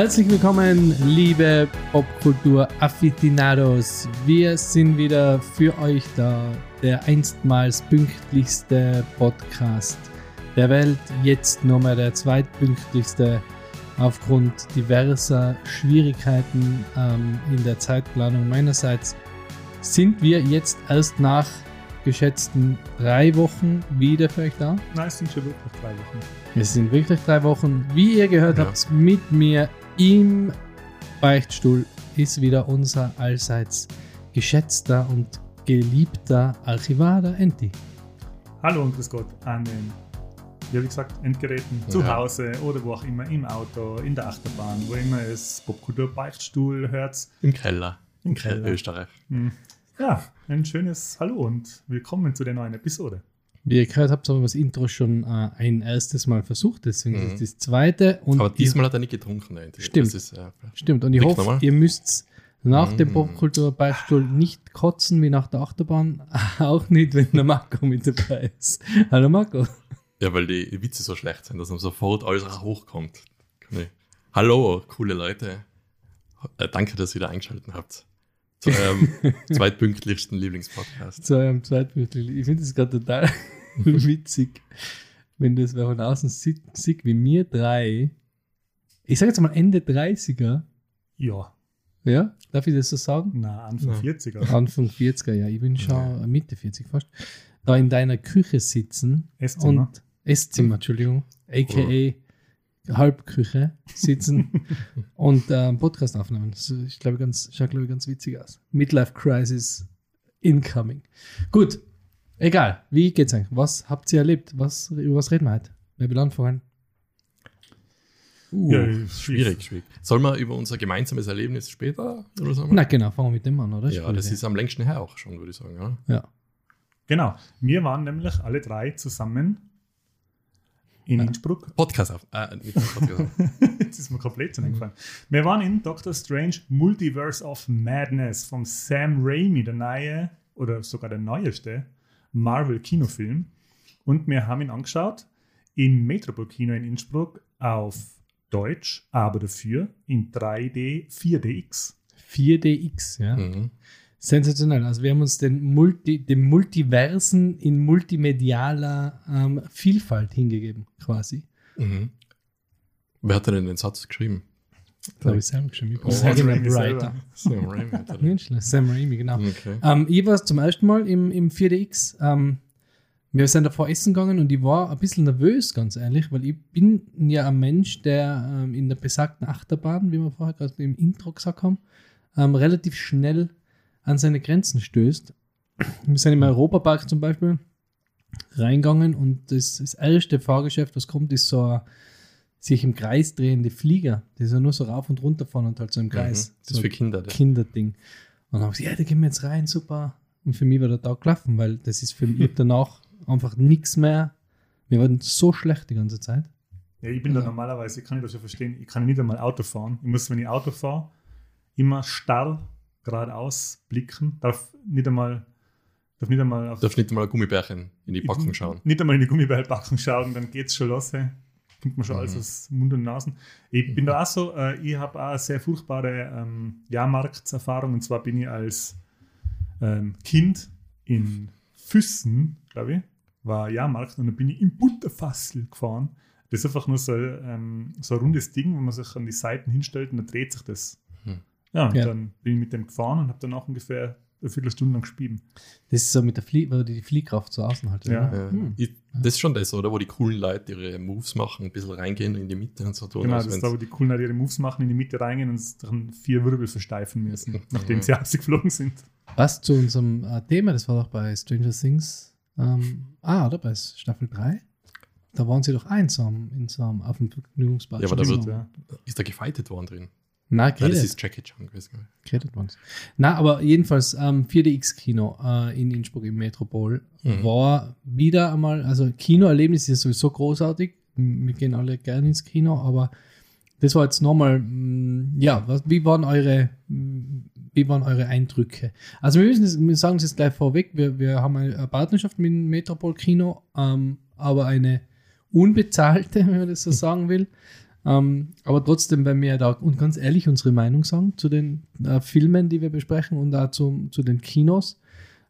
Herzlich willkommen, liebe Popkultur-Aficionados. Wir sind wieder für euch da, der einstmals pünktlichste Podcast der Welt, jetzt nur mal der zweitpünktlichste aufgrund diverser Schwierigkeiten ähm, in der Zeitplanung meinerseits. Sind wir jetzt erst nach geschätzten drei Wochen wieder für euch da? Nein, es sind schon wirklich drei Wochen. Es sind wirklich drei Wochen. Wie ihr gehört Ja. habt, mit mir im Beichtstuhl ist wieder unser allseits geschätzter und geliebter Archivar, der Enti. Hallo und grüß Gott an den, ja wie gesagt, Endgeräten zu Ja. Hause oder wo auch immer, im Auto, in der Achterbahn, wo immer es Popkultur-Beichtstuhl hört. Im Keller. Im In Keller. Österreich. Hm. Ja, ein schönes Hallo und willkommen zu der neuen Episode. Wie ihr gehört habt, haben wir das Intro schon äh, ein erstes Mal versucht, deswegen Mhm. ist das zweite. Und Aber diesmal hat er nicht getrunken. Das Stimmt. ist, äh, Stimmt, und ich hoffe, nochmal. ihr müsst nach dem Mm. Popkulturbeichtstuhl nicht kotzen wie nach der Achterbahn, auch nicht, wenn der Marco mit dabei ist. Hallo Marco. ja, weil die Witze so schlecht sind, dass ihm sofort alles hochkommt. Hallo, coole Leute. Äh, danke, dass ihr da eingeschaltet habt. Zu eurem zweitpünktlichsten Lieblingspodcast. zu eurem Zweitbüchel. Ich finde es gerade total witzig, wenn das wer von außen sieht, sieht, wie wir drei, ich sage jetzt mal Ende 30er, Ja, ja, darf ich das so sagen? na, Anfang Ja. 40er. Anfang 40er, ja, ich bin schon Mitte 40 fast, da in deiner Küche sitzen Esszimmer. und Esszimmer, Entschuldigung, aka Halbküche sitzen und äh, einen Podcast aufnehmen. Das ist, ich glaube, ganz, schaut, glaube ich, ganz witzig aus. Midlife Crisis incoming. Gut, egal. Wie geht's euch? Was habt ihr erlebt? Was, über was reden wir heute? Wer will anfangen? Uh, Ja, schwierig, schwierig. Sollen wir über unser gemeinsames Erlebnis später oder so? Na genau, fangen wir mit dem an, oder? ja, das ist am längsten her auch schon, würde ich sagen. Oder? Ja. Genau, wir waren nämlich alle drei zusammen in Ja. Innsbruck. Podcast auf. Äh, nicht Podcast auf. Jetzt ist mir komplett schon eingefallen. Wir waren in Doctor Strange Multiverse of Madness von Sam Raimi, der neue oder sogar der neueste Marvel-Kinofilm. Und wir haben ihn angeschaut im Metropol-Kino in Innsbruck auf Deutsch, aber dafür in 3D, 4DX. 4DX, ja. mhm. Sensationell. Also wir haben uns den, Multi, dem Multiversen in multimedialer ähm, Vielfalt hingegeben, quasi. Mhm. Wer hat denn den Satz geschrieben? Da habe ich selber geschrieben. Ich bin Oh, Sam Sam Raimi. Sam Raimi. Sam Raimi, genau. Okay. Ähm, ich war zum ersten Mal im, im 4DX. Ähm, wir sind davor essen gegangen und ich war ein bisschen nervös, ganz ehrlich, weil ich bin ja ein Mensch, der ähm, in der besagten Achterbahn, wie wir vorher gerade im Intro gesagt haben, ähm, relativ schnell an seine Grenzen stößt. Wir sind im Europapark zum Beispiel reingegangen und das, das erste Fahrgeschäft, was kommt, ist so ein sich im Kreis drehende Flieger. Die ist ja nur so rauf und runter fahren und halt so im Kreis. Mhm. Das ist so für Kinder. Das. Kinderding. Und dann habe ich gesagt, ja, da gehen wir jetzt rein, super. Und für mich war der Tag gelaufen, weil das ist für mich danach einfach nichts mehr. Wir waren so schlecht die ganze Zeit. Ja, ich bin da Ja. normalerweise, ich kann ich das schon verstehen, ich kann nicht einmal Auto fahren. Ich muss, wenn ich Auto fahre, immer starr geradeaus blicken, darf nicht einmal, darf nicht einmal auf Darf nicht mal ein Gummibärchen in die Packung schauen. Nicht einmal in die Gummibärpackung schauen, dann geht's schon los. Hey. Kommt man schon Mhm. alles aus Mund und Nasen. Ich bin da auch so, äh, ich habe auch eine sehr furchtbare ähm, Jahrmarktserfahrung. Und zwar bin ich als ähm, Kind in Füssen, glaube ich, war Jahrmarkt und dann bin ich im Butterfassel gefahren. Das ist einfach nur so, ähm, so ein rundes Ding, wo man sich an die Seiten hinstellt und dann dreht sich das. Ja, und Ja. dann bin ich mit dem gefahren und habe dann auch ungefähr eine Viertelstunde lang gespieben. Das ist so mit der Flie wo die Fliehkraft so außen halt. Ja. Ja. Hm. Ich, das ist schon das, oder? Wo die coolen Leute ihre Moves machen, ein bisschen reingehen in die Mitte und so tun. Genau, das ist da, wo die coolen Leute ihre Moves machen, in die Mitte reingehen und dann vier Wirbel versteifen müssen, nachdem sie ausgeflogen sind. Was zu unserem äh, Thema, das war doch bei Stranger Things. Ähm, ah, oder bei Staffel 3? Da waren sie doch einsam in so einem, auf dem Vergnügungspark. Ja, aber da wird- ist da gefightet worden drin. Na, Nein, das ist Jackie Chan gewesen. Geredet worden. Na, aber jedenfalls ähm, 4DX-Kino äh, in Innsbruck im Metropol Mhm. war wieder einmal, also Kinoerlebnis ist sowieso großartig. Wir gehen alle gerne ins Kino, aber das war jetzt nochmal, mh, ja, was, wie waren eure, mh, wie waren eure Eindrücke? Also wir müssen, wir sagen es jetzt gleich vorweg, wir, wir haben eine Partnerschaft mit dem Metropol Kino, ähm, aber eine unbezahlte, wenn man das so sagen will. Ähm, aber trotzdem, wenn wir da und ganz ehrlich unsere Meinung sagen zu den äh, Filmen, die wir besprechen und auch zu, zu den Kinos.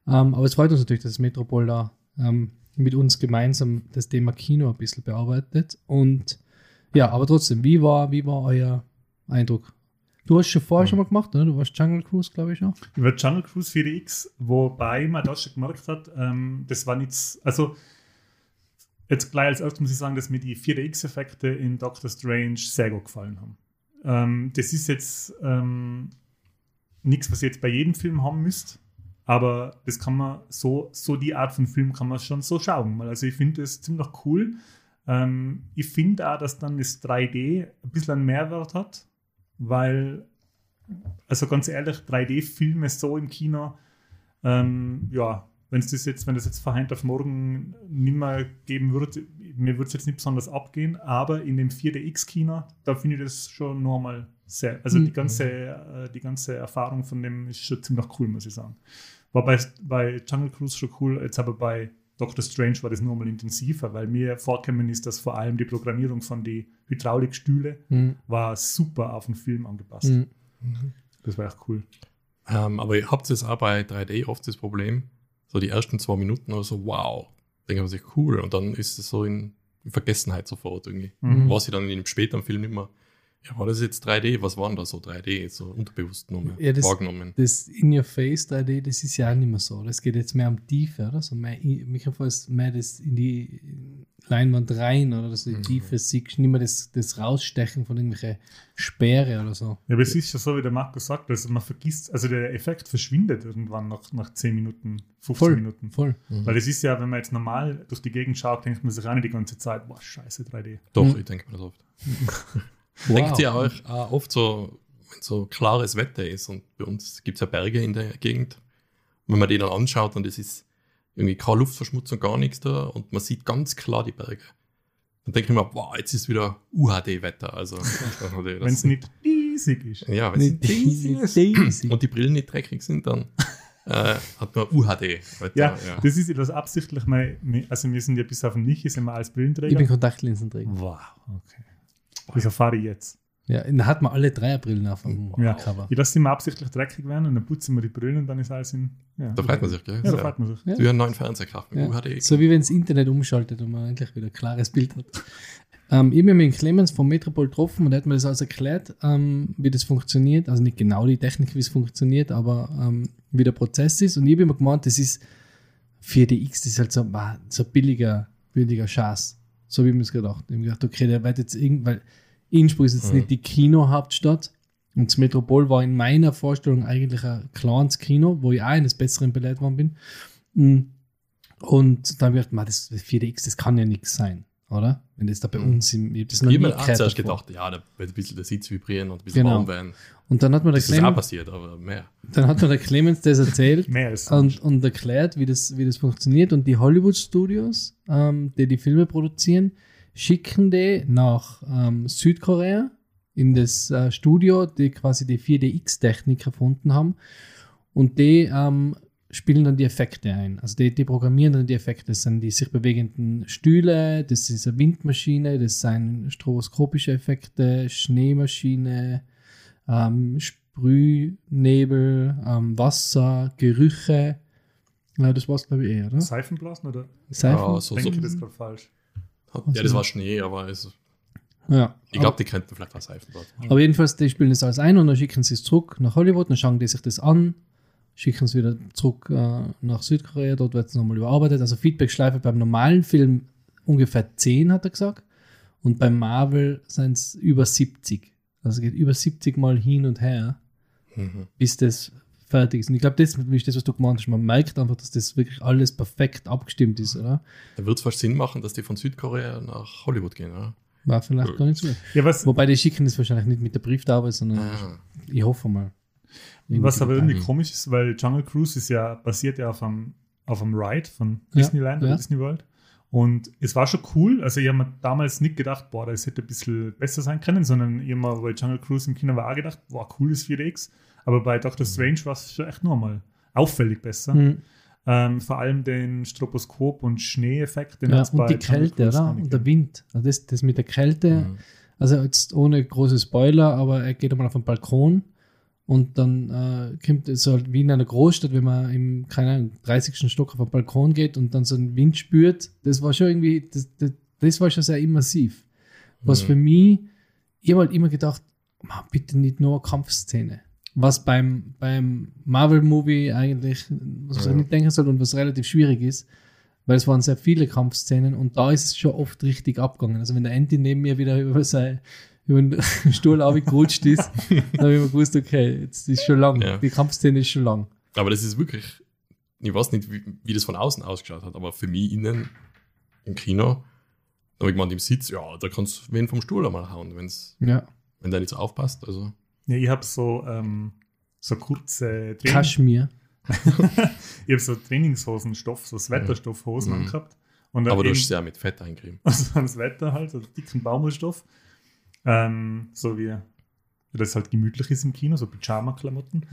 Ähm, aber es freut uns natürlich, dass Metropol da ähm, mit uns gemeinsam das Thema Kino ein bisschen bearbeitet. Und ja, aber trotzdem, wie war, wie war euer Eindruck? Du hast schon vorher schon mal gemacht, oder? Du warst Jungle Cruise, glaube ich, noch. Über Jungle Cruise 4DX, wobei man da schon gemerkt hat, ähm, das war nichts, also jetzt gleich als erstes muss ich sagen, dass mir die 4DX-Effekte in Doctor Strange sehr gut gefallen haben. Ähm, das ist jetzt ähm, nichts, was ihr jetzt bei jedem Film haben müsst, aber das kann man so, so die Art von Film kann man schon so schauen. Also ich finde das ziemlich cool. Ähm, ich finde auch, dass dann das 3D ein bisschen einen Mehrwert hat, weil, also ganz ehrlich, 3D-Filme so im Kino, ähm, ja, wenn es das jetzt, wenn das jetzt von heute auf morgen nicht mehr geben würde, mir würde es jetzt nicht besonders abgehen, aber in dem 4DX-Kino, da finde ich das schon normal sehr. Also Mhm. die ganze, äh, die ganze Erfahrung von dem ist schon ziemlich cool, muss ich sagen. War bei, bei Jungle Cruise schon cool, jetzt aber bei Doctor Strange war das nur mal intensiver, weil mir vorgekommen ist, dass vor allem die Programmierung von die Hydraulikstühle Mhm. war super auf den Film angepasst. Mhm. Das war echt cool. Ähm, aber ihr habt es auch bei 3D oft das Problem, so die ersten zwei Minuten oder so, wow, denkt man sich cool. Und dann ist es so in Vergessenheit sofort irgendwie. Mhm. Was ich dann in dem späteren Film immer, ja, war das jetzt 3D? Was waren da so 3D? So unterbewusst nur Ja, das- wahrgenommen. Das In-Your-Face 3D, das ist ja auch nicht mehr so. Das geht jetzt mehr um Tiefe, oder? So mehr, ist mehr das in die Leinwand rein oder du die Mhm. Tiefe siehst, nicht mehr das, das Rausstechen von irgendwelchen Sperre oder so. Ja, aber es ist ja so, wie der Marco sagt, also man vergisst, also der Effekt verschwindet irgendwann nach, nach 10 Minuten, 15 Voll, Minuten. voll. Weil es ist ja, wenn man jetzt normal durch die Gegend schaut, denkt man sich auch nicht die ganze Zeit, boah, scheiße 3D. Doch, Mhm. ich denke mir das oft. Wow. Denkt ihr euch auch oft so, wenn so klares Wetter ist und bei uns gibt es ja Berge in der Gegend, wenn man die dann anschaut und es ist irgendwie keine Luftverschmutzung, gar nichts da und man sieht ganz klar die Berge. Dann denke ich mir, wow, jetzt ist wieder UHD-Wetter. Also, Wenn es nicht riesig ist. Ja, wenn Nicht Daisy. und die Brillen nicht dreckig sind, dann äh, hat man UHD-Wetter. Ja, das ist etwas absichtlich, mein, also wir sind ja bis auf den Licht, sind wir als Ich bin Brillenträger. Kontaktlinsenträger. Wow, okay. Das erfahre ich jetzt. Ja, dann hat man alle drei Brillen auf dem Ja. Cover. Ich lasse sie mal absichtlich dreckig werden und dann putzen wir die Brillen und dann ist alles in. Ja, Da freut man sich, gell? Ja, da freut man sich. Ja. Du einen neuen Fernseher kaufen Ja. UHD. So wie wenn das Internet umschaltet und man endlich wieder ein klares Bild hat. Ähm, ich habe mich mit dem Clemens vom Metropol getroffen und er hat mir das alles erklärt, ähm, wie das funktioniert. Also nicht genau die Technik, wie es funktioniert, aber ähm, wie der Prozess ist. Und ich habe immer gemeint, das ist 4DX, das ist halt so, wow, so billiger, billiger Schatz. So wie ich mir das gedacht. Ich habe gedacht, okay, der wird jetzt irgend, weil Innsbruck ist jetzt Mhm. nicht die Kinohauptstadt. Und das Metropol war in meiner Vorstellung eigentlich ein kleines Kino, wo ich auch eines Besseren belehrt worden bin. Mm. Und dann habe ich gedacht, man, das 4DX, das kann ja nichts sein, oder? Wenn das da bei Mhm. uns im, ich hab das noch Ich nie habe mir zuerst gedacht, ja, da wird ein bisschen der Sitz vibrieren und ein bisschen Genau. warm werden. Und dann hat mir der Das ist auch Clemens, passiert, aber mehr. dann hat mir der Clemens das erzählt und, und erklärt, wie das, wie das funktioniert. Und die Hollywood-Studios, ähm, die die Filme produzieren, schicken die nach ähm, Südkorea in das äh, Studio, die quasi die 4DX-Technik erfunden haben. Und die ähm, spielen dann die Effekte ein. Also die, die programmieren dann die Effekte. Das sind die sich bewegenden Stühle, das ist eine Windmaschine, das sind stroboskopische Effekte, Schneemaschine, ähm, Sprühnebel, ähm, Wasser, Gerüche. Ja, das war's, glaube ich, eher, oder? Seifenblasen oder Seifen? Ja, so, denke ich so. das gerade falsch? Ja, das war Schnee, aber es, Ja. ich glaube, die könnten vielleicht auch Seifenblatt. Aber jedenfalls, die spielen das alles ein und dann schicken sie es zurück nach Hollywood, dann schauen die sich das an, schicken es wieder zurück äh, nach Südkorea, dort wird es nochmal überarbeitet. Also Feedback-Schleife beim normalen Film ungefähr 10, hat er gesagt. Und beim Marvel sind es über 70. Also geht über 70 Mal hin und her, Mhm. bis das fertig ist. Und ich glaube, das ist das, was du gemeint hast. Man merkt einfach, dass das wirklich alles perfekt abgestimmt ist, oder? Da wird es fast Sinn machen, dass die von Südkorea nach Hollywood gehen, oder? War vielleicht gar nicht so. Ja, was, Wobei die schicken das wahrscheinlich nicht mit der Brieftaube, sondern Ah. ich hoffe mal. was aber irgendwie komisch ist, weil Jungle Cruise ist ja basiert ja auf einem, auf einem Ride von Ja, Disneyland oder ja. Disney World. Und es war schon cool. Also, ich habe mir damals nicht gedacht, boah, das hätte ein bisschen besser sein können, sondern ich habe mir bei Jungle Cruise im Kino war auch gedacht, boah, cool ist 4DX. Aber bei Doctor Strange war es schon echt normal. Auffällig besser. Mhm. Ähm, vor allem den Stroboskop- und Schneeeffekt, den Ja, und die Kälte, oder? Und der. Wind. Also das, das mit der Kälte, Mhm. Also jetzt ohne große Spoiler, aber er geht einmal auf den Balkon und dann äh, kommt es so halt wie in einer Großstadt, wenn man im, keine Ahnung, 30. Stock auf den Balkon geht und dann so einen Wind spürt. Das war schon irgendwie, das, das, das war schon sehr immersiv. Was Mhm. für mich, ich habe halt immer gedacht, "Ma, bitte nicht nur eine Kampfszene. Was beim, beim Marvel-Movie eigentlich, was man Ja. nicht denken soll und was relativ schwierig ist, weil es waren sehr viele Kampfszenen und da ist es schon oft richtig abgegangen. Also wenn der Andy neben mir wieder über, sein, über den Stuhl abgerutscht ist, dann habe ich mir gewusst, okay, jetzt ist schon lang. Ja. Die Kampfszene ist schon lang. Aber das ist wirklich, ich weiß nicht, wie, wie das von außen ausgeschaut hat, aber für mich innen im Kino, da habe ich gemeint, im Sitz, ja, da kannst du wen vom Stuhl einmal hauen, wenn's, Ja. wenn der nicht so aufpasst. Also, Ja, ich habe so, ähm, so kurze Training, Kaschmir. ich habe so Trainingshosenstoff, so Sweaterstoffhosen Mhm. angehabt. Und aber du hast sehr mit Fett eingerieben. also ans Wetter halt, so dicken Baumwollstoff. Ähm, so wie wie das halt gemütlich ist im Kino, so Pyjama-Klamotten.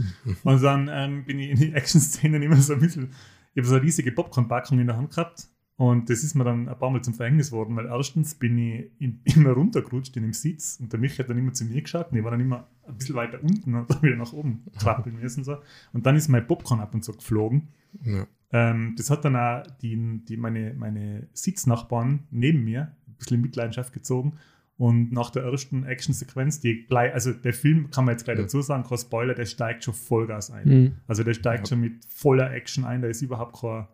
Und dann ähm, bin ich in die Action-Szenen immer so ein bisschen, ich habe so eine riesige Popcorn-Packung in der Hand gehabt und das ist mir dann ein paar Mal zum Verhängnis worden, weil erstens bin ich im- immer runtergerutscht in dem Sitz und der Michi hat dann immer zu mir geschaut und ich war dann immer ein bisschen weiter unten und dann wieder nach oben krabbeln müssen. So. Und dann ist mein Popcorn ab und zu geflogen. Ja. Ähm, das hat dann auch die, die meine, meine Sitznachbarn neben mir ein bisschen in Mitleidenschaft gezogen. Und nach der ersten Actionsequenz, die gleich, also der Film kann man jetzt gleich Ja. dazu sagen, kein Spoiler, der steigt schon Vollgas ein. Mhm. Also der steigt Ja. schon mit voller Action ein, da ist überhaupt kein,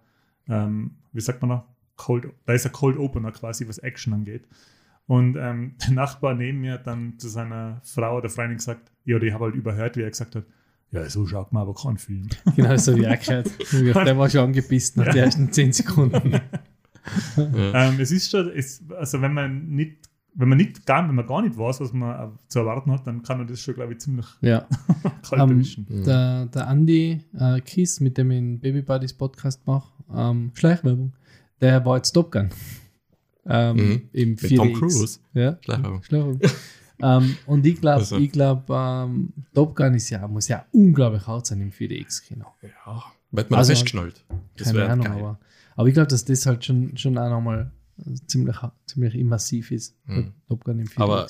ähm, wie sagt man noch, Cold, da ist ein Cold Opener quasi, was Action angeht. Und ähm, der Nachbar neben mir hat dann zu seiner Frau oder Freundin gesagt, ja, die habe halt überhört, wie er gesagt hat, ja, so schaut man aber keinen Film. Genau so wie er gehört. Der war schon angepisst nach den ersten 10 Sekunden. Ja. ähm, es ist schon, es, also wenn man nicht, wenn man nicht gar, wenn man gar nicht weiß, was man äh, zu erwarten hat, dann kann man das schon, glaube ich, ziemlich Ja. kalt Ähm, erwischen. Der, der Andy äh, Kies, mit dem ich einen Baby Buddies Podcast mache, ähm, Schleichwerbung, der war jetzt Top Gun. Ähm, Mhm. Im Mit 4DX. Tom Cruise. Ja. Schleichwerbung. ähm, und ich glaube, Also. ich glaub, ähm, Top Gun ist ja, muss ja unglaublich hart sein im 4DX-Kino. Ja. Wird man Also- festgeschnallt. Das Keine Ahnung, geil. aber, aber ich glaube, dass das halt schon, schon auch nochmal ziemlich, ziemlich immersiv ist. Mhm. Top Gun im 4DX. Aber-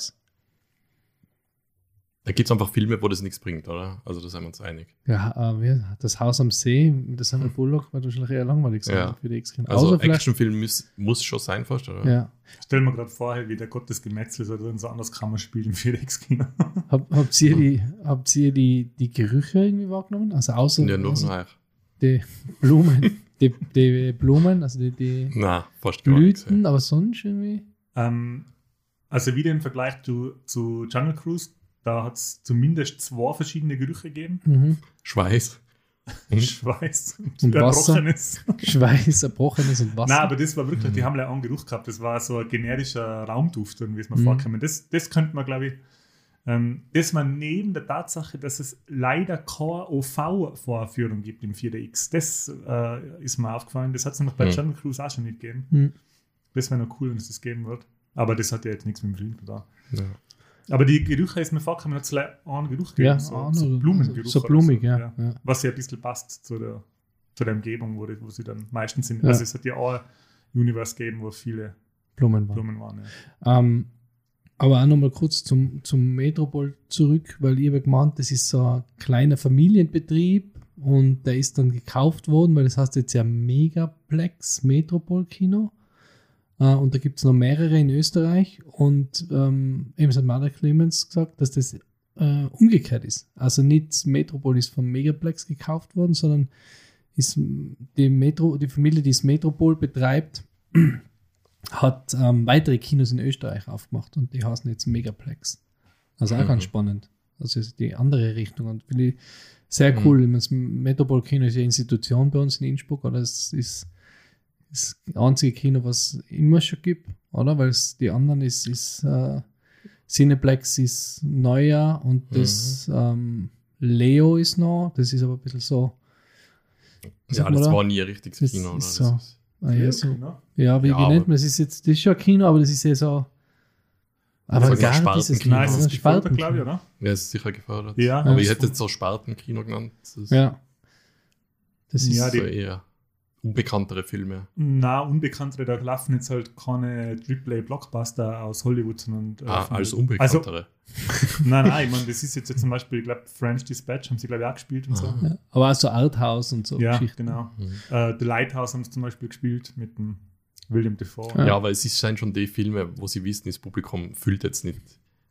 Da gibt es einfach Filme, wo das nichts bringt, oder? Also da sind wir uns einig. ja, äh, das Haus am See mit der Sandra Bullock war wahrscheinlich eher langweilig sein Ja. im 4DX-Kino. Also Außer vielleicht, Actionfilm muss, muss schon sein fast, oder? ja. Stell mir gerade vor, wie der Gott des Gemetzels oder so anders kann man spielen im 4DX-Kino. Hab, habt ihr, die, habt ihr die, die Gerüche irgendwie wahrgenommen? Also außer, Ja, nur außer euch. die Blumen, die, die Blumen, also die, die Na, fast gar nichts. Blüten, aber sonst irgendwie. ähm, also wieder im Vergleich zu, zu Jungle Cruise, da hat es zumindest zwei verschiedene Gerüche gegeben. Mhm. Schweiß. Und? Schweiß Und Wasser. Erbrochenes. Schweiß, Erbrochenes und Wasser. Nein, aber das war wirklich, die Mhm. haben ja auch einen Geruch gehabt. Das war so ein generischer Raumduft, wie es mir Mhm. vorkommen. Das, das könnte man, glaube ich, ähm, das war neben der Tatsache, dass es leider keine OV-Vorführung gibt im 4DX. Das äh, ist mir aufgefallen. Das hat es noch bei Mhm. Jungle Cruise auch schon nicht gegeben. Mhm. Das wäre noch cool, wenn es das geben wird. Aber das hat ja jetzt nichts mit dem Film da. Ja. Aber die Gerüche ist mir vorgekommen, hat es einen Geruch gegeben. Ja, so, so Blumengeruch. so blumig, ja, ja. Was ja ein bisschen passt zu der, zu der Umgebung, wo, die, wo sie dann meistens sind. Ja. Also es hat ja auch ein Universe gegeben, wo viele Blumen waren. Blumen waren. Ja. Ähm, aber auch nochmal kurz zum, zum Metropol zurück, weil ich habe gemeint, das ist so ein kleiner Familienbetrieb und der ist dann gekauft worden, weil das heißt jetzt ja Megaplex Metropol Kino. Äh, und da gibt es noch mehrere in Österreich und ähm, eben hat Marder Clemens gesagt, dass das äh, umgekehrt ist. Also nicht Metropol ist vom Megaplex gekauft worden, sondern ist die, Metro, die Familie, die das Metropol betreibt, hat ähm, weitere Kinos in Österreich aufgemacht und die heißen jetzt Megaplex. Also auch Mhm. ganz spannend. Also ist die andere Richtung und finde ich sehr Mhm. cool. Meine, Das Metropol-Kino ist ja Institution bei uns in Innsbruck, oder? Es ist das einzige Kino, was es immer schon gibt, oder? Weil es die anderen ist, ist äh, Cineplex ist neuer und Mhm. das ähm, Leo ist noch, das ist aber ein bisschen so. Ja, das da? war nie ein richtiges Das Kino. Ist Das so. ist, Ah, ja, so. Ja, wie, Ja, nennt man es? ist jetzt, das ist schon ein Kino, aber das ist ja so. Aber mal gar nicht dieses Spartenkino. Nein, es Kino, ist gefördert, Spartenkino. glaube ich, oder? ja, ist sicher gefördert. Ja, aber ich hätte jetzt so Spartenkino genannt. Das Ja. Das ist Ja, so die- eher unbekanntere Filme. Na, unbekanntere, da laufen jetzt halt keine AAA-Blockbuster aus Hollywood, sondern. äh, Ah, als Also, unbekanntere. nein, nein, ich meine, das ist jetzt ja zum Beispiel, ich glaube, French Dispatch haben sie, glaube ich, auch gespielt und so. Ah. Ja. Aber auch so Arthouse und so Ja, Geschichten. genau. Mhm. Äh, The Lighthouse haben sie zum Beispiel gespielt mit dem William Defoe. Ja. Ja. aber es ist- sind schon die Filme, wo sie wissen, das Publikum fühlt jetzt nicht.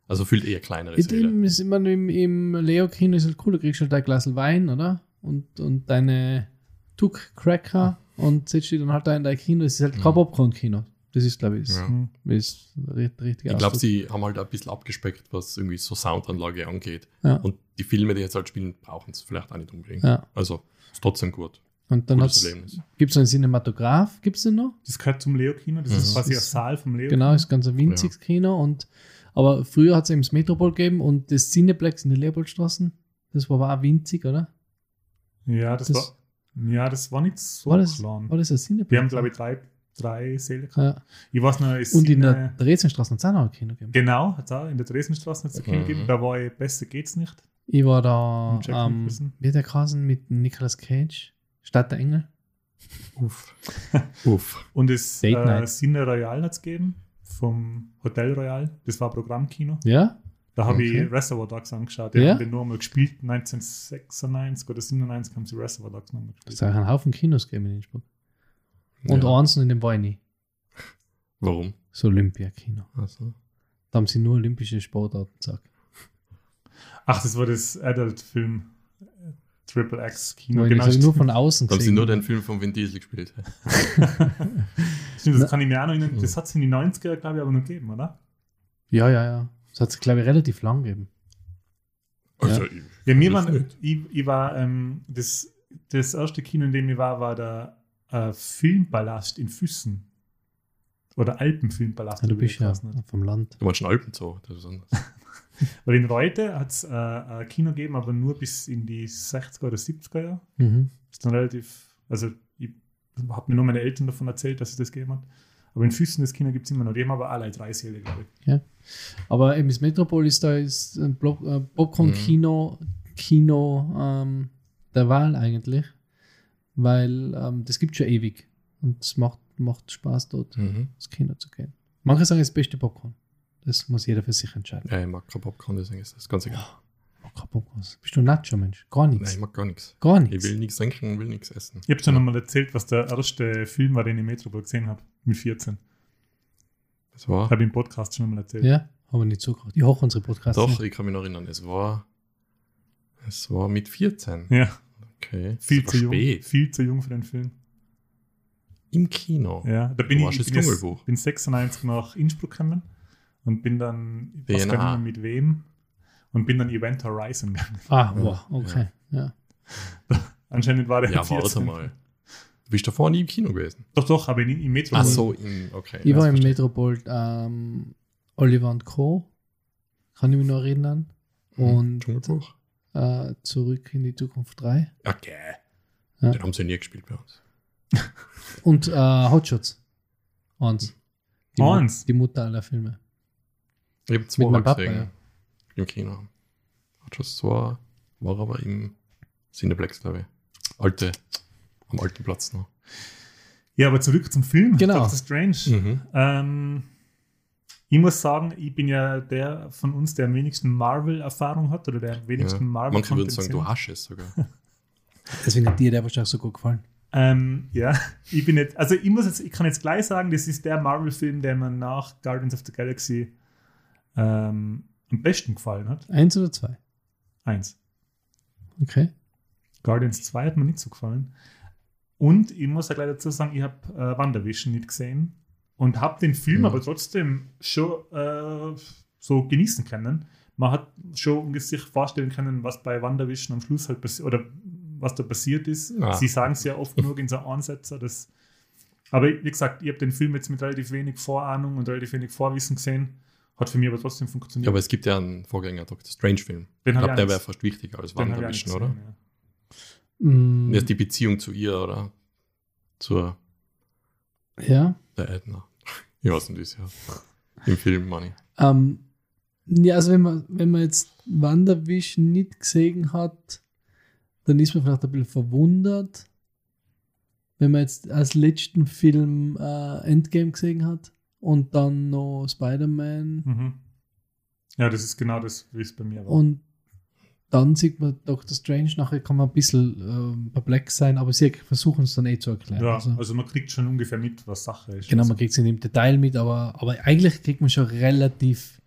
Also fühlt eher kleinere In Säle. dem ist immer im, im Leo-Kino ist halt cool, du kriegst halt ein Glas Wein, oder? Und, und deine Tuck-Cracker und setzt dich dann halt da in dein Kino. Das ist halt kein Mhm. Popcorn-Kino. Das ist, glaube ich, das Ja. Hm. ist richtig, richtig Ich glaube, sie haben halt ein bisschen abgespeckt, was irgendwie so Soundanlage angeht. Ja. Und die Filme, die jetzt halt spielen, brauchen es vielleicht auch nicht unbedingt. Ja. Also ist trotzdem gut. Und dann gibt es einen Cinematograph, gibt es den noch? Das gehört zum Leo-Kino, das Mhm. ist quasi ein Das ist- Saal vom Leo. Genau, ist ganz ein winziges Kino. Und, aber früher hat es eben das Metropol gegeben und das Cineplex in der Leopoldstraßen. Das war aber auch winzig, oder? Ja, das, Das- war, ja, das war nicht so War das, klein. war das ein Cineplex? Wir haben, glaube ich, drei, drei Säle gehabt. ja. Ich weiß noch, es Und in der Dresdenstraße hat es auch noch ein Kino gegeben. Genau, hat es auch in der Dresdenstraße ein Kino gegeben. Da war ich, besser geht's nicht. Ich war da, ähm, wie der Kasen mit Nicolas Cage, Stadt der Engel. Uff. Uff. Und das äh. Cine Royal hat es gegeben, vom Hotel Royal. Das war Programmkino. Ja? Da habe Okay. ich Reservoir Dogs angeschaut. Die Ja? haben den nur mal gespielt. 1996 oder 97 haben sie Reservoir Dogs nochmal Es gespielt. hat einen Haufen Kinos gegeben in Innsbruck. Und ja. eins, in dem war ich nie. Warum? Das Olympia-Kino. Also. Da haben sie nur olympische Sportarten gesagt. Ach, das war das Adult-Film. äh, Triple X Kino. Genau, ich nur von außen Da haben sie gesehen. nur den Film von Vin Diesel gespielt. stimmt, das kann ich mir auch noch erinnern. Mhm. Das hat es in die 90er, glaube ich, aber noch gegeben, oder? Ja, ja, ja. Das hat es, glaube ich, relativ lang gegeben. Also, Ja. ich- Ja, mir das war, ich, ich war ähm, das, das erste Kino, in dem ich war, war der äh, Filmpalast in Füssen. Oder Alpenfilmpalast. Ja, du bist der ja vom Land. Du meinst schon Alpenzoo. Das ist anders. Weil in Reute hat es äh, ein Kino gegeben, aber nur bis in die 60er oder 70er Jahre. Mhm. ist dann relativ, also ich habe mir nur meine Eltern davon erzählt, dass es das gegeben hat. Aber in Füssen das Kino gibt es immer noch. Die haben aber alle drei Säle, glaube ich. Aber eben das Metropolis, da ist ein Block- äh, Popcorn-Kino, Kino ähm, der Wahl eigentlich. Weil ähm, das gibt schon ewig. Und es macht, macht Spaß, dort Mhm. ins Kino zu gehen. Manche sagen, es ist das beste Popcorn. Das muss jeder für sich entscheiden. Ja, ich mag kein Popcorn, deswegen ist das ganz egal. Oh, kein Popcorn. Bist du ein Nacho-Mensch? Gar Nein, nichts. ich mag gar nichts. Gar Ich nichts. will nichts trinken, will nichts essen. Ich habe schon einmal erzählt, was der erste Film war, den ich im Metropol gesehen habe, mit 14. Das war. Habe ich im Podcast schon einmal erzählt. Ja, haben wir nicht zugehört. Ich hoch unsere Podcasts. Doch, nicht. ich kann mich noch erinnern. Es war. Es war mit 14. Ja, Okay. viel zu jung. spät. Viel zu jung für den Film. Im Kino. Ja, da Du bin ich, warst ich das bin, bin 96 nach Innsbruck gekommen und bin dann, ich weiß gar nicht mehr mit wem, und bin dann Event Horizon gegangen. Ah, wow, okay. Ja. Anscheinend war der Ja, warte mal. Du bist davor nie im Kino gewesen. Doch, doch, aber in, im Metropol. Ach so, in, okay. Ich war ja, im verstehe. Metropol ähm, Oliver und Co. Kann ich mich noch erinnern. Mhm. Und äh, zurück in die Zukunft 3. Okay. Ja. Den haben sie nie gespielt bei uns. Und äh, Hotshots. Eins. Die, Mu- Eins? die Mutter aller Filme. Ich habe zwei meinem Papa, gesehen. ja. Im Kino. Zwar war aber im Cineplex, glaube ich. Alte, am alten Platz noch. Ja, aber zurück zum Film. Genau. Doctor Strange. Mhm. Ähm, ich muss sagen, ich bin ja der von uns, der am wenigsten Marvel-Erfahrung hat oder der am Ja. wenigsten Marvel Manche würden sagen, du hast es sogar. Deswegen hat dir der wahrscheinlich so gut gefallen. Ähm, ja, ich bin jetzt, also ich muss jetzt, ich kann jetzt gleich sagen, das ist der Marvel-Film, der mir nach Guardians of the Galaxy ähm, am besten gefallen hat. Eins oder zwei? Eins. Okay. Guardians 2 hat mir nicht so gefallen. Und ich muss ja gleich dazu sagen, ich habe äh, WandaVision nicht gesehen und habe den Film Mhm. aber trotzdem schon äh, so genießen können. Man hat schon sich vorstellen können, was bei WandaVision am Schluss halt passiert oder was da passiert ist. Ah. Sie sagen es ja oft genug in so Ansätzen, dass aber wie gesagt, ich habe den Film jetzt mit relativ wenig Vorahnung und relativ wenig Vorwissen gesehen. Hat für mich aber trotzdem funktioniert. Ja, aber es gibt ja einen Vorgänger, Doctor Strange-Film. Den Ich glaube, der wäre fast wichtiger als WandaVision, oder? ja. Mm, Ja, die Beziehung zu ihr, oder? Zur ja. der Edna. Ich weiß nicht, wie es heißt. Im Film, Money. Ähm, ja, also wenn man, wenn man jetzt WandaVision nicht gesehen hat, dann ist man vielleicht ein bisschen verwundert, wenn man jetzt als letzten Film äh, Endgame gesehen hat und dann noch Spider-Man Mhm. Ja, das ist genau das, wie es bei mir war. und dann sieht man Doctor Strange, nachher kann man ein bisschen ähm, perplex sein, aber sie versuchen es dann eh zu erklären. ja, also, also man kriegt schon ungefähr mit, was Sache ist. genau, man kriegt es nicht im Detail mit, aber, aber eigentlich kriegt man schon relativ,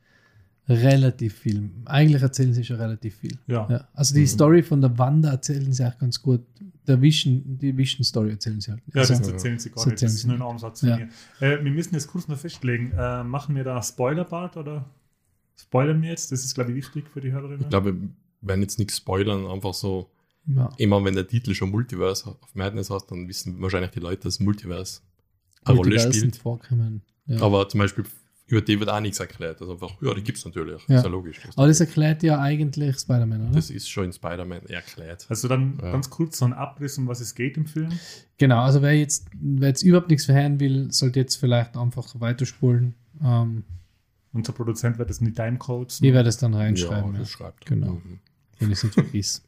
relativ viel. Eigentlich erzählen sie schon relativ viel. ja. Ja, also die Mhm. Story von der Wanda erzählen sie auch ganz gut. Der Vision, die Vision-Story erzählen sie halt. Ja, Also, das erzählen sie gar das nicht. Das ist nur ein. Ansatz von Ja. mir. Äh, wir müssen jetzt kurz noch festlegen. Äh, machen wir da Spoiler-Part oder spoilern wir jetzt? Das ist, glaube ich, wichtig für die Hörerinnen. Ich glaube, wir werden jetzt nichts spoilern, einfach so, ja. immer wenn der Titel schon Multiverse of Madness hat, dann wissen wahrscheinlich die Leute, dass Multiverse eine Rolle spielt. Vorkommen. Ja. Aber zum Beispiel über die wird auch nichts erklärt. Also einfach, ja, die gibt es natürlich. Ja. Ist ja logisch. Das, Aber das erklärt ja eigentlich Spider-Man, oder? das ist schon in Spider-Man erklärt. Also dann Ja. ganz kurz so ein Abriss, um was es geht im Film. Genau, also wer jetzt, wer jetzt überhaupt nichts verhören will, sollte jetzt vielleicht einfach weiterspulen. Ähm, Unser Produzent wird das in die Timecodes. ich werde es dann reinschreiben, ja, das schreibt. Genau. Mhm. wenn ich es nicht vergiss.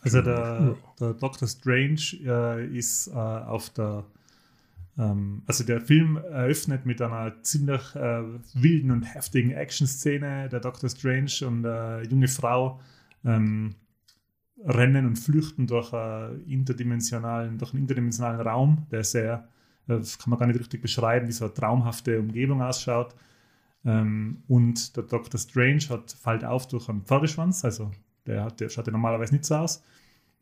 Also der, der Doctor Strange äh, ist äh, auf der also der Film eröffnet mit einer ziemlich äh, wilden und heftigen Action-Szene. Der Doctor Strange und eine junge Frau ähm, rennen und flüchten durch, äh, interdimensionalen, durch einen interdimensionalen Raum, der sehr, äh, das kann man gar nicht richtig beschreiben, wie so eine traumhafte Umgebung ausschaut. Ähm, und der Doctor Strange hat, fällt auf durch einen Pferdeschwanz, also der, hat, der schaut ja normalerweise nicht so aus.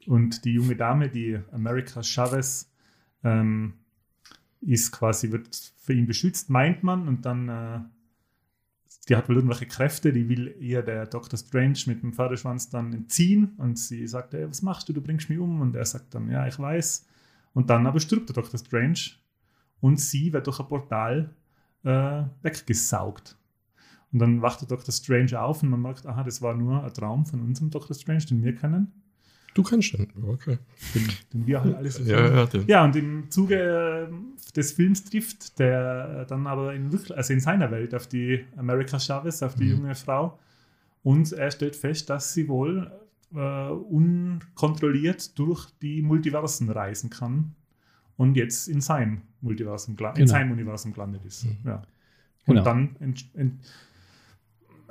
Und die junge Dame, die America Chavez, ähm, ist quasi, wird für ihn beschützt, meint man, und dann, äh, die hat wohl irgendwelche Kräfte, die will ihr der Dr. Strange mit dem Pferdeschwanz dann entziehen und sie sagt, ey, was machst du, du bringst mich um und er sagt dann, ja, ich weiß. Und dann aber stirbt der Dr. Strange und sie wird durch ein Portal äh, weggesaugt. Und dann wacht der Dr. Strange auf und man merkt, aha, das war nur ein Traum von unserem Dr. Strange, den wir kennen, Du kennst den. Okay. den, den wir halt alles Ja, ja, ja, und im Zuge äh, des Films trifft der äh, dann aber in, also in seiner Welt auf die America Chavez, auf die Mhm. junge Frau. Und er stellt fest, dass sie wohl äh, unkontrolliert durch die Multiversen reisen kann und jetzt in sein Multiversum, in Genau. seinem Universum gelandet ist. Mhm. Ja. Und Genau. dann ent, ent,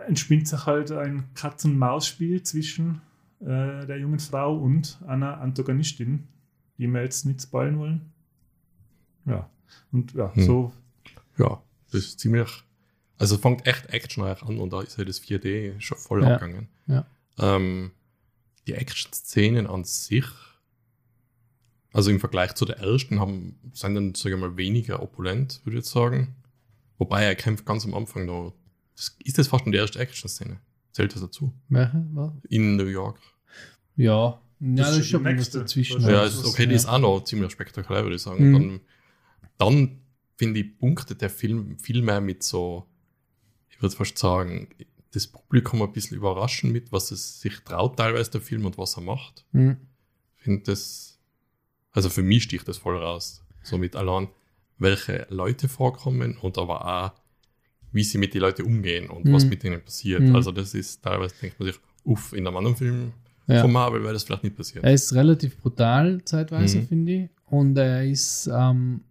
entspinnt sich halt ein Katz-und-Maus-Spiel zwischen äh, der jungen Frau und einer Antagonistin, die wir jetzt nicht spoilen wollen. Ja. Und ja, Hm. so. Ja, das ist ziemlich. Also es fängt echt actionreich an und da ist ja das 4D schon voll Ja. abgegangen. Ja. Ähm, die Action-Szenen an sich, also im Vergleich zu der ersten, haben, sind dann, sage ich mal, weniger opulent, würde ich jetzt sagen. Wobei er kämpft ganz am Anfang noch. Das, ist das fast schon die erste Action-Szene? Zählt das dazu? Was? In New York. Ja, ja, Das das ist schon was dazwischen. Ja, Ja, das ist, okay, die ja. ist auch noch ziemlich spektakulär, würde ich sagen. Mhm. Dann, dann finde ich, punktet der Film viel mehr mit so, ich würde fast sagen, das Publikum ein bisschen überraschen mit, was es sich traut, teilweise der Film und was er macht. Hm. Ich finde das, also für mich sticht das voll raus. So mit allein, welche Leute vorkommen und aber auch, wie sie mit den Leuten umgehen und was Mhm. mit ihnen passiert. Mhm. Also das ist teilweise, denkt man sich, uff, in einem anderen Film Ja. von Marvel wäre das vielleicht nicht passiert. Er ist relativ brutal zeitweise, Mhm. finde ich. Und er ist, ähm,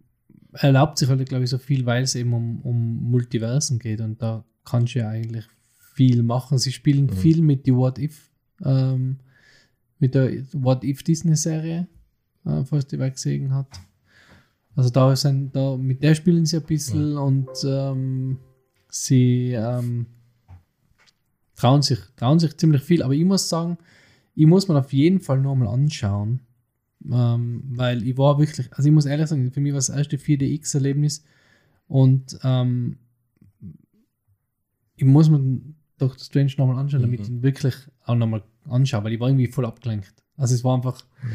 er erlaubt sich halt, glaube ich, so viel, weil es eben um, um Multiversen geht. Und da kannst du ja eigentlich viel machen. Sie spielen Mhm. viel mit die What If, ähm, mit der What If Disney-Serie, äh, falls die wer gesehen hat. Also da sind, da, mit der spielen sie ein bisschen und ähm, sie ähm, trauen sich, trauen sich ziemlich viel. Aber ich muss sagen, ich muss mir auf jeden Fall nochmal anschauen, ähm, weil ich war wirklich, also ich muss ehrlich sagen, für mich war das erste 4DX-Erlebnis und ähm, ich muss mir Dr. Strange nochmal anschauen, damit Mhm. ich ihn wirklich auch nochmal anschaue, weil ich war irgendwie voll abgelenkt. Also es war einfach, Ja.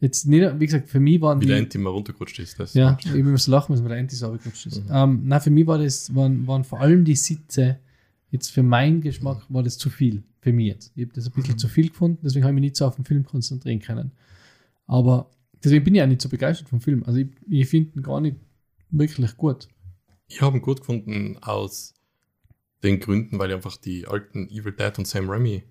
jetzt nicht, wie gesagt, für mich waren Wie die, der Anti mal runtergerutscht ist. Das ja, ich muss lachen, müssen, weil der Anti so abgerutscht ist. Mhm. Ähm, nein, für mich war das, waren, waren vor allem die Sitze, jetzt für meinen Geschmack war das zu viel, für mich jetzt. Ich habe das ein bisschen Mhm. zu viel gefunden, deswegen habe ich mich nicht so auf den Film konzentrieren können. Aber deswegen bin ich auch nicht so begeistert vom Film. Also ich, ich finde ihn gar nicht wirklich gut. Ich habe ihn gut gefunden aus den Gründen, weil ich einfach die alten Evil Dead und Sam Raimi,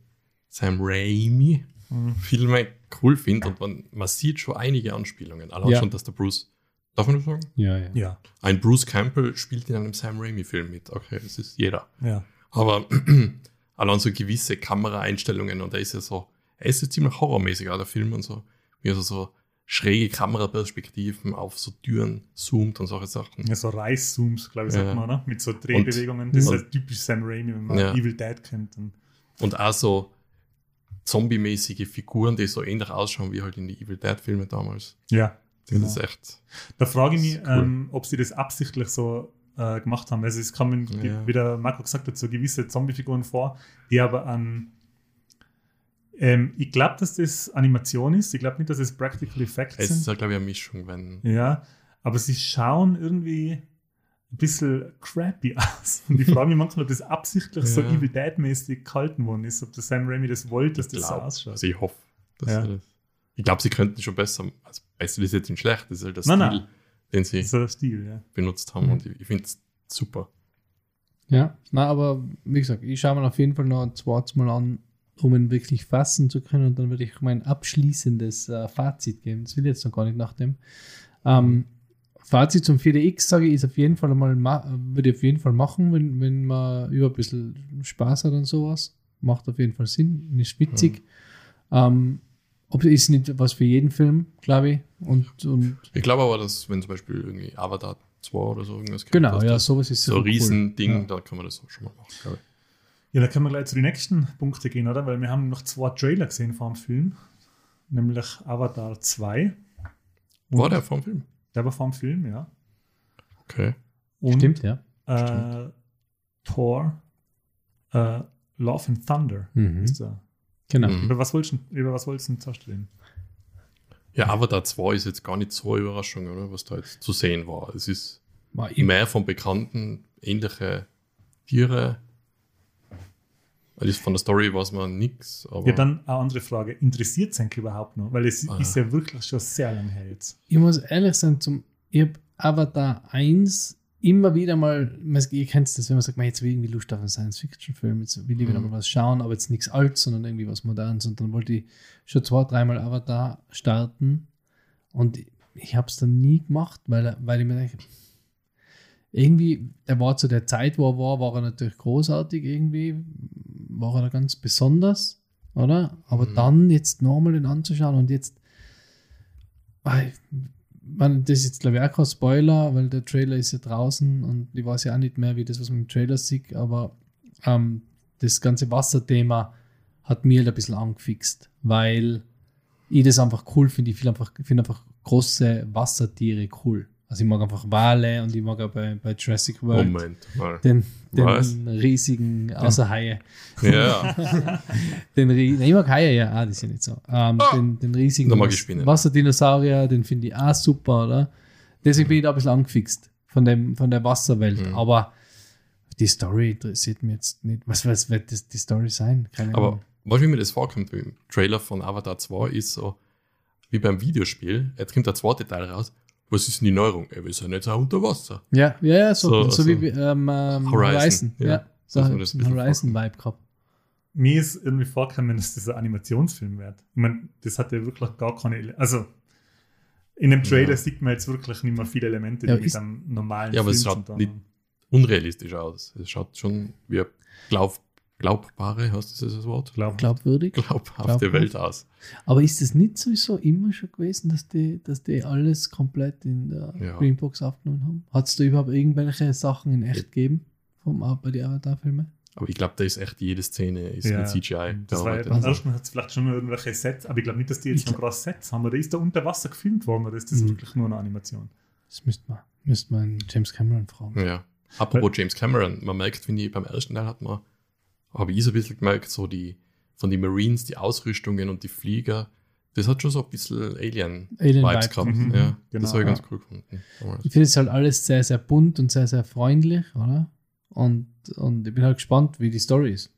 Sam Raimi Mhm. Filme cool finde und man, man sieht schon einige Anspielungen. Allein Ja. schon, dass der Bruce, darf man das sagen? Ja, ja. Ja, Ein Bruce Campbell spielt in einem Sam Raimi-Film mit. Okay, das ist jeder. ja. Aber allein so gewisse Kameraeinstellungen und er ist ja so, er ist ja ziemlich horrormäßig, auch der Film und so. Wie er so, schräge Kameraperspektiven auf so Türen zoomt und solche Sachen. Ja, so Reißzooms, glaube ich, Ja. sagt man, oder? Mit so Drehbewegungen. das ist und- halt typisch Sam Raimi, wenn man Ja. Evil Dead kennt. Und Und auch so zombie-mäßige Figuren, die so ähnlich ausschauen wie halt in die Evil Dead-Filme damals. ja, Das Genau. ist echt. Da frage ich mich, cool. ähm, ob sie das absichtlich so äh, gemacht haben. Also es kommen, Ja. wie der Marco gesagt hat, so gewisse Zombie-Figuren vor, die aber an ähm, ich glaube, dass das Animation ist. Ich glaube nicht, dass es Practical Effects Es ist sind. ja, glaube ich, eine Mischung, wenn. Ja, aber sie schauen irgendwie ein bisschen crappy aus. Und ich frage mich manchmal, ob das absichtlich so Ja. Evil Dead-mäßig gehalten worden ist, ob der Sam Raimi das wollte, dass das so glaub, ausschaut. Also ich hoffe, dass Ja. das. Ich glaube, sie könnten schon besser. Also besser ist jetzt nicht schlecht, das ist halt der Nein, Stil, nein. Den sie Stil, ja. benutzt haben. Mhm. Und ich, ich finde es super. Ja, na, aber wie gesagt, ich schaue mir auf jeden Fall noch ein zweites Mal an, um ihn wirklich fassen zu können. Und dann würde ich mein abschließendes äh, Fazit geben. Das will ich jetzt noch gar nicht nach dem. Ähm, Fazit zum 4DX, sage ich, ist auf jeden Fall mal, ma- würde ich auf jeden Fall machen, wenn, wenn man über ein bisschen Spaß hat und sowas. Macht auf jeden Fall Sinn, und ist witzig. Ähm, ob ist nicht was für jeden Film, glaube ich. Und, und Ich glaube aber, dass, wenn zum Beispiel irgendwie Avatar 2 oder so irgendwas kommt, genau, ja, sowas ist so ein cool. Riesending, Ja. da kann man das auch schon mal machen, glaube ich. Ja, da können wir gleich zu den nächsten Punkten gehen, oder? Weil wir haben noch zwei Trailer gesehen vor dem Film. Nämlich Avatar 2. Und War der vom Film? Der war vor dem Film, ja. Okay. Und, Stimmt, ja. Äh, Thor, äh, Love and Thunder Mhm. ist der. Genau. Mhm. Über was wolltest du über was wolltest du denn zuerst reden? Ja, Avatar 2 ist jetzt gar nicht so eine Überraschung, oder? Was da jetzt zu sehen war. Es ist War mehr von Bekannten, ähnliche Tiere. Das ist von der Story weiß man nichts, aber Ja, dann eine andere Frage. Interessiert es eigentlich überhaupt noch? Weil es Ah. ist ja wirklich schon sehr lange her jetzt. ich muss ehrlich sein, zum, ich habe Avatar 1 immer wieder mal, ihr kennt das, wenn man sagt, man jetzt will ich irgendwie Lust auf einen Science-Fiction-Film, jetzt will ich wieder Mhm. mal was schauen, aber jetzt nichts Altes, sondern irgendwie was Modernes. Und dann wollte ich schon zwei, dreimal Avatar starten und ich habe es dann nie gemacht, weil, er- weil ich mir denke, irgendwie, der war zu der Zeit, wo er war, war er natürlich großartig irgendwie, war er da ganz besonders, oder? Aber Mhm. dann jetzt nochmal den anzuschauen und jetzt, man, das ist jetzt glaube ich auch kein Spoiler, weil der Trailer ist ja draußen und ich weiß ja auch nicht mehr, wie das, was man im Trailer sieht, aber ähm, das ganze Wasserthema hat mir halt ein bisschen angefixt, weil ich das einfach cool finde. Ich finde einfach, ich finde einfach große Wassertiere cool. Also ich mag einfach Wale und ich mag auch bei, bei Jurassic World Moment mal. den, den Was? riesigen, außer Haie. Ja, Den, Nein, ich mag Haie, ja, ah, das ist ja nicht so. Ähm, Ah. den, den riesigen. Wasserdinosaurier, den finde ich auch super, oder? Deswegen bin ich da ein bisschen angefixt von, dem, von der Wasserwelt. Mhm. Aber die Story interessiert mich jetzt nicht. Was, was wird das, die Story sein? Keine aber Ahnung. was wie mir das vorkommt im Trailer von Avatar 2 ist so, wie beim Videospiel, jetzt kommt der zweite Teil raus, was ist denn die Neuerung? Ey, wir sind jetzt auch unter Wasser. Ja, ja, ja, so, So- so, so wie ähm, ähm, Horizon, Horizon. Ja, ja. so ein ein Horizon-Vibe gehabt. Mir ist irgendwie vorgekommen, dass das ein Animationsfilm wird. Ich meine, das hat ja wirklich gar keine. Ele also in dem Trailer Ja. sieht man jetzt wirklich nicht mehr viele Elemente, die Ja, mit einem normalen Ja, aber es Film schaut zu tun nicht-. Unrealistisch aus. Es schaut schon wie eine glaub, glaubbare, heißt das das Wort? Glaub, Glaubwürdig. Glaubhafte Glaubhaft. Welt aus. Aber ist das nicht sowieso immer schon gewesen, dass die, dass die alles komplett in der Ja. Greenbox aufgenommen haben? Hat es da überhaupt irgendwelche Sachen in echt gegeben vom, bei den Avatar-Filmen? Aber ich glaube, da ist echt jede Szene ist Ja, mit CGI Das war ja, beim ersten hat es vielleicht schon irgendwelche Sets, aber ich glaube nicht, dass die jetzt Ich noch Sets haben. Oder ist da unter Wasser gefilmt worden oder ist das Mhm. wirklich nur eine Animation? Das müsste man, müsste man James Cameron fragen. Ja. Apropos James Cameron, man merkt, finde ich, beim ersten Teil hat man, habe ich so ein bisschen gemerkt, so die, von den Marines, die Ausrüstungen und die Flieger, das hat schon so ein bisschen Alien-Vibes Alien-Vibe. gehabt. Mhm. Ja, Genau, das habe ich ja. ganz cool gefunden. damals. Ich finde es halt alles sehr, sehr bunt und sehr, sehr freundlich, oder? Und, und ich bin halt gespannt, wie die Story ist.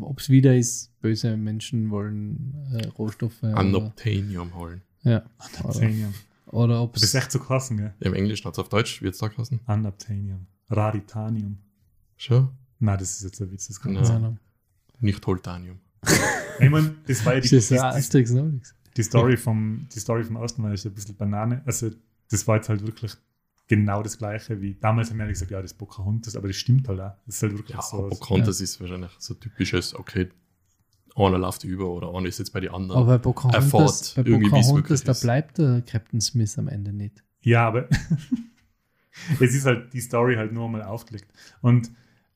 Ob es wieder ist, böse Menschen wollen äh, Rohstoffe. Oder, Unobtainium holen. ja, oder, Unobtainium. oder ob Das ist es. echt so krass, gell? Im Englischen hat es auf Deutsch, wird es da geheißen? Unobtainium. Raritanium. Schon? Nein, das ist jetzt ein Witz. Das kann Ja. nicht Keine sein. Ahnung. Nicht Holtanium. Ich meine, das war ja die, Das ist die, ja die, Obelix. die Story vom, die Story vom ersten Mal ist ein bisschen Banane. Also, das war jetzt halt wirklich genau das Gleiche wie damals haben wir gesagt, ja, das ist Pocahontas, aber das stimmt halt auch. Das ist halt wirklich Ja, so. Pocahontas ist wahrscheinlich so typisches, okay, einer läuft über oder einer ist jetzt bei den anderen. Aber bei Pocahontas, erfahrt bei irgendwie, Pocahontas da ist. bleibt der Captain Smith am Ende nicht. Ja, aber es ist halt die Story halt nur mal aufgelegt. Und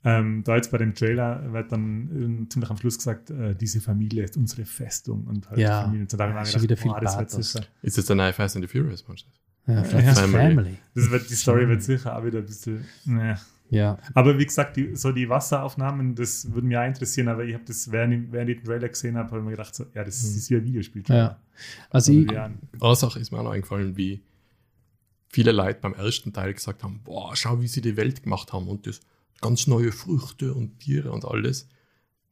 ähm, da jetzt bei dem Trailer wird dann ähm, ziemlich am Schluss gesagt, äh, diese Familie ist unsere Festung und halt Ja. die Familie. Und so da mir Schon wieder viel boah, das wird Pathos. sicher. ist jetzt der neue Fast and the Furious, meinst du? Ja, Ja, Family. Family. Das wird, die Story wird sicher auch wieder ein bisschen. Ne. Ja, Aber wie gesagt, die, so die Wasseraufnahmen, das würde mich auch interessieren, aber ich habe das, während ich, während ich den Trailer gesehen habe, habe ich mir gedacht, so, ja, das ist wie ein Videospiel. ja. Also Aber ich, ja, Eine Sache ist mir auch noch eingefallen, wie viele Leute beim ersten Teil gesagt haben, boah, schau, wie sie die Welt gemacht haben und das ganz neue Früchte und Tiere und alles.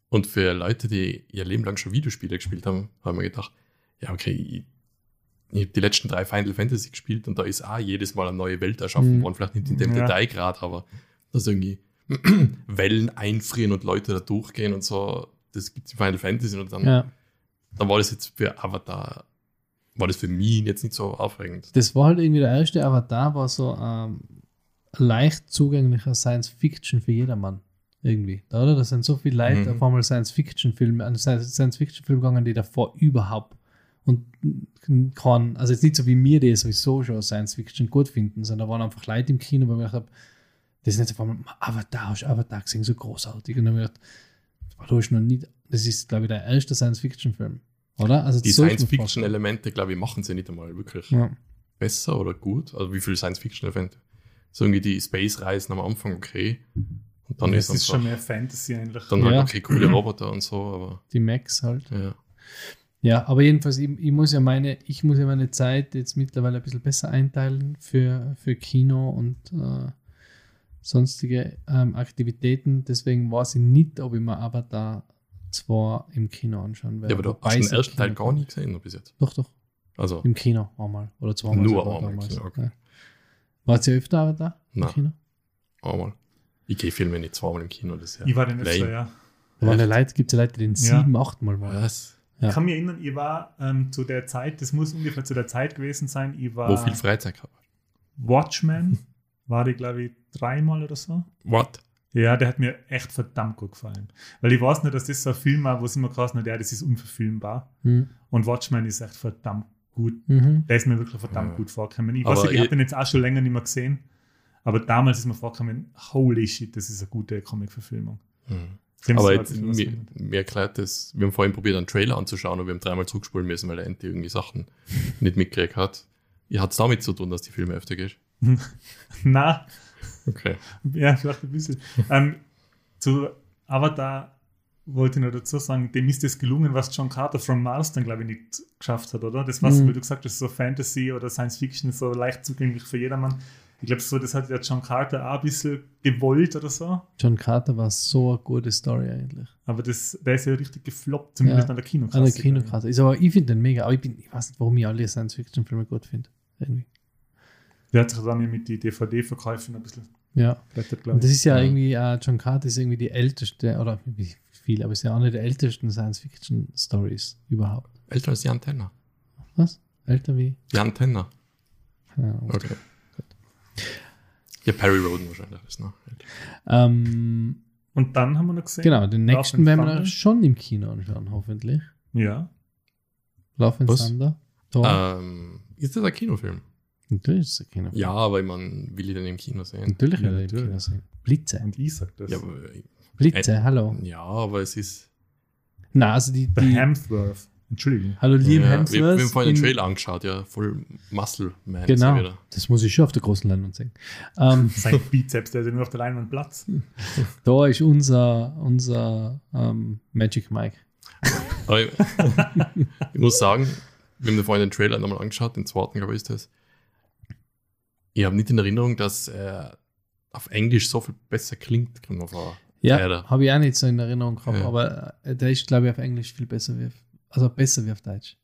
Und für Leute, die ihr Leben lang schon Videospiele gespielt haben, haben wir gedacht, ja, okay, ich, ich habe die letzten drei Final Fantasy gespielt und da ist auch jedes Mal eine neue Welt erschaffen Mhm. worden, vielleicht nicht in dem Ja. Detailgrad, aber dass irgendwie Wellen einfrieren und Leute da durchgehen und so, das gibt es in Final Fantasy und dann, ja, dann war das jetzt für Avatar, war das für mich jetzt nicht so aufregend. das war halt irgendwie der erste Avatar, war so ähm, leicht zugänglicher Science Fiction für jedermann. Irgendwie, oder? Da sind so viele Leute Mhm. auf einmal Science-Fiction-Filme, an Science-Fiction-Film gegangen, die davor überhaupt und kann, also jetzt nicht so wie mir, die sowieso schon Science-Fiction gut finden, sondern da waren einfach Leute im Kino, wo ich gedacht habe, das ist nicht auf einmal, Avatar, hast du Avatar gesehen, so großartig. Und dann habe ich gedacht, du hast noch nie, das ist, glaube ich, der erste Science-Fiction-Film, oder? Also Die. Science-Fiction-Elemente, glaube ich, machen sie nicht einmal wirklich Ja. besser oder gut. Also wie viele Science-Fiction-Elemente? So irgendwie die Space-Reisen am Anfang okay. Und dann das ist ist schon mehr Fantasy eigentlich. dann halt Ja. okay, coole Roboter und so, aber Die Max halt. ja. Ja, aber jedenfalls, ich, ich muss ja meine, ich muss ja meine Zeit jetzt mittlerweile ein bisschen besser einteilen für, für Kino und äh, sonstige ähm, Aktivitäten. Deswegen weiß ich nicht, ob ich mir Avatar 2 im Kino anschauen werde. Ja, aber du Wobei hast den es im ersten Teil gar nie gesehen bis jetzt. Doch, doch. Also, Im Kino einmal. Oder zweimal. Nur einmal okay. Ja. Wart ihr öfter Avatar im Nein. Kino? einmal. Ich gehe Filme nicht zweimal im Kino, das ist ja Ich war den öfter, ja. Da waren ja? Leute, gibt es ja Leute, die den Ja. sieben, achtmal waren. Was? Ja. Ich kann mich erinnern, ich war ähm, zu der Zeit, das muss ungefähr zu der Zeit gewesen sein, ich war Wo viel Freizeit gehabt? Watchmen, war ich glaube ich dreimal oder so. What? Ja, der hat mir echt verdammt gut gefallen. Weil ich weiß nicht, dass das so ein Film war, wo es immer krass hat, ja, das ist unverfilmbar. Hm. Und Watchmen ist echt verdammt gut. Mhm. Der ist mir wirklich verdammt Ja. gut vorgekommen. Ich Aber weiß nicht, ich habe den jetzt auch schon länger nicht mehr gesehen. Aber damals ist mir vorgekommen, holy shit, das ist eine gute Comic-Verfilmung. Hm. Haben Aber jetzt, mir, mir erklärt das, wir haben vorhin probiert, einen Trailer anzuschauen und wir haben dreimal zurückspulen müssen, weil der Ente irgendwie Sachen nicht mitgekriegt hat. Ihr hat es damit zu tun, dass die Filme öfter geht. Na, Okay. ja, vielleicht ein bisschen. ähm, zu Avatar wollte ich noch dazu sagen, dem ist es gelungen, was John Carter from Mars dann, glaube ich, nicht geschafft hat, oder? Das, was, Mhm. wie du gesagt hast, so Fantasy oder Science Fiction, so leicht zugänglich für jedermann. Ich glaube, so, das hat ja John Carter auch ein bisschen gewollt oder so. John Carter war so eine gute Story eigentlich. Aber das, der ist ja richtig gefloppt, zumindest Ja. an der Kinokasse. An der. Kinokrasse. Ist aber, ich finde den mega, aber ich, bin, ich weiß nicht, warum ich alle Science-Fiction-Filme gut finde. Irgendwie. Der hat sich dann mit den DVD-Verkäufen ein bisschen Ja. das ist ja Ja. irgendwie, äh, John Carter ist irgendwie die älteste, oder wie viel, aber ist ja eine der ältesten Science-Fiction-Stories überhaupt. Älter als die Antenne. Was? Älter wie? Die Antenne. Ja, Okay. Ja, Perry Roden wahrscheinlich ist noch älter. ähm, Und dann haben wir noch gesehen. genau, den nächsten and werden wir schon im Kino anschauen, hoffentlich. Ja. Love and Was? Thunder. Ähm, ist das ein Kinofilm? Natürlich ist es ein Kinofilm. Ja, aber ich meine, will ich den im Kino sehen? Natürlich Ja, will er im. Kino sehen. Blitze. Und ich sag das. Ja, aber, Blitze, hallo. ja, aber es ist. Na, also die, The die Hemsworth. Entschuldigung. Hallo Liam ja, Hemsworth. wir, wir haben vorhin den Trailer angeschaut, ja, voll Muscle Man. Genau. so wieder. Das muss ich schon auf der großen Leinwand sehen. Ähm, Sein Bizeps, der ja nur auf der Leinwand Platz. da ist unser, unser ähm, Magic Mike. Aber ich, ich muss sagen, wir haben vorhin den Trailer nochmal angeschaut, den zweiten, glaube ich, ist das. Ich habe nicht in Erinnerung, dass er auf Englisch so viel besser klingt, kommt mir vor. Ja, habe ich auch nicht so in Erinnerung gehabt, Ja. aber äh, der ist, glaube ich, auf Englisch viel besser wie auf, also besser wie auf Deutsch.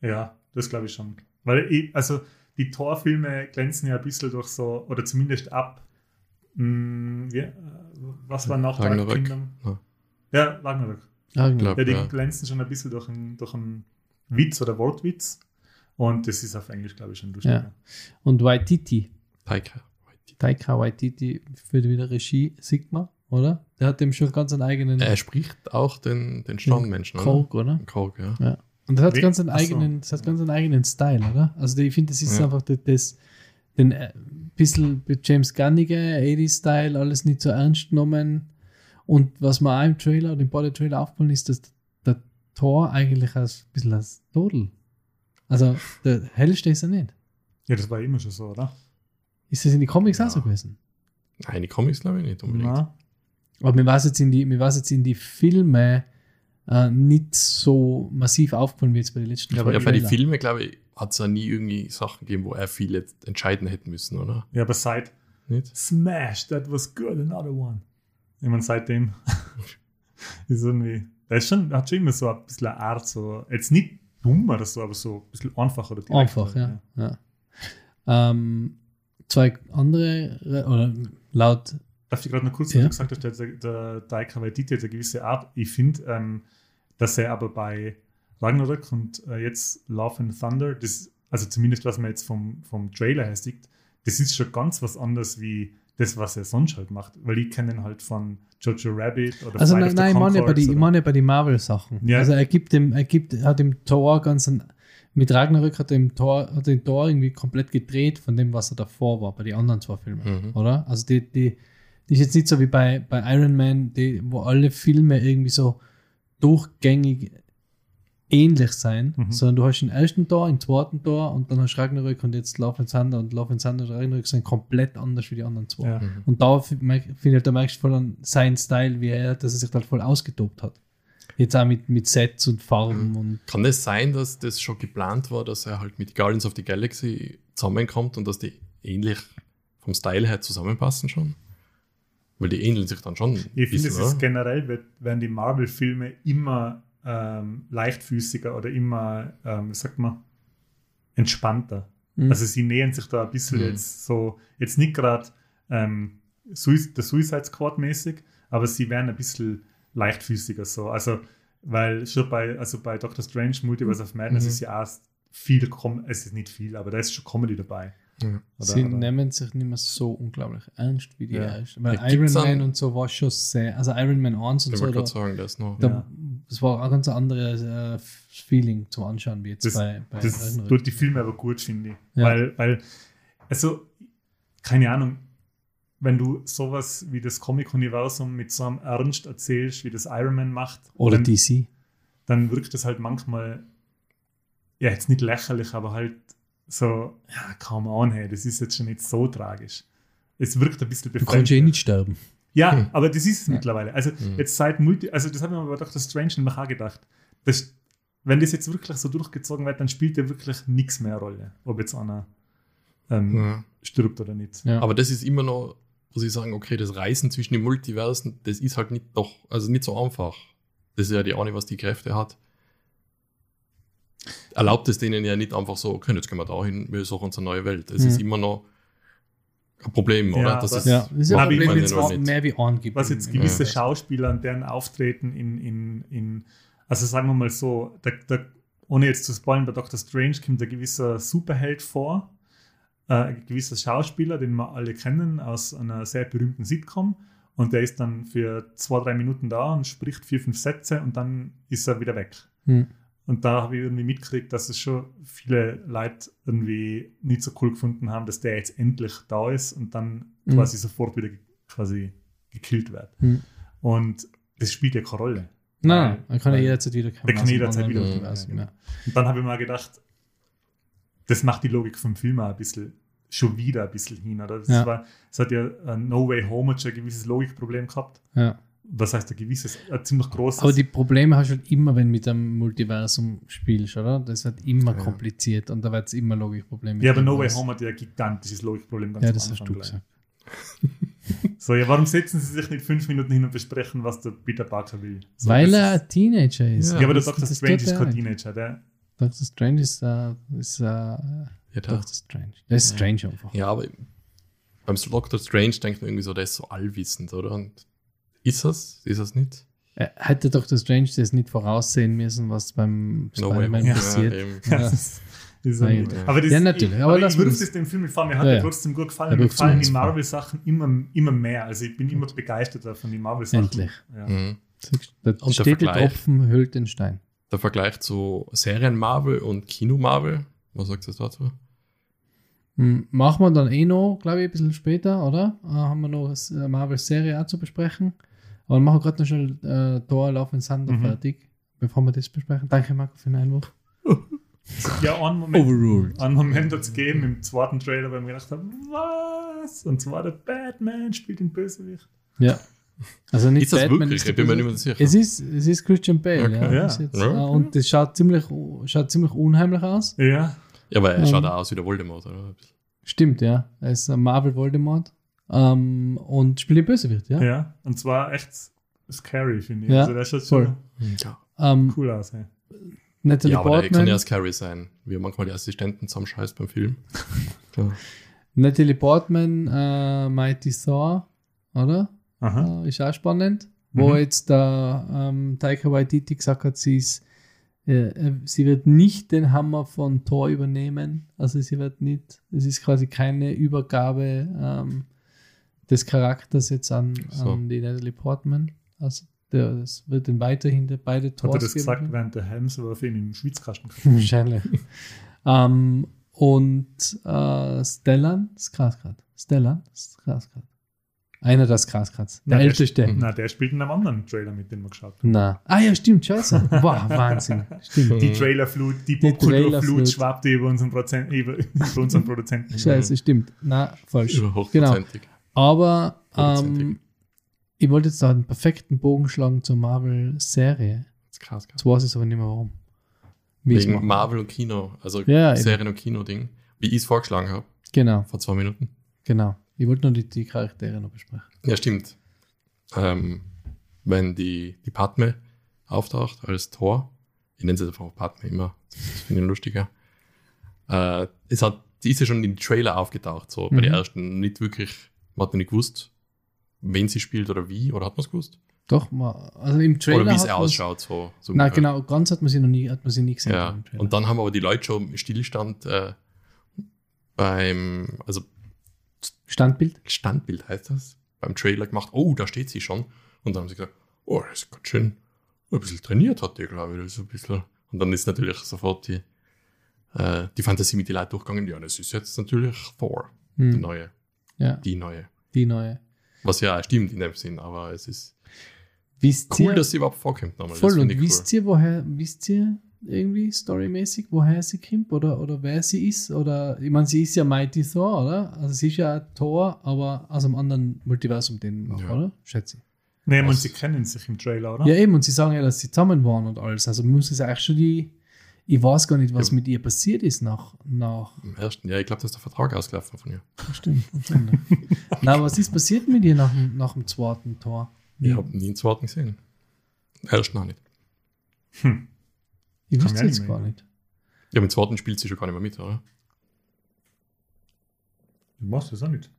Ja, das glaube ich schon. Weil ich, also die Torfilme glänzen ja ein bisschen durch so, oder zumindest ab. Mh, wie, äh, was war nach Dark Ragnarök. Kingdom? Ja. Ja, Ragnarök. Ja, die Ja. glänzen schon ein bisschen durch einen, durch einen Witz oder Wortwitz. Und das ist auf Englisch, glaube ich, schon lustig. Ja. Und Waititi, Taika. Taika Waititi führt wieder Regie, Sigma, oder? Der hat dem schon ganz einen eigenen Er spricht auch den, den Strandmenschen, Kork, oder? Kork, ja. Und das hat Wie? ganz einen eigenen, das hat ganz einen eigenen Style, oder? Also ich finde, das ist Ja. einfach das, das den äh, bisschen James Gunnige, 80s-Style, alles nicht so ernst genommen. Und was mir auch im Trailer oder im Body-Trailer aufgefallen ist, dass der Thor eigentlich als ein bisschen als Todel. Also der hellste ist er nicht. Ja, das war immer schon so, oder? Ist das in die Comics Ja. auch so gewesen? Nein, die Comics glaube ich nicht unbedingt. Na, Aber mir war es jetzt in die, mir war es jetzt in die Filme äh, nicht so massiv aufgefallen wie jetzt bei den letzten Ja, zwei Ja, bei den. Filmen, glaube ich, hat es ja nie irgendwie Sachen gegeben, wo er viel jetzt entscheiden hätte müssen, oder? ja, aber seit Nicht? Smash, that was good, another one. Ich meine, seitdem ist irgendwie, der ist schon, hat schon immer so ein bisschen eine Art, so, jetzt nicht dumm oder so, aber so ein bisschen einfacher oder Einfach, ja. ja. Ähm, zwei andere, Re- oder laut, Darf ich gerade noch kurz, Ja. was du gesagt hast, der, der Taika Waititi hat eine gewisse Art. Ich finde, ähm, dass er aber bei Ragnarök und äh, jetzt Love and Thunder, das, also zumindest was man jetzt vom, vom Trailer her sieht, das ist schon ganz was anderes wie das, was er sonst halt macht. Weil ich kenne ihn halt von Jojo Rabbit oder also Flight nein, of the nein ich meine ja bei Conchords die, ich meine bei die Marvel-Sachen. Ja. Also er gibt dem, er gibt, er hat dem Thor ganz ein, mit Ragnarök hat er dem Thor, hat den Thor irgendwie komplett gedreht von dem, was er davor war, bei den anderen zwei Filmen. Mhm. oder? Also die, die ist jetzt nicht so wie bei, bei Iron Man, die, wo alle Filme irgendwie so durchgängig ähnlich sein, Mhm. sondern du hast den ersten Tor, den zweiten Tor und dann hast du Ragnarök und jetzt Love and Thunder und Love and Thunder und Ragnarök sind komplett anders wie die anderen zwei. Ja. Mhm. Und da finde ich, halt, da merkst du voll an seinen Style, wie er, dass er sich halt voll ausgetobt hat. Jetzt auch mit, mit Sets und Farben Mhm. und Kann es sein, dass das schon geplant war, dass er halt mit Guardians of the Galaxy zusammenkommt und dass die ähnlich vom Style her zusammenpassen schon? Weil die ähneln sich dann schon. Ich finde, es ist generell, wird- werden die Marvel-Filme immer ähm, leichtfüßiger oder immer, ähm, wie sagt man, entspannter. Mhm. Also sie nähern sich da ein bisschen Mhm. jetzt so, jetzt nicht gerade ähm, Sui- der Suicide Squad mäßig, aber sie werden ein bisschen leichtfüßiger so. Also, weil schon bei, also bei Doctor Strange Multiverse of Madness Mhm. ist ja auch viel, Com es ist nicht viel, aber da ist schon Comedy dabei. Ja. Oder, sie oder, nehmen sich nicht mehr so unglaublich ernst wie die Ja. ersten. Weil Ja, Iron Man und so war schon sehr, also Iron Man 1 und Ich so, wollte da, gerade sagen, das noch. da, Ja. das war ein ganz anderes äh, Feeling zum Anschauen wie jetzt Das- bei, bei Das tut die Filme aber gut, finde ich. Ja. Weil, weil, also, keine Ahnung, wenn du sowas wie das Comic-Universum mit so einem Ernst erzählst, wie das Iron Man macht, Oder dann, DC. dann wirkt das halt manchmal, ja, jetzt nicht lächerlich, aber halt so, ja, kaum an, hey, das ist jetzt schon nicht so tragisch. Es wirkt ein bisschen Du kannst eh nicht sterben. ja, Hm. aber das ist es Ja. mittlerweile. Also Hm. jetzt seit Multi, also das habe ich mir bei Dr. Strange nämlich auch gedacht. Das, wenn das jetzt wirklich so durchgezogen wird, dann spielt ja wirklich nichts mehr eine Rolle, ob jetzt einer ähm, Ja. stirbt oder nicht. Ja. Aber das ist immer noch, wo sie sagen, okay, das Reisen zwischen den Multiversen, das ist halt nicht doch, also nicht so einfach. Das ist ja die eine, was die Kräfte hat. Erlaubt es denen ja nicht einfach so, okay, jetzt gehen wir dahin, wir suchen uns eine neue Welt. Es Mhm. ist immer noch ein Problem, Ja, oder? Das ist, ja, das ist ja ein Problem, wenn es mehr wie angibt. Was jetzt gewisse Universum. Schauspieler und deren Auftreten in, in, in also sagen wir mal so, der, der, ohne jetzt zu spoilern, bei Dr. Strange kommt ein gewisser Superheld vor, äh, ein gewisser Schauspieler, den wir alle kennen aus einer sehr berühmten Sitcom. Und der ist dann für zwei, drei Minuten da und spricht vier, fünf Sätze und dann ist er wieder weg. Hm. Und da habe ich irgendwie mitgekriegt, dass es schon viele Leute irgendwie nicht so cool gefunden haben, dass der jetzt endlich da ist und dann Mhm. quasi sofort wieder quasi gekillt wird. Hm. Und das spielt ja keine Rolle. Nein, dann kann er weil- jederzeit wieder. Der kann jederzeit wieder kommen, ja. Und dann habe ich mir gedacht, das macht die Logik vom Film auch ein bisschen, schon wieder ein bisschen hin. Oder? Das Ja. war, es hat ja äh, No Way Home hat schon ein gewisses Logikproblem gehabt. Ja. Was heißt ein gewisses? Ein ziemlich großes. Aber die Probleme hast du halt immer, wenn du mit einem Multiversum spielst, oder? Das wird immer Ja. kompliziert und da wird es immer Logikprobleme ja, aber. No Way Home hat ja ein gigantisches Logikproblem. ganz Ja, am das hast Anfang du gleich. gesagt. So, ja, warum setzen sie sich nicht fünf Minuten hin und besprechen, was der Peter Parker will? So, Weil er ein Teenager ist. Ja, aber der Dr. Strange ist kein. Teenager. Der, Dr. Strange ist, äh, ist äh, ja, da. Dr. Strange. Der ist Ja. strange einfach. ja, aber beim Doctor Strange denkt man irgendwie so, der ist so allwissend, oder? Und ist das? Ist das nicht? Er hätte doch der Strange das nicht voraussehen müssen, was beim No Spider-Man passiert. Ja. Ja. Das Nein, aber das, Ja, natürlich, Ich, aber aber ich würde es dem Film gefallen. Mir hat Ja, er ja. trotzdem gut gefallen. Mir gefallen die Marvel-Sachen immer, immer mehr. Also ich bin immer begeisterter von den Marvel-Sachen. Endlich. Ja. Mhm. Der der stete Vergleich. Tropfen hüllt den Stein. Der Vergleich zu Serien Marvel und Kino Marvel, was sagst du dazu? Hm, Machen wir dann eh noch, glaube ich, ein bisschen später, oder? Äh, haben wir noch eine Marvel-Serie auch zu besprechen. Aber dann machen wir gerade noch schnell äh, Thor, Love and Thunder Mhm. fertig, bevor wir das besprechen. Danke, Marco, für den Einwurf. Ja, einen Moment, Overruled. einen Moment hat es gegeben im zweiten Trailer, weil mir gedacht habe, was? Und zwar der Batman spielt den Bösewicht. Ja. Also nicht Ist das Batman, wirklich? ist Ich bin mir nicht mehr sicher. Es ist, es ist Christian Bale, Okay. ja. Ja. Ist jetzt, Ja. äh, und das schaut ziemlich, schaut ziemlich unheimlich aus. Ja, Ja, aber er Ähm. schaut auch aus wie der Voldemort, oder? Stimmt, ja. Er ist ein Marvel Voldemort. Ähm, und spielt den Bösewicht, ja. ja. Und zwar echt scary, finde ich. Ja, also der schaut voll. schon Ähm, cool aus. Hey. Natalie ja aber der kann ja scary sein, wie manchmal die Assistenten zusammenscheißt beim Film. Ja. Natalie Portman, äh, Mighty Thor, oder? Aha. Äh, ist auch spannend. Wo Mhm. jetzt der ähm, Taika Waititi gesagt hat, sie ist, äh, äh, sie wird nicht den Hammer von Thor übernehmen. Also sie wird nicht, es ist quasi keine Übergabe ähm, des Charakters jetzt an, So. an die Natalie Portman. Also der, es wird dann weiterhin der- beide Hat Thors er das geben. gesagt, während der Helmswurf ihn im Schwitzkasten? Wahrscheinlich. ähm, und äh, Stellan, Skarsgård. Stellan, Skarsgård. Einer der Skarsgårds. Der der älteste. Mhm. Na, der spielt in einem anderen Trailer mit, den wir geschaut haben. Na. Ah ja, stimmt, scheiße. Wow, Wahnsinn. Stimmt. Die. Trailerflut, die, Popkulturflut schwappte über unseren, Prozent, über, über unseren Produzenten. Scheiße, stimmt. Na, falsch. Über hochprozentig. Aber ähm, ich wollte jetzt da einen perfekten Bogen schlagen zur Marvel-Serie. Das ist krass, krass. Jetzt weiß ich aber nicht mehr warum. Wie Wegen. Marvel und Kino, also Ja. Serien und Kino-Ding, wie ich es vorgeschlagen habe, Genau, vor zwei Minuten. genau. Ich wollte nur die, die Charaktere noch besprechen. Ja, stimmt. Ähm, wenn die, die Padme auftaucht als Tor, ich nenne sie einfach Padme immer, das finde ich lustiger. Äh, es hat, die ist ja schon in den Trailer aufgetaucht, so bei Mhm. den ersten nicht wirklich, man hat nicht gewusst, wen sie spielt oder wie, oder hat man es gewusst? Doch, ma- also im Trailer. oder wie man's- ausschaut, so. so ungefähr. genau, ganz hat man sie noch nie, hat man sie nie gesehen. Ja, und dann haben aber die Leute schon im Stillstand äh, beim, also Standbild? Standbild heißt das, beim Trailer gemacht, oh, da steht sie schon. Und dann haben sie gesagt, oh, das ist ganz schön, ein bisschen trainiert hat die, glaube ich, das ist ein bisschen. Und dann ist natürlich sofort die, äh, die Fantasie mit den Leuten durchgegangen, ja, das ist jetzt natürlich Thor, die Hm. neue, Ja, die neue. die neue. Was ja stimmt in dem Sinn, aber es ist Wisst cool, ihr, dass sie überhaupt vorkommt nochmal. voll, und wisst ihr, woher, wisst ihr irgendwie storymäßig, woher sie kommt oder, oder wer sie ist? Oder, ich meine, sie ist ja Mighty Thor, oder? Also sie ist ja Thor, aber aus einem anderen Multiversum, den noch, Ja. oder? Schätze ich. Nee, und sie kennen sich im Trailer, oder? Ja, eben, und sie sagen ja, dass sie zusammen waren und alles. Also muss es eigentlich schon die. Ich weiß gar nicht, was Ja. mit ihr passiert ist nach. nach. Im ersten, ja, ich glaube, da ist der Vertrag ausgelaufen von ihr. stimmt, stimmt. Na, was ist passiert mit ihr nach, dem- nach dem zweiten Tor? Ich habe nie einen zweiten gesehen. Ersten auch nicht. Hm. Ich wusste jetzt nicht gar nicht. Ja, im zweiten spielt sie schon gar nicht mehr mit, oder? Du machst das auch nicht.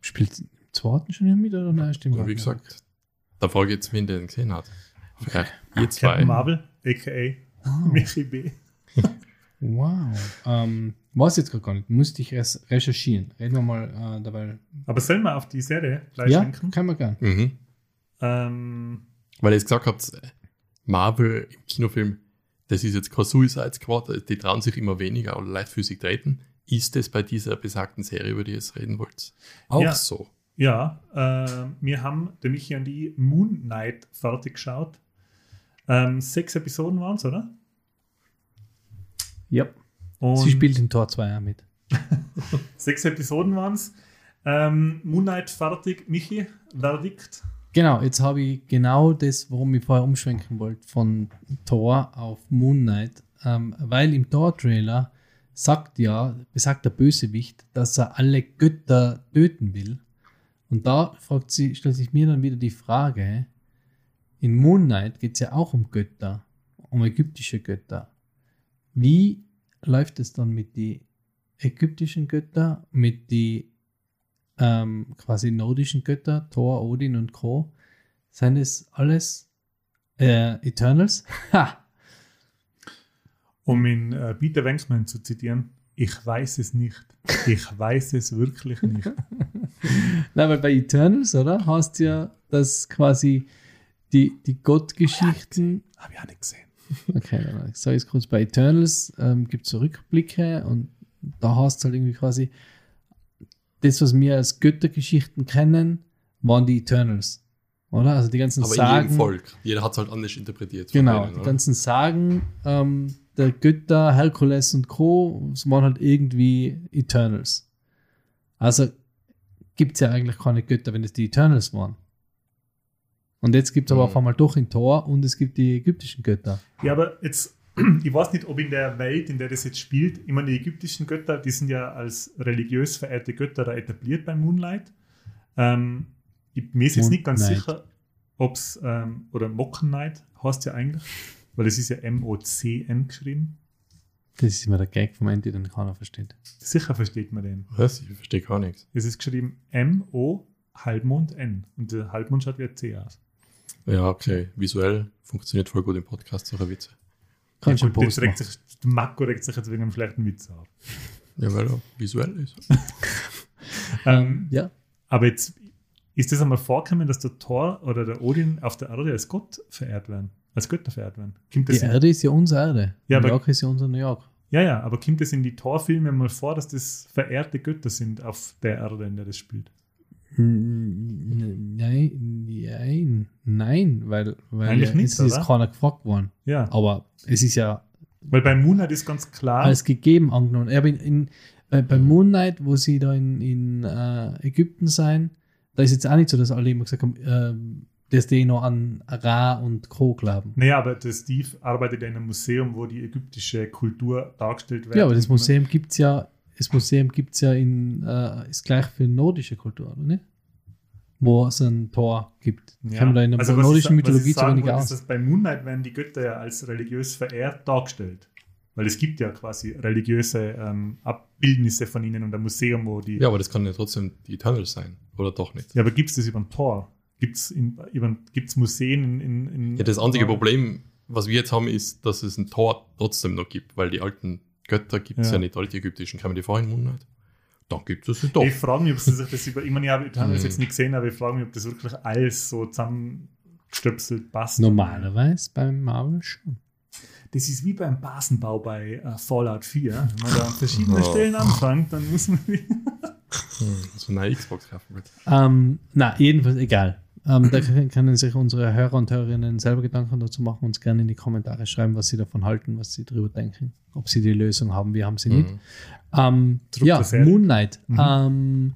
Spielt sie im zweiten schon mit oder nein? Stimmt Ja, gar wie nicht. gesagt, da frage ich jetzt, wen den gesehen hat. Vielleicht ihr zwei. Captain Marvel, a.k.a. Ah, Michi B. wow. Ähm, weiß jetzt gerade gar nicht. Musste ich res recherchieren. Reden wir mal äh, dabei. Aber sollen wir auf die Serie gleich Ja, lenken? kann man gern. Mhm. Ähm, Weil ihr jetzt gesagt habt, Marvel im Kinofilm, das ist jetzt kein Suicide Squad, die trauen sich immer weniger oder leichtfüßig treten. Ist es bei dieser besagten Serie, über die ihr jetzt reden wollt, auch Ja. so? ja, äh, wir haben, der Michi und die, Moon Knight fertig geschaut. Ähm, sechs Episoden waren es, oder? Ja. Und Sie spielt in Tor 2 auch mit. Sechs Episoden waren es. Ähm, Moon Knight fertig. Michi, Verdikt. Genau, jetzt habe ich genau das, warum ich vorher umschwenken wollte, von Thor auf Moon Knight. Ähm, weil im Thor-Trailer sagt ja, besagt der Bösewicht, dass er alle Götter töten will. Und da fragt sie, stellt sich mir dann wieder die Frage, in Moon Knight geht es ja auch um Götter, um ägyptische Götter. Wie läuft es dann mit den ägyptischen Göttern, mit den ähm, quasi nordischen Götter, Thor, Odin und Co., Seien es alles äh, Eternals? Ha! Um ihn äh, Peter Wengsman zu zitieren, ich weiß es nicht. Ich weiß es wirklich nicht. Nein, weil bei Eternals, oder? Hast du ja das quasi die, die Gottgeschichten. Habe ich auch nicht gesehen. Okay, dann sage ich es kurz. Bei Eternals ähm, gibt es so Rückblicke und da hast du halt irgendwie quasi das, was wir als Göttergeschichten kennen, waren die Eternals. Oder? Also die ganzen Aber in Sagen. jedem Volk. Jeder hat es halt anders interpretiert. Genau, denen, die ganzen Sagen ähm, der Götter, Herkules und Co. es waren halt irgendwie Eternals. Also gibt es ja eigentlich keine Götter, wenn es die Eternals waren. Und jetzt gibt es aber Mhm. auf einmal doch ein Tor und es gibt die ägyptischen Götter. Ja, aber jetzt, ich weiß nicht, ob in der Welt, in der das jetzt spielt, immer die ägyptischen Götter, die sind ja als religiös verehrte Götter da etabliert bei Moonlight. Ähm, ich, mir ist jetzt nicht ganz Moonlight. sicher, ob es, ähm, oder Mockennight heißt ja eigentlich, weil es ist ja M-O-C-N geschrieben. Das ist immer der Gag vom Ende, den keiner versteht. Sicher versteht man den. Was? Ich verstehe gar nichts. Es ist geschrieben M-O Halbmond N. Und der Halbmond schaut wie ein C aus. Ja, okay. Visuell funktioniert voll gut im Podcast, solche Witze. Kannst Ja, gut, regt sich, der Marco regt sich jetzt wegen einem schlechten Witz auf. Ja, weil er visuell ist. Ähm, Ja, Aber jetzt ist das einmal vorgekommen, dass der Thor oder der Odin auf der Erde als Gott verehrt werden, als Götter verehrt werden. Kommt die das in, Erde ist ja unsere Erde. Ja, New aber- York ist ja unser New York. ja, ja, aber kommt es in die Thor-Filme mal vor, dass das verehrte Götter sind auf der Erde, in der das spielt? Nein, nein, nein, weil, weil Eigentlich nicht, es ist oder? keiner gefragt worden. Ja, Aber es ist ja weil bei Moonlight ist ganz klar, als gegeben angenommen. Aber in, in, bei, bei Moon Knight, wo sie da in, in äh, Ägypten sein, da ist jetzt auch nicht so, dass alle immer gesagt haben, ähm, dass die noch an Ra und Co. glauben. naja, aber der Steve arbeitet in einem Museum, wo die ägyptische Kultur dargestellt wird. Ja, aber das Museum gibt es ja, das Museum gibt's ja in, äh, ist gleich für nordische Kultur, oder nicht? Wo es ein Tor gibt. Ja. Kann man da in der Also ich nordischen was Mythologie zu wenig aus. ist, bei Moonlight werden die Götter ja als religiös verehrt dargestellt. Weil es gibt ja quasi religiöse ähm, Abbildnisse von ihnen und ein Museum, wo die. Ja, aber das kann ja trotzdem die Eternals sein. Oder doch nicht? Ja, aber gibt es das über ein Tor? Gibt es gibt's Museen in, in, in Ja, das einzige Problem, was wir jetzt haben, ist, dass es ein Tor trotzdem noch gibt, weil die alten Götter gibt es Ja. ja. nicht, alle die ägyptischen. Kann man die vorhin wundern? Dann gibt es sie doch. Ich frage mich, ob sie sich das über. Ich meine, ich habe das Hm. jetzt nicht gesehen, aber ich frage mich, ob das wirklich alles so zusammengestöpselt passt. Normalerweise beim Marvel schon. Das ist wie beim Basenbau bei äh, Fallout 4. Wenn man da an verschiedenen Oh. Stellen anfängt, dann muss man. Hm, so eine Xbox kaufen wird. Ähm, na, jedenfalls egal. Ähm, da können, sich unsere Hörer und Hörerinnen selber Gedanken dazu machen, uns gerne in die Kommentare schreiben, was sie davon halten, was sie darüber denken, ob sie die Lösung haben. Wir haben sie nicht. Mhm. Ähm, Zurück ja, Serie. Moon Knight. Mhm. Ähm,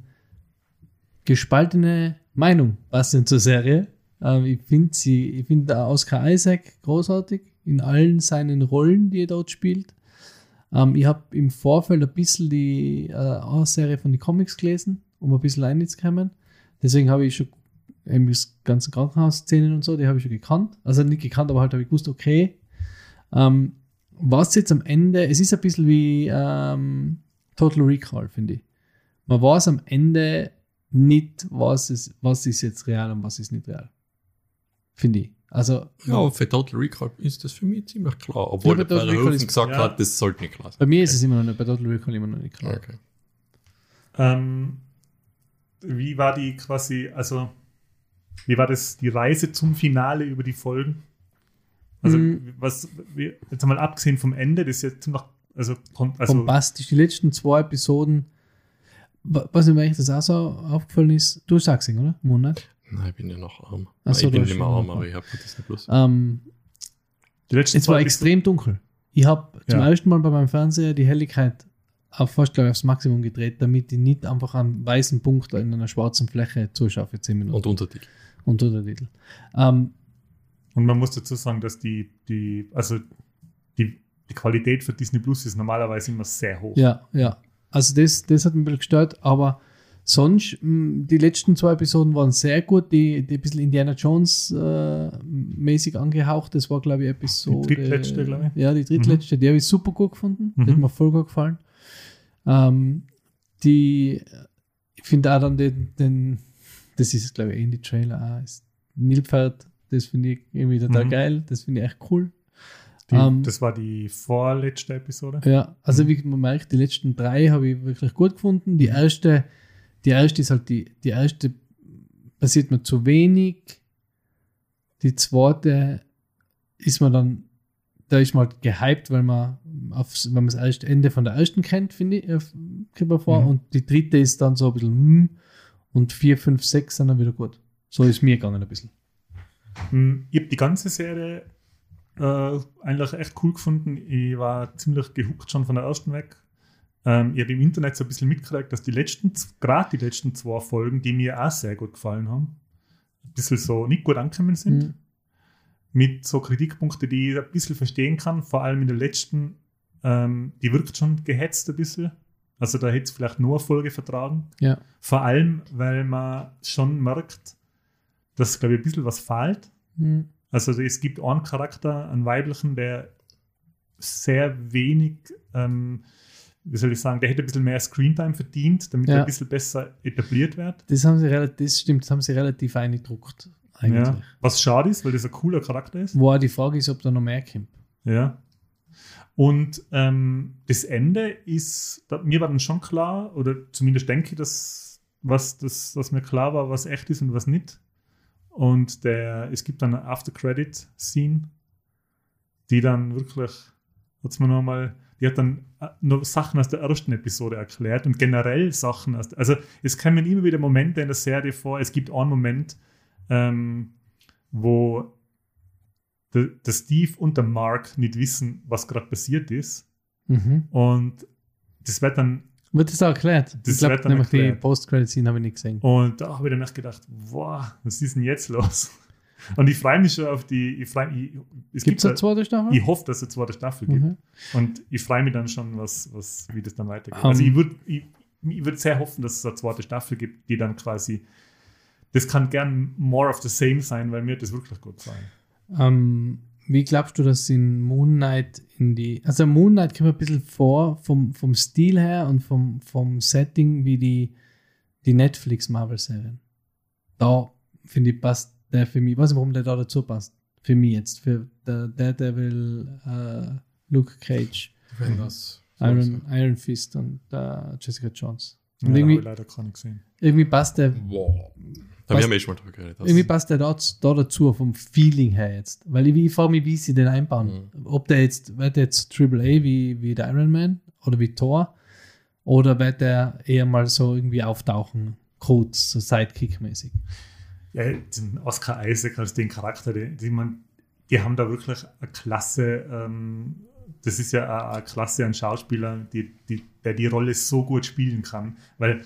gespaltene Meinung, was denn zur Serie? Ähm, ich finde sie, ich finde Oscar Isaac großartig in allen seinen Rollen, die er dort spielt. Ähm, ich habe im Vorfeld ein bisschen die äh, A-Serie von den Comics gelesen, um ein bisschen reinzukommen. Deswegen habe ich schon eben das ganze Krankenhausszenen und so, die habe ich schon gekannt. Also nicht gekannt, aber halt habe ich gewusst, okay. Ähm, was jetzt am Ende, es ist ein bisschen wie ähm, Total Recall, finde ich. Man weiß am Ende nicht, was ist, was ist jetzt real und was ist nicht real. Finde ich. Also, Ja, für Total Recall ist das für mich ziemlich klar. Obwohl Ja, der bei Total Recall Verhoeven ist- gesagt ja. hat, das sollte nicht klar sein. bei mir ist es immer noch nicht, bei Total Recall immer noch nicht klar. Okay. Ähm, wie war die quasi, also wie war das die Reise zum Finale über die Folgen? Also Mhm. was, jetzt einmal abgesehen vom Ende, das ist jetzt ziemlich, also, also Bombastisch. Die letzten zwei Episoden, wa- was mir eigentlich das auch so aufgefallen ist, du sagst ihn, oder? Monat. Nein, ich bin ja noch arm. Ach so, ich bin du nicht mehr hast arm, aber ich habe Disney Plus. Ähm, die letzten es war zwei extrem dunkel. Ich habe zum Ja. ersten Mal bei meinem Fernseher die Helligkeit auf fast, glaube ich, aufs Maximum gedreht, damit ich nicht einfach einen weißen Punkt in einer schwarzen Fläche zuschaue für 10 Minuten. Und Untertitel. Und Untertitel. Ähm, Und man muss dazu sagen, dass die, die also die, die Qualität für Disney Plus ist normalerweise immer sehr hoch. Ja, ja. Also das, das hat mich ein bisschen gestört, aber sonst, die letzten zwei Episoden waren sehr gut, die, die ein bisschen Indiana Jones äh, mäßig angehaucht, das war, glaube ich, Episode... Die drittletzte, glaube ich. Ja, die drittletzte, die habe ich super gut gefunden, die Mhm. hat mir voll gut gefallen. Ähm, die, ich finde auch dann den, den das ist, glaube ich, eh in die Trailer auch, ist Nilpferd, das finde ich irgendwie total Mhm. geil. Das finde ich echt cool. Die, Ähm, das war die vorletzte Episode. Ja, also Mhm. wie man merkt, die letzten drei habe ich wirklich gut gefunden. Die erste, die erste ist halt die, die erste passiert mir zu wenig. Die zweite ist man dann, da ist man halt gehypt, weil man aufs, wenn man das erste Ende von der ersten kennt, finde ich, kommt mir vor. Mhm. Und die dritte ist dann so ein bisschen, hm, und vier, fünf, sechs sind dann wieder gut. So ist mir gegangen ein bisschen. Hm, Ich habe die ganze Serie äh, eigentlich echt cool gefunden. Ich war ziemlich gehuckt schon von der ersten weg. Ähm, ich habe im Internet so ein bisschen mitgekriegt, dass die letzten, gerade die letzten zwei Folgen, die mir auch sehr gut gefallen haben, ein bisschen so nicht gut angekommen sind. Mhm. Mit so Kritikpunkten, die ich ein bisschen verstehen kann. Vor allem in der letzten, ähm, die wirkt schon gehetzt ein bisschen. Also da hätte es vielleicht nur Folge vertragen. Ja. Vor allem, weil man schon merkt, dass, glaube ich, ein bisschen was fehlt. Mhm. Also es gibt einen Charakter, einen weiblichen, der sehr wenig, ähm, wie soll ich sagen, der hätte ein bisschen mehr Screentime verdient, damit Ja. er ein bisschen besser etabliert wird. Das haben sie relativ, das stimmt, das haben sie relativ eingedruckt, eigentlich. Ja. Was schade ist, weil das ein cooler Charakter ist. Wo auch die Frage ist, ob da noch mehr kommt. Ja. Und ähm, das Ende ist, da, mir war dann schon klar, oder zumindest denke ich, dass was, das, was mir klar war, was echt ist und was nicht. Und der, es gibt dann eine After-Credit-Scene, die dann wirklich, hat's mir noch mal, die hat dann äh, noch Sachen aus der ersten Episode erklärt und generell Sachen aus, also es kommen immer wieder Momente in der Serie vor, es gibt einen Moment, ähm, wo der, der Steve und der Mark nicht wissen, was gerade passiert ist. Mhm. Und das wird dann, Wird das auch erklärt? Das ich glaube, dann nämlich die erklärt. Post-Credit-Scene habe ich nicht gesehen. und da habe ich dann echt gedacht, wow, was ist denn jetzt los? Und ich freue mich schon auf die, ich freue ich, es Gibt es eine zweite Staffel? ich hoffe, dass es eine zweite Staffel gibt. Mhm. Und ich freue mich dann schon, was, was, wie das dann weitergeht. Um, also ich würde ich, ich würd sehr hoffen, dass es eine zweite Staffel gibt, die dann quasi, das kann gern more of the same sein, weil mir das wirklich gut gefallen. Ähm, wie glaubst du, dass in Moon Knight in die. Also Moon Knight kommt ein bisschen vor vom, vom Stil her und vom, vom Setting wie die, die Netflix-Marvel-Serien. Da finde ich, passt der für mich. Ich weiß nicht, warum der da dazu passt. Für mich jetzt. Für der Daredevil, äh, Luke Cage, Wenn das. Iron, Iron Fist und äh, Jessica Jones. Ja, Und habe irgendwie, ich leider gar nicht gesehen. irgendwie passt der Wow. Da Was- haben wir eh schon mal drüber geredet. Das- Irgendwie passt der da, da dazu, vom Feeling her jetzt. Weil ich, ich frage mich, wie sie den einbauen. Ob der jetzt, wird der jetzt AAA wie, wie der Iron Man oder wie Thor oder wird der eher mal so irgendwie auftauchen, kurz, so Sidekick-mäßig. Ja, den Oscar Isaac als den Charakter, die, die, man, die haben da wirklich eine Klasse, ähm, das ist ja eine, eine Klasse an Schauspielern, die, die, der die Rolle so gut spielen kann, weil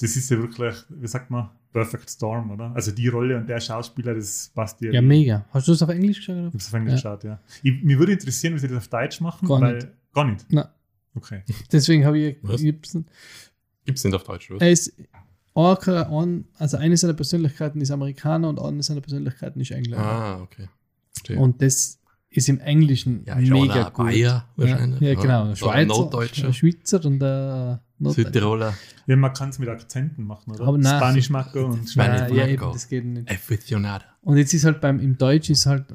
das ist ja wirklich, wie sagt man, Perfect Storm, oder? Also die Rolle und der Schauspieler, das passt dir. Ja, mega. Hast du das auf Englisch geschaut? Ich Oder? habe es auf Englisch Ja. geschaut, ja. Ich, mir würde interessieren, wie sie das auf Deutsch machen, Gar weil. nicht. Gar nicht. Nein. Okay. Deswegen habe ich, Was? ich hab's- Gibt's nicht auf Deutsch, oder? er ist ein, ein, also eine seiner Persönlichkeiten ist Amerikaner und eine seiner Persönlichkeiten ist Engländer. Ah, okay. Verstehe. Und das ist im Englischen ja, mega gut. Bayer wahrscheinlich. Ja, ja genau. Schweizer, ein Norddeutscher. Schweizer und Norddeutscher. Südtiroler. Ja, man kann es mit Akzenten machen, oder? Aber nein. Spanisch Macco und Spanisch Nein, ja, eben, das geht nicht. Aficionado. Und jetzt ist halt beim, im Deutsch ist halt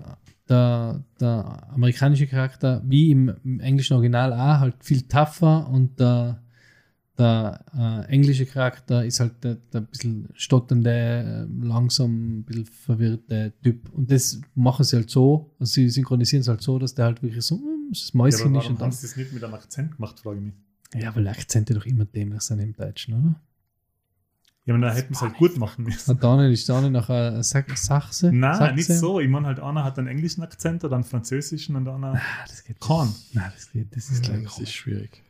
der, der amerikanische Charakter, wie im, im englischen Original auch, halt viel tougher und der, der äh, englische Charakter ist halt der, der ein bisschen stotternde, äh, langsam, ein bisschen verwirrte Typ. Und das machen sie halt so, also sie synchronisieren es halt so, dass der halt wirklich so, hm, das Ja, aber Mäuschen ist warum haben dann. sie das nicht mit einem Akzent gemacht, frage ich mich. Ja, weil Akzente doch immer dämlich sind im Deutschen, oder? Ja, aber dann hätten sie halt gut machen müssen. Und dann ist da noch ein Sa Sachse. Nein, Sachse. nicht so. Ich meine halt, einer hat einen englischen Akzent oder einen französischen und einer Ah, das geht keinen. Nein, das, geht, das ist gleich Das ist schwierig.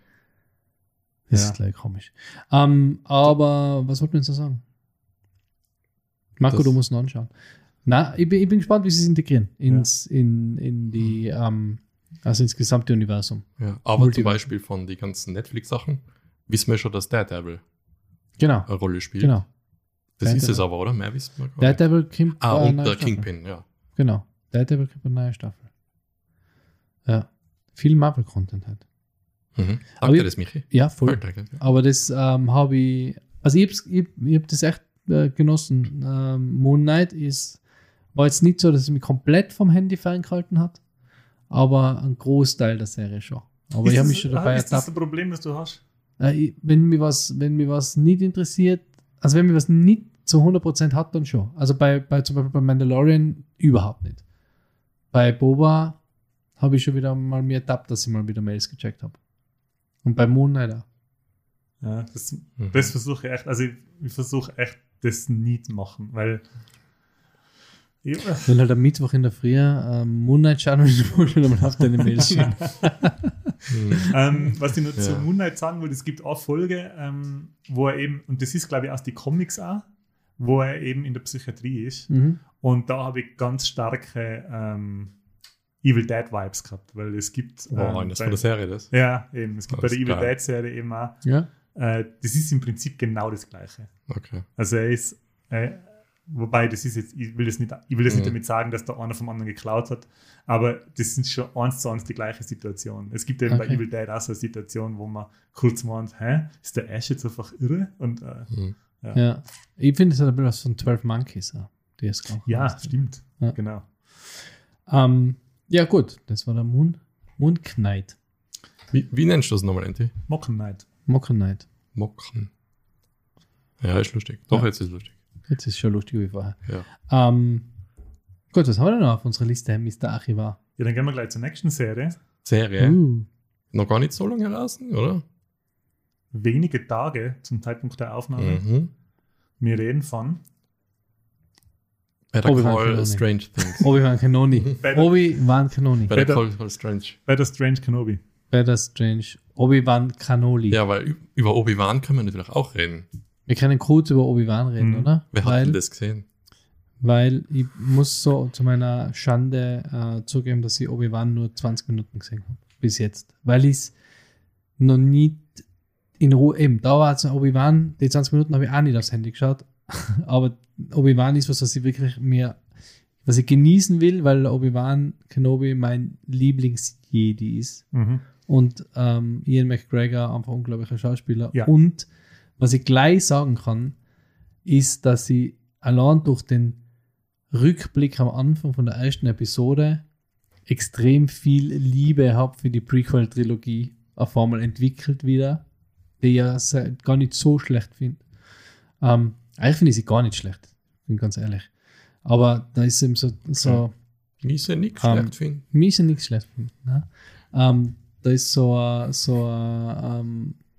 Das Ja. ist gleich komisch. Ähm, aber was wollten wir jetzt noch sagen? Marco, Das- du musst ihn anschauen. Na, ich bin, ich bin gespannt, wie sie es integrieren ins, in, in die, ähm, also ins gesamte Universum. Ja. Aber Multiverse. zum Beispiel von den ganzen Netflix-Sachen wissen wir schon, dass Daredevil Genau, eine Rolle spielt. genau. Das ist Daredevil. es aber, oder? Mehr wissen wir gar nicht. Daredevil kommt Ah, eine und der Staffel. Kingpin, ja. Genau, Daredevil kommt eine neue Staffel. Ja, viel Marvel-Content halt. Mhm. Aber Danke ich- das, Michi. Ja, voll. Voll, danke. Aber das ähm, habe ich, also ich habe ich, ich hab das echt äh, genossen. Ähm, Moon Knight ist War jetzt nicht so, dass es mich komplett vom Handy ferngehalten hat, aber ein Großteil der Serie schon. Aber ist ich habe das- mich schon dabei Ist das ertappt. ein Problem, das du hast? Äh, wenn mir was, wenn mir was nicht interessiert, also wenn mir was nicht zu 100% hat, dann schon. Also bei, bei zum Beispiel bei Mandalorian überhaupt nicht. Bei Boba habe ich schon wieder mal mir ertappt, dass ich mal wieder Mails gecheckt habe. Und bei Moon Knight auch. Ja, das, Mhm. das versuche ich echt, also ich, ich versuche echt, das nie zu machen, weil ich, Wenn halt am Mittwoch in der Früh ähm, Moon Knight schauen und du schon mal auf deine Mails schicken. Ähm, was ich noch zu Ja. Moon Knight sagen wollte, es gibt auch Folge, ähm, wo er eben, und das ist glaube ich aus die Comics auch, wo er eben in der Psychiatrie ist. Mhm. Und da habe ich ganz starke ähm, Evil Dead Vibes gehabt, weil es gibt. Oh, ähm, das bei- von der Serie, das. Ja, eben. Es gibt Oh, bei der Evil. Dead Serie eben auch. Ja. Äh, das ist im Prinzip genau das Gleiche. Okay. Also er ist, äh, wobei das ist jetzt, ich will das nicht, ich will das nicht Mhm. damit sagen, dass da einer vom anderen geklaut hat, aber das sind schon eins zu eins die gleiche Situation. Es gibt eben bei Okay. Evil Dead auch so eine Situation, wo man kurz meint, hä, ist der Ash jetzt einfach irre? Und äh, Mhm. ja. Ich finde, es hat ein bisschen was von 12 Monkeys. auch, Die es auch ja, hast. stimmt. Ja. Genau. Ähm, ja, gut. Das war der Moon, Moon Knight. Wie, wie nennst du das nochmal, Enti? Mocken Knight. Mocker Knight. Mocken. Ja, ist lustig. Doch, Ja. jetzt ist es lustig. Jetzt ist schon lustig wie vorher. Ja. Ähm, gut, was haben wir denn noch auf unserer Liste, Mr. Archivar? Ja, dann gehen wir gleich zur nächsten Serie. Serie. Uh, Noch gar nicht so lange heraus, oder? Wenige Tage zum Zeitpunkt der Aufnahme. Mhm. Wir reden von Better Obi-Wan Call Kenobi. Strange Things. Obi-Wan Kenobi. Obi-Wan Kenobi. Better Better- Call, Call Strange. Better Strange Kenobi. Better Strange. Obi-Wan Kenobi. Ja, weil über Obi-Wan können wir natürlich auch reden. Wir können kurz über Obi-Wan reden, Mhm. oder? Wer hat weil, denn das gesehen? weil ich muss so zu meiner Schande äh, zugeben, dass ich Obi-Wan nur 20 Minuten gesehen habe. Bis jetzt. Weil ich es noch nicht in Ruhe, eben, da war es Obi-Wan, die 20 Minuten habe ich auch nicht aufs Handy geschaut. Aber Obi-Wan ist was, was ich wirklich mir, was ich genießen will, weil Obi-Wan Kenobi mein Lieblings-Jedi ist. Mhm. und ähm, Ian McGregor einfach unglaublicher Schauspieler. Ja. Und was ich gleich sagen kann, ist, dass ich allein durch den Rückblick am Anfang von der ersten Episode extrem viel Liebe habe für die Prequel-Trilogie auf einmal entwickelt wieder, die ich ja gar nicht so schlecht finde. Ähm, eigentlich finde ich sie gar nicht schlecht, bin ganz ehrlich. Aber da ist eben so, so Wie ist ja nichts Ähm, schlecht finden. mir ist ja nichts schlecht finden. Ne? Ähm, da ist so ein, so ähm, äh,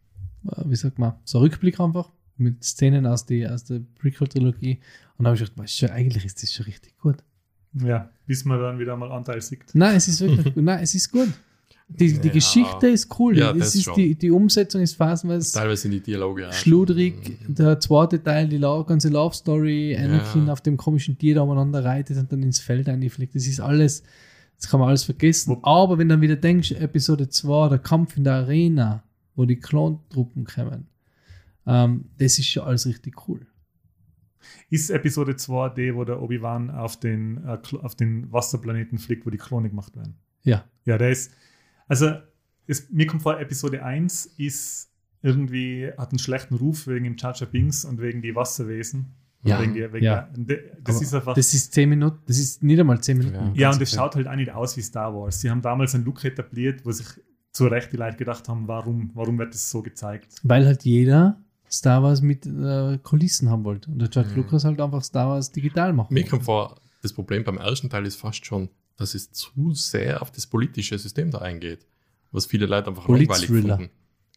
wie sagt man, so ein Rückblick einfach mit Szenen aus, die, aus der Prequel-Trilogie. Und da habe ich gedacht, schon, eigentlich ist das schon richtig gut. Ja, bis man dann wieder mal Anteil sieht. Nein, es ist wirklich gut. Nein, es ist gut. Die, die Ja. Geschichte ist cool. Ja, das ist schon. die, die Umsetzung ist phasenweise Teilweise sind die Dialoge auch schludrig. schon- Der zweite Teil, die ganze Love Story, Anakin Ja. auf dem komischen Tier da umeinander reitet und dann ins Feld einfliegt. Das ist alles, das kann man alles vergessen. Wo- Aber wenn du dann wieder denkst, Episode 2, der Kampf in der Arena, wo die Klontruppen kommen, ähm, das ist schon alles richtig cool. Ist Episode 2 die, wo der Obi-Wan auf den, äh, auf den Wasserplaneten fliegt, wo die Klone gemacht werden? Ja. Ja, der ist. Also, es, mir kommt vor, Episode 1 ist irgendwie, hat einen schlechten Ruf wegen dem Jar Jar Binks und wegen die Wasserwesen. Ja, Wegen die, wegen ja. der, das Aber ist einfach. Das ist 10 Minuten, das ist nicht einmal 10 Minuten. Ja. ja, und es okay. schaut halt auch nicht aus wie Star Wars. Sie haben damals einen Look etabliert, wo sich zu Recht die Leute gedacht haben, warum, warum wird das so gezeigt? Weil halt jeder Star Wars mit äh, Kulissen haben wollte. Und der George Mhm. Lucas halt einfach Star Wars digital machen Mir wollte. kommt vor, das Problem beim ersten Teil ist fast schon, dass es zu sehr auf das politische System da eingeht. Was viele Leute einfach langweilig gefunden,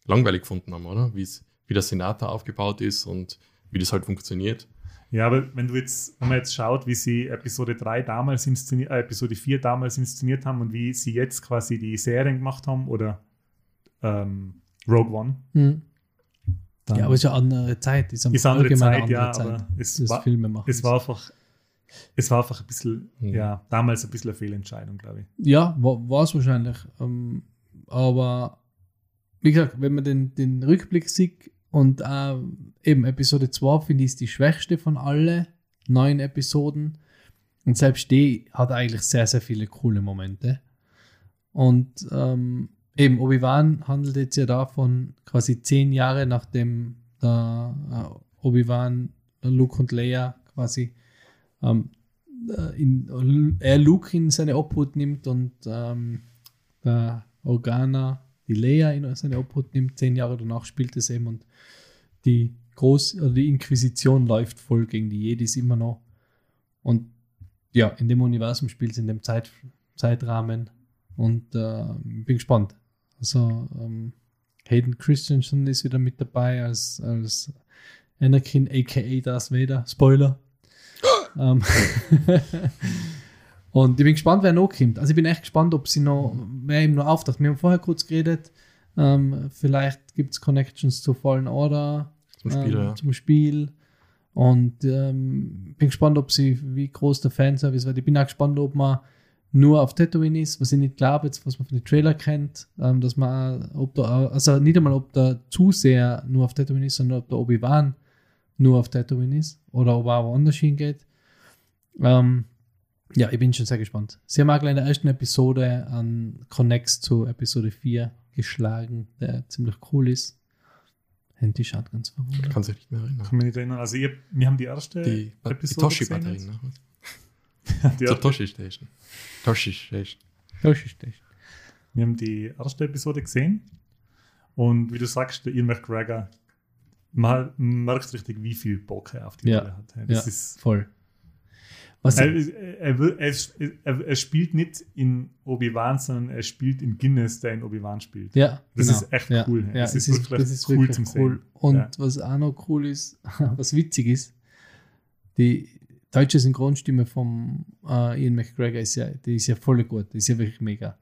langweilig gefunden haben, oder? Wie's, wie der Senat da aufgebaut ist und wie das halt funktioniert. Ja, aber wenn du jetzt, wenn man jetzt schaut, wie sie Episode 3 damals inszeniert, äh, Episode 4 damals inszeniert haben und wie sie jetzt quasi die Serien gemacht haben oder ähm, Rogue One. Mhm. dann Ja, aber es ist eine andere Zeit. Ist, ist eine andere Zeit, eine ja, andere aber es war, Filme machen. es war einfach, es war einfach ein bisschen, Mhm. ja, damals ein bisschen eine Fehlentscheidung, glaube ich. Ja, war es wahrscheinlich. Ähm, aber wie gesagt, wenn man den, den Rückblick sieht und äh, eben Episode 2 finde ich ist die schwächste von allen neun Episoden. Und selbst die hat eigentlich sehr, sehr viele coole Momente. Und ähm, eben Obi-Wan handelt jetzt ja davon, quasi zehn Jahre nachdem äh, Obi-Wan, Luke und Leia quasi ähm, äh, in, er Luke in seine Obhut nimmt und ähm, der Organa die Leia in seine Obhut nimmt. Zehn Jahre danach spielt es eben und die Groß oder die Inquisition läuft voll gegen die Jedis immer noch. Und ja, in dem Universum spielt es in dem Zeit, Zeitrahmen und äh, bin gespannt. Also ähm, Hayden Christensen ist wieder mit dabei als, als Anakin, aka Darth Vader. Spoiler. ähm, und ich bin gespannt, wer noch kommt. Also ich bin echt gespannt, ob sie noch, wer ihm noch auftaucht. Wir haben vorher kurz geredet, ähm, vielleicht gibt es Connections zu Fallen Order, Zum Spiel, ähm, ja. zum Spiel. Und ähm, bin gespannt, ob sie, wie groß der Fanservice wird. Ich bin auch gespannt, ob man nur auf Tatooine ist, was ich nicht glaube, jetzt, was man von den Trailer kennt, ähm, dass man, ob da, also nicht einmal, ob der Zuseher nur auf Tatooine ist, sondern ob der Obi-Wan nur auf Tatooine ist oder ob er auch woanders hingeht. Ähm, ja, ich bin schon sehr gespannt. Sie haben auch gleich in der ersten Episode an Connects zu Episode 4 geschlagen, der ziemlich cool ist. Handy schaut ganz verwundert. Kann sich nicht mehr erinnern. Kann mich nicht erinnern. Also, hab- wir haben die erste Die, die Episode Toshi-Batterien. gesehen Ne? jetzt. Die Zur erste, Toshi-Station. Toshi-Station. Das. wir haben die erste Episode gesehen. Und wie du sagst, der Ian McGregor, man merkt richtig, wie viel Bock er auf die Ja. Rolle hat. Das Ja. ist, Voll. Was er, er, er, er, spielt nicht in Obi-Wan, sondern er spielt in Guinness, der in Obi-Wan spielt. Ja, Das genau. ist echt ja. cool. Ja, Das ist ist, wirklich das ist cool wirklich zum cool. Sehen. Und Ja. was auch noch cool ist, was witzig ist, die deutsche Synchronstimme vom äh, Ian McGregor ist ja, die ist ja voll gut, die ist ja wirklich mega.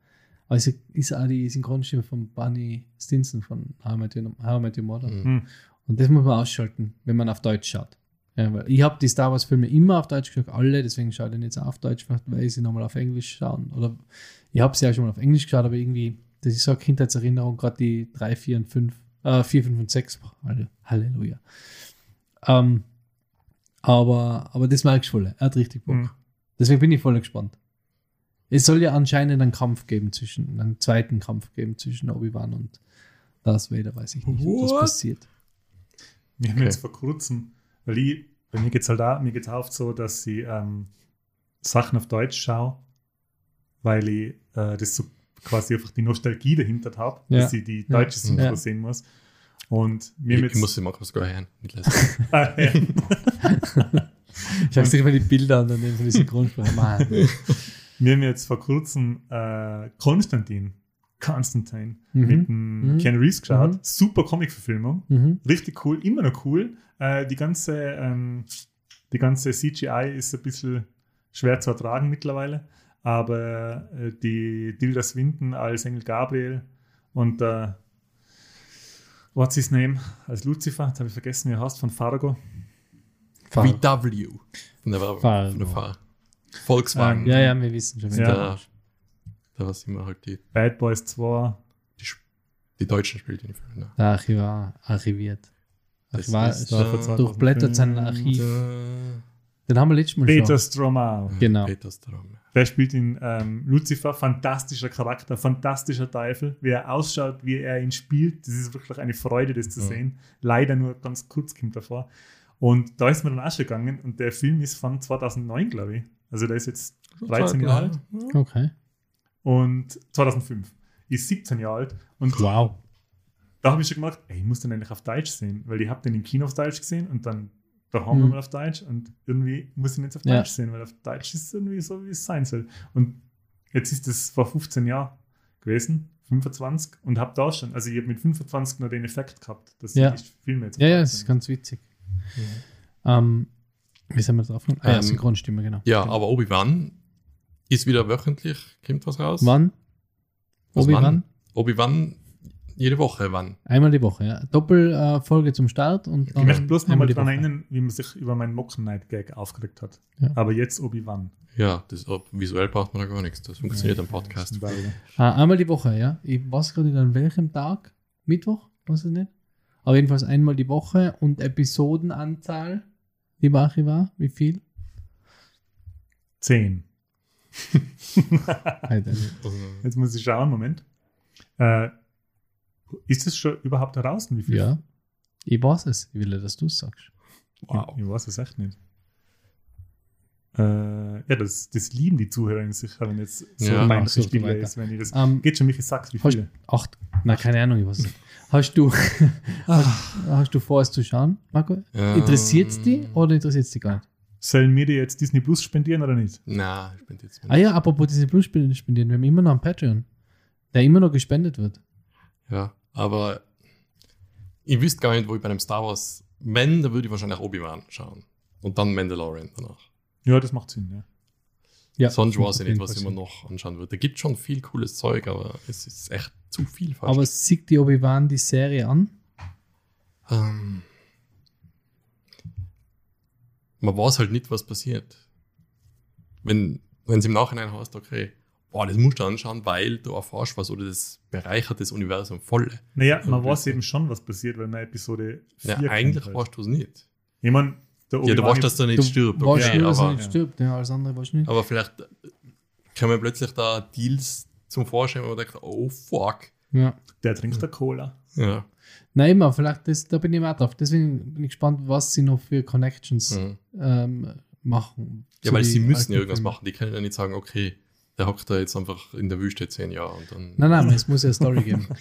Also ist auch die Synchronstimme von Barney Stinson von How I Met Your, Mother. Mhm. Hm. Und das muss man ausschalten, wenn man auf Deutsch schaut. Ja, weil ich habe die Star Wars Filme immer auf Deutsch geschaut, alle, deswegen schaue ich den jetzt auch auf Deutsch, weil ich sie nochmal auf Englisch schauen. Oder ich habe sie ja schon mal auf Englisch geschaut, aber irgendwie, das ist so eine Kindheitserinnerung, gerade die 3, 4 und 5, äh, 4, 5 und 6. Halle- Halleluja. Ähm, aber, aber das mag ich voll. Er hat richtig Bock. Mhm. Deswegen bin ich voll gespannt. Es soll ja anscheinend einen Kampf geben zwischen, einen zweiten Kampf geben zwischen Obi-Wan und Darth Vader, weiß ich nicht, ob das What? passiert. Wir haben Okay. jetzt vor kurzem, weil ich, bei mir geht es halt auch, mir geht's auch oft so, dass ich ähm, Sachen auf Deutsch schaue, weil ich äh, das so quasi einfach die Nostalgie dahinter habe, Ja. dass ich die deutsche Ja. Synchro Ja. sehen muss. Und haben Ich, ich muss sie mal kurz hören. Nicht lesen. Ah. Ich habe sich mal die Bilder an, dann von die Synchronsprecher. Mann. wir haben jetzt vor kurzem äh, Konstantin, Constantine, Mhm. mit dem Mhm. Ken Reeves geschaut. Mhm. Super Comic-Verfilmung. Mhm. Richtig cool, immer noch cool. Äh, die, ganze, ähm, die ganze CGI ist ein bisschen schwer zu ertragen mittlerweile, aber äh, die Tilda Swinton als Engel Gabriel und äh, what's his name als Lucifer, jetzt habe ich vergessen, wie er heißt, von Fargo. VW. Von der, Fargo. von der Fahr Volkswagen. Ja, ja, wir wissen schon. Ja. Da, da was immer halt die, Bad Boys 2. die, die Deutschen spielt in den Filmen. Ne? Der Archivar archiviert. Das Archivar ist, ist von durchblättert sein 2005. Archiv. Den haben wir letztes Mal Peter schon. Stromau. Genau. Peter Strom. Der spielt in ähm, Lucifer, fantastischer Charakter, fantastischer Teufel. Wie er ausschaut, wie er ihn spielt, das ist wirklich eine Freude, das zu Ja. sehen. Leider nur ganz kurz kommt davor. Und da ist mir dann auch schon gegangen und der Film ist von 2009, glaube ich. Also der ist jetzt 13 Jahre alt. Okay. Und 2005 ist 17 Jahre alt. Und Wow. da habe ich schon gemacht, ey, ich muss den eigentlich auf Deutsch sehen, weil ich habe den im Kino auf Deutsch gesehen und dann daheim Mhm. nochmal auf Deutsch und irgendwie muss ich ihn jetzt auf Ja. Deutsch sehen, weil auf Deutsch ist es irgendwie so, wie es sein soll. Und jetzt ist es vor 15 Jahren gewesen, 25 und habe da schon, also ich habe mit 25 noch den Effekt gehabt, dass Ja. ich Filme jetzt Ja, ja, das ist ganz witzig. Ähm, wie sind wir drauf? Ah, ja, Ähm, Synchronstimme, genau. Ja, Genau. aber Obi-Wan ist wieder wöchentlich, kommt was raus. Wann? Obi-Wan? wann? Obi-Wan jede Woche, wann? Einmal die Woche, ja. Doppelfolge äh, Folge zum Start und Ich dann möchte bloß noch einmal mal die daran erinnern, wie man sich über meinen Mocken Night Gag aufgeregt hat. Ja. Aber jetzt Obi-Wan. Ja, das, ob- visuell braucht man da gar nichts. Das funktioniert am Podcast. Ah, einmal die Woche, ja. Ich weiß gerade nicht an welchem Tag. Mittwoch? Weiß ich nicht. Aber jedenfalls einmal die Woche und Episodenanzahl. Lieber Archivar, wie viel? 10. Alter, Jetzt muss ich schauen, Moment. Äh, ist es schon überhaupt heraus? Wie viel? ja. Ich weiß es. Ich will, ja, dass du es sagst. Wow. Ich weiß es echt nicht. Äh, ja, das, das lieben die Zuhörer sicher, wenn jetzt so Ja, ein so peinliches Spiel weiter. ist, wenn ich das. Ähm, geht schon, Michi, sag's, wie hast, viele? acht, na, keine Ahnung, ich weiß nicht. Hast du, hast, hast du vor, es zu schauen, Marco? Ähm, Interessiert es dich oder interessiert es dich gar nicht? Sollen wir dir jetzt Disney Plus spendieren oder nicht? Na, ich bin jetzt. Ah ja, apropos Disney Plus spendieren, wir haben immer noch einen Patreon, der immer noch gespendet wird. Ja, aber ich wüsste gar nicht, wo ich bei einem Star Wars, wenn, dann würde ich wahrscheinlich Obi-Wan schauen. Und dann Mandalorian danach. Ja, das macht Sinn, ja. Ja, Sonst weiß ich nicht, was ich mir noch anschauen würde. Da gibt schon viel cooles Zeug, aber es ist echt zu viel fast. Aber sieht die Obi-Wan die Serie an? ähm, man weiß halt nicht, was passiert. Wenn es im Nachhinein heißt, okay, boah, das musst du anschauen, weil du erfährst was oder das bereichert das Universum voll. Naja, man weiß eben schon, was passiert, wenn man Episode 4 Ja, eigentlich weißt du es nicht. Ich mein, der Ja, du weißt, dass der nicht Du stirbt, weißt okay, nur, dass er aber, nicht stirbt, ja, alles andere weißt du nicht. aber vielleicht kommen plötzlich da Deals zum Vorschein, wo man denkt, oh fuck. Ja. der trinkt der Cola. Ja. Nein, immer, vielleicht, das, da bin ich mehr drauf. Deswegen bin ich gespannt, was sie noch für Connections Mhm. ähm, machen. Ja, weil die sie müssen ja irgendwas Filme. machen. Die können ja nicht sagen, okay, der hockt da jetzt einfach in der Wüste zehn Jahre und dann. Nein, nein, es muss ja eine Story geben.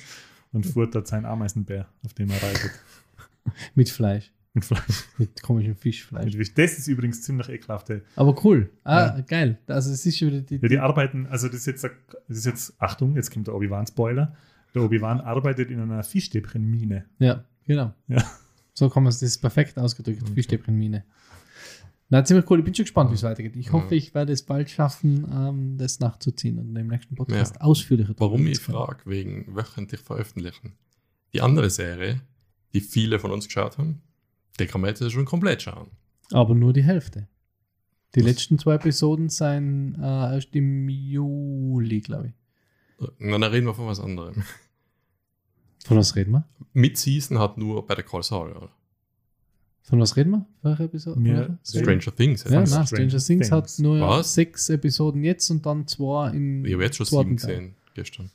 Und futtert seinen Ameisenbär, auf dem er reitet. Mit Fleisch. Mit Fleisch. Mit komischem Fischfleisch. Das ist übrigens ziemlich ekelhaft. Aber cool. Ah, Ja. geil. Also es ist schon wieder die. Ja, die arbeiten, also das ist jetzt, das ist jetzt Achtung, jetzt kommt der Obi-Wan-Spoiler. Der Obi-Wan arbeitet in einer Fischstäbchenmine. ja, genau. Ja. So kann man es, das ist perfekt ausgedrückt. Fischstäbchenmine. Na, ziemlich cool. Ich bin schon gespannt, wie es weitergeht. Ich hoffe, ich werde es bald schaffen, ähm, das nachzuziehen und im nächsten Podcast Ja. ausführlicher Warum ich frage, wegen wöchentlich veröffentlichen. Die andere Serie, die viele von uns geschaut haben, die kann man jetzt schon komplett schauen. Aber nur die Hälfte. Die Was? letzten zwei Episoden sind äh, erst im Juli, glaube ich. Und dann reden wir von was anderem. Von was reden wir? Mit Season hat nur bei der Call Saul, oder? Von was reden wir? Welche Episode? Welche? Stranger Things. Ja, Ja, nein, Stranger Stranger Things, Things. hat nur Was? sechs Episoden jetzt und dann zwei in. ich habe jetzt schon sieben gesehen, gestern.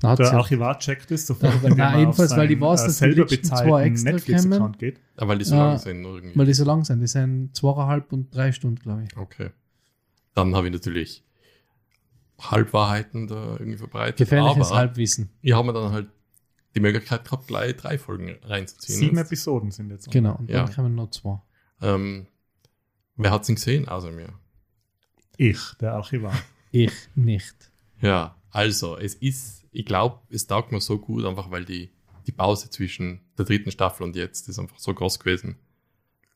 Da hat Der sie- Archivar checkt es sofort, Ja, nein, er jedenfalls, weil die weiß, äh, dass die selber letzten zwei extra geht. Aber weil die so Ja, lang sind, irgendwie. weil die so lang sind. Die sind zweieinhalb und drei Stunden, glaube ich. Okay. Dann habe ich natürlich Halbwahrheiten da irgendwie verbreitet. Gefährliches aber Halbwissen. ich habe mir dann halt die Möglichkeit gehabt, gleich drei Folgen reinzuziehen. Sieben Jetzt. Episoden sind jetzt. Genau, und Ja. dann kommen noch zwei. Ähm, wer hat es gesehen außer mir? Ich, der Archivar. Ich nicht. Ja, also, es ist, ich glaube, es taugt mir so gut, einfach weil die, die Pause zwischen der dritten Staffel und jetzt ist einfach so groß gewesen.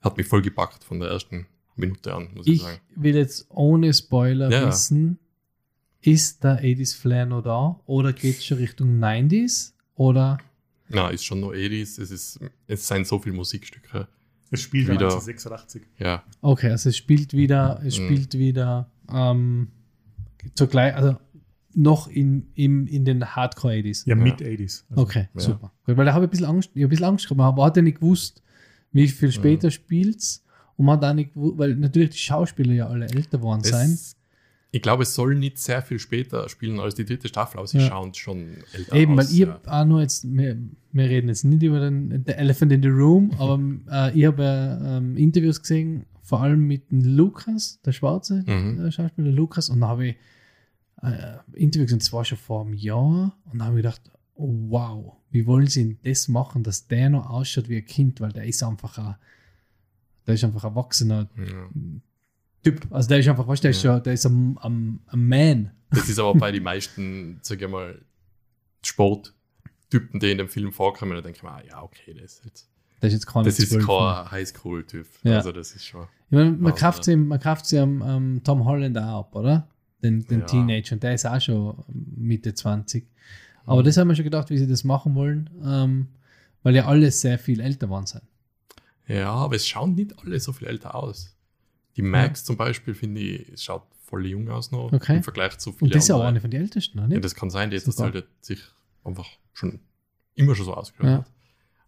Hat mich voll gepackt von der ersten Minute an, muss ich, Ich sagen. will jetzt ohne Spoiler Ja. wissen, ist der 80s Flair noch da oder geht es schon Richtung 90s? Oder Na, ist schon nur 80s, es ist, es sind so viele Musikstücke. Es spielt Wieder- 1986. Ja, okay, also es spielt wieder, es Mhm. spielt wieder ähm, zugleich, also noch in, im, in den Hardcore 80s. Ja, Ja. mit 80s. Also, Okay, Ja. super. Gut, weil da habe ich ein bisschen Angst, ich habe ein bisschen Angst gehabt, aber hat ja nicht gewusst, wie viel später spielt's und man hat auch nicht gewusst, weil natürlich die Schauspieler ja alle älter geworden sein. Ich glaube, es soll nicht sehr viel später spielen als die dritte Staffel, aber sie Ja. schauen schon älter Eben, weil aus. ich ja. hab auch nur jetzt, wir, wir reden jetzt nicht über den the Elephant in the Room, aber äh, ich habe äh, ähm, Interviews gesehen, vor allem mit Lukas, der Schwarze, Mhm. Schauspieler Lukas, und da habe ich äh, Interviews gesehen, das war schon vor einem Jahr, und da habe ich gedacht, oh, wow, wie wollen sie denn das machen, dass der noch ausschaut wie ein Kind, weil der ist einfach ein, der ist einfach ein erwachsener Ja. Typ. Also der ist einfach, weißt du, der ist, Ja. der ist ein, ein, ein Man. Das ist aber bei den meisten, sag ich mal, Sporttypen, die in dem Film vorkommen, da denke ich mir, ah, ja, okay, das ist jetzt. Ist jetzt Das ist 12 mehr. kein Highschool-Typ. Ja. Also, das ist schon. Ich meine, man Also- kauft sie, man kauft sie am, am Tom Holland auch ab, oder? Den, den Ja. Teenager. Und der ist auch schon Mitte 20. Aber das haben wir schon gedacht, wie sie das machen wollen, ähm, weil ja alle sehr viel älter waren sein. Ja, aber es schauen nicht alle so viel älter aus. Die Max zum Beispiel, finde ich, schaut voll jung aus noch Okay. im Vergleich zu vielen Und das ist ja auch eine von den Ältesten, oder? Ja, das kann sein, die hat das halt sich einfach schon immer schon so ausgehört. Ja. hat.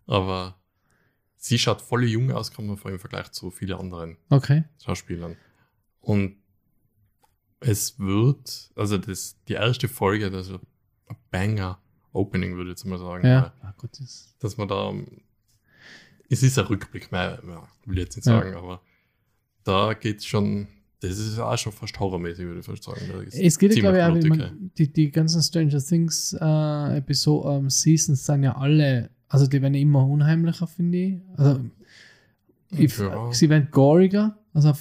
Aber sie schaut voll jung aus, kann man vor allem im Vergleich zu vielen anderen Okay. Schauspielern. Und es wird, also das, die erste Folge, das ist ein Banger Opening, würde ich jetzt mal sagen. Ja. weil- Ah, Gott, das, Dass man da, es ist ein Rückblick mehr, ja, will ich jetzt nicht Ja. sagen, aber da geht es schon Das ist auch schon fast horrormäßig, würde ich fast sagen. Es geht glaube ich, auch, ich mein, die, die ganzen Stranger Things äh, Episode, ähm, Seasons sind ja alle, also die werden ja immer unheimlicher, finde ich. Also, ich, Ja. sie werden goriger. Also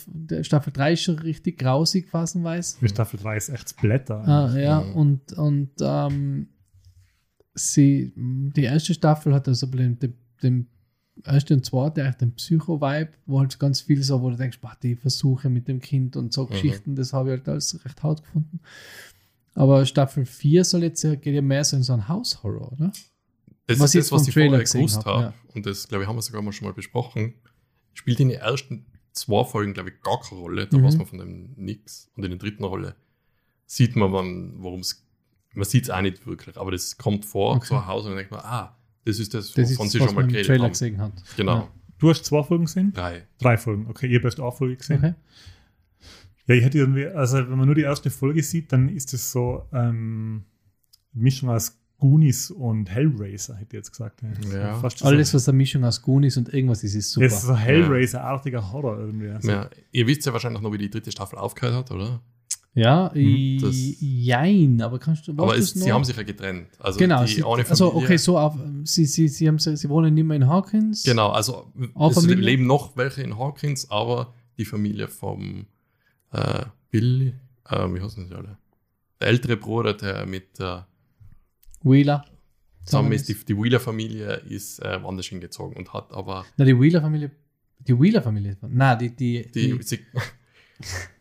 Staffel 3 ist schon richtig grausig, phasenweise. Für Staffel 3 ist echt Blätter. Ah, ja, Mhm. und, und ähm, sie, die erste Staffel hat also den, den, den erste und zweite eigentlich den Psycho-Vibe, wo halt ganz viel so, wo du denkst, boah, die Versuche mit dem Kind und so Geschichten, das habe ich halt alles recht hart gefunden. Aber Staffel 4 soll jetzt ja, geht ja mehr so in so einen House-Horror, oder? Das Was ist das, was ich Trailer vorher gewusst hab, habe. ja. Und das, glaube ich, haben wir sogar mal schon mal besprochen. Spielt in den ersten zwei Folgen, glaube ich, gar keine Rolle. Da Mhm. weiß man von dem nix. Und in der dritten Rolle sieht man, worum es. Man sieht es auch nicht wirklich, aber das kommt vor, Okay. so ein Haus, und dann denkt man, ah, das ist das, Das wovon ist, sie was schon mal geredet Trailer haben. gesehen hat. Genau. Du hast zwei Folgen gesehen? Drei. Drei Folgen. Okay, ihr habt erst eine Folge gesehen. Okay. Ja, ich hätte irgendwie, also wenn man nur die erste Folge sieht, dann ist es so ähm, Mischung aus Goonies und Hellraiser, hätte ich jetzt gesagt. Ja. Ja. Fast Alles, was eine Mischung aus Goonies und irgendwas ist, ist super. Das ist so Hellraiser-artiger Horror irgendwie. Also, Ja, ihr wisst ja wahrscheinlich noch, wie die dritte Staffel aufgehört hat, oder? Ja, Mhm, das- jein, aber kannst du, aber du's sie haben sich ja getrennt. Also genau, die sie, eine also Familie- okay, so auf, sie, sie, sie, haben, sie wohnen nicht mehr in Hawkins. Genau, also es leben noch welche in Hawkins, aber die Familie vom äh, Billy, äh, wie heißen sie alle? Der ältere Bruder, der mit äh, Wheeler. zusammen ist, die, die Wheeler-Familie ist äh, woanders hingezogen und hat aber Na, die Wheeler-Familie. Die Wheeler-Familie. Na, die, die, die. die,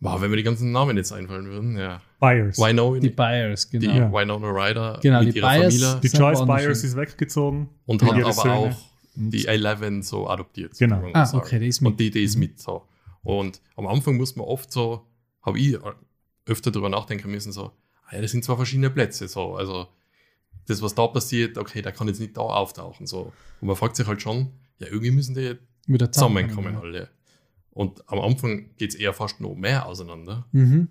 wow, wenn mir die ganzen Namen jetzt einfallen würden, ja. Byers. Winona, die die, Byers, genau. Ja. Winona Ryder Genau, mit die ihrer Byers- Familie Die Joyce hin. ist weggezogen. und hat aber Söhnen. auch die Eleven so adoptiert. Genau. Ah, sagen. okay, die ist mit. Und die, die ist mit so. Und am Anfang muss man oft so, habe ich öfter darüber nachdenken müssen, so, ah ja, das sind zwei verschiedene Plätze. So. Also das, was da passiert, okay, der kann jetzt nicht da auftauchen. So. Und man fragt sich halt schon, ja, irgendwie müssen die zusammenkommen ja. alle. Und am Anfang geht es eher fast noch mehr auseinander. Mhm.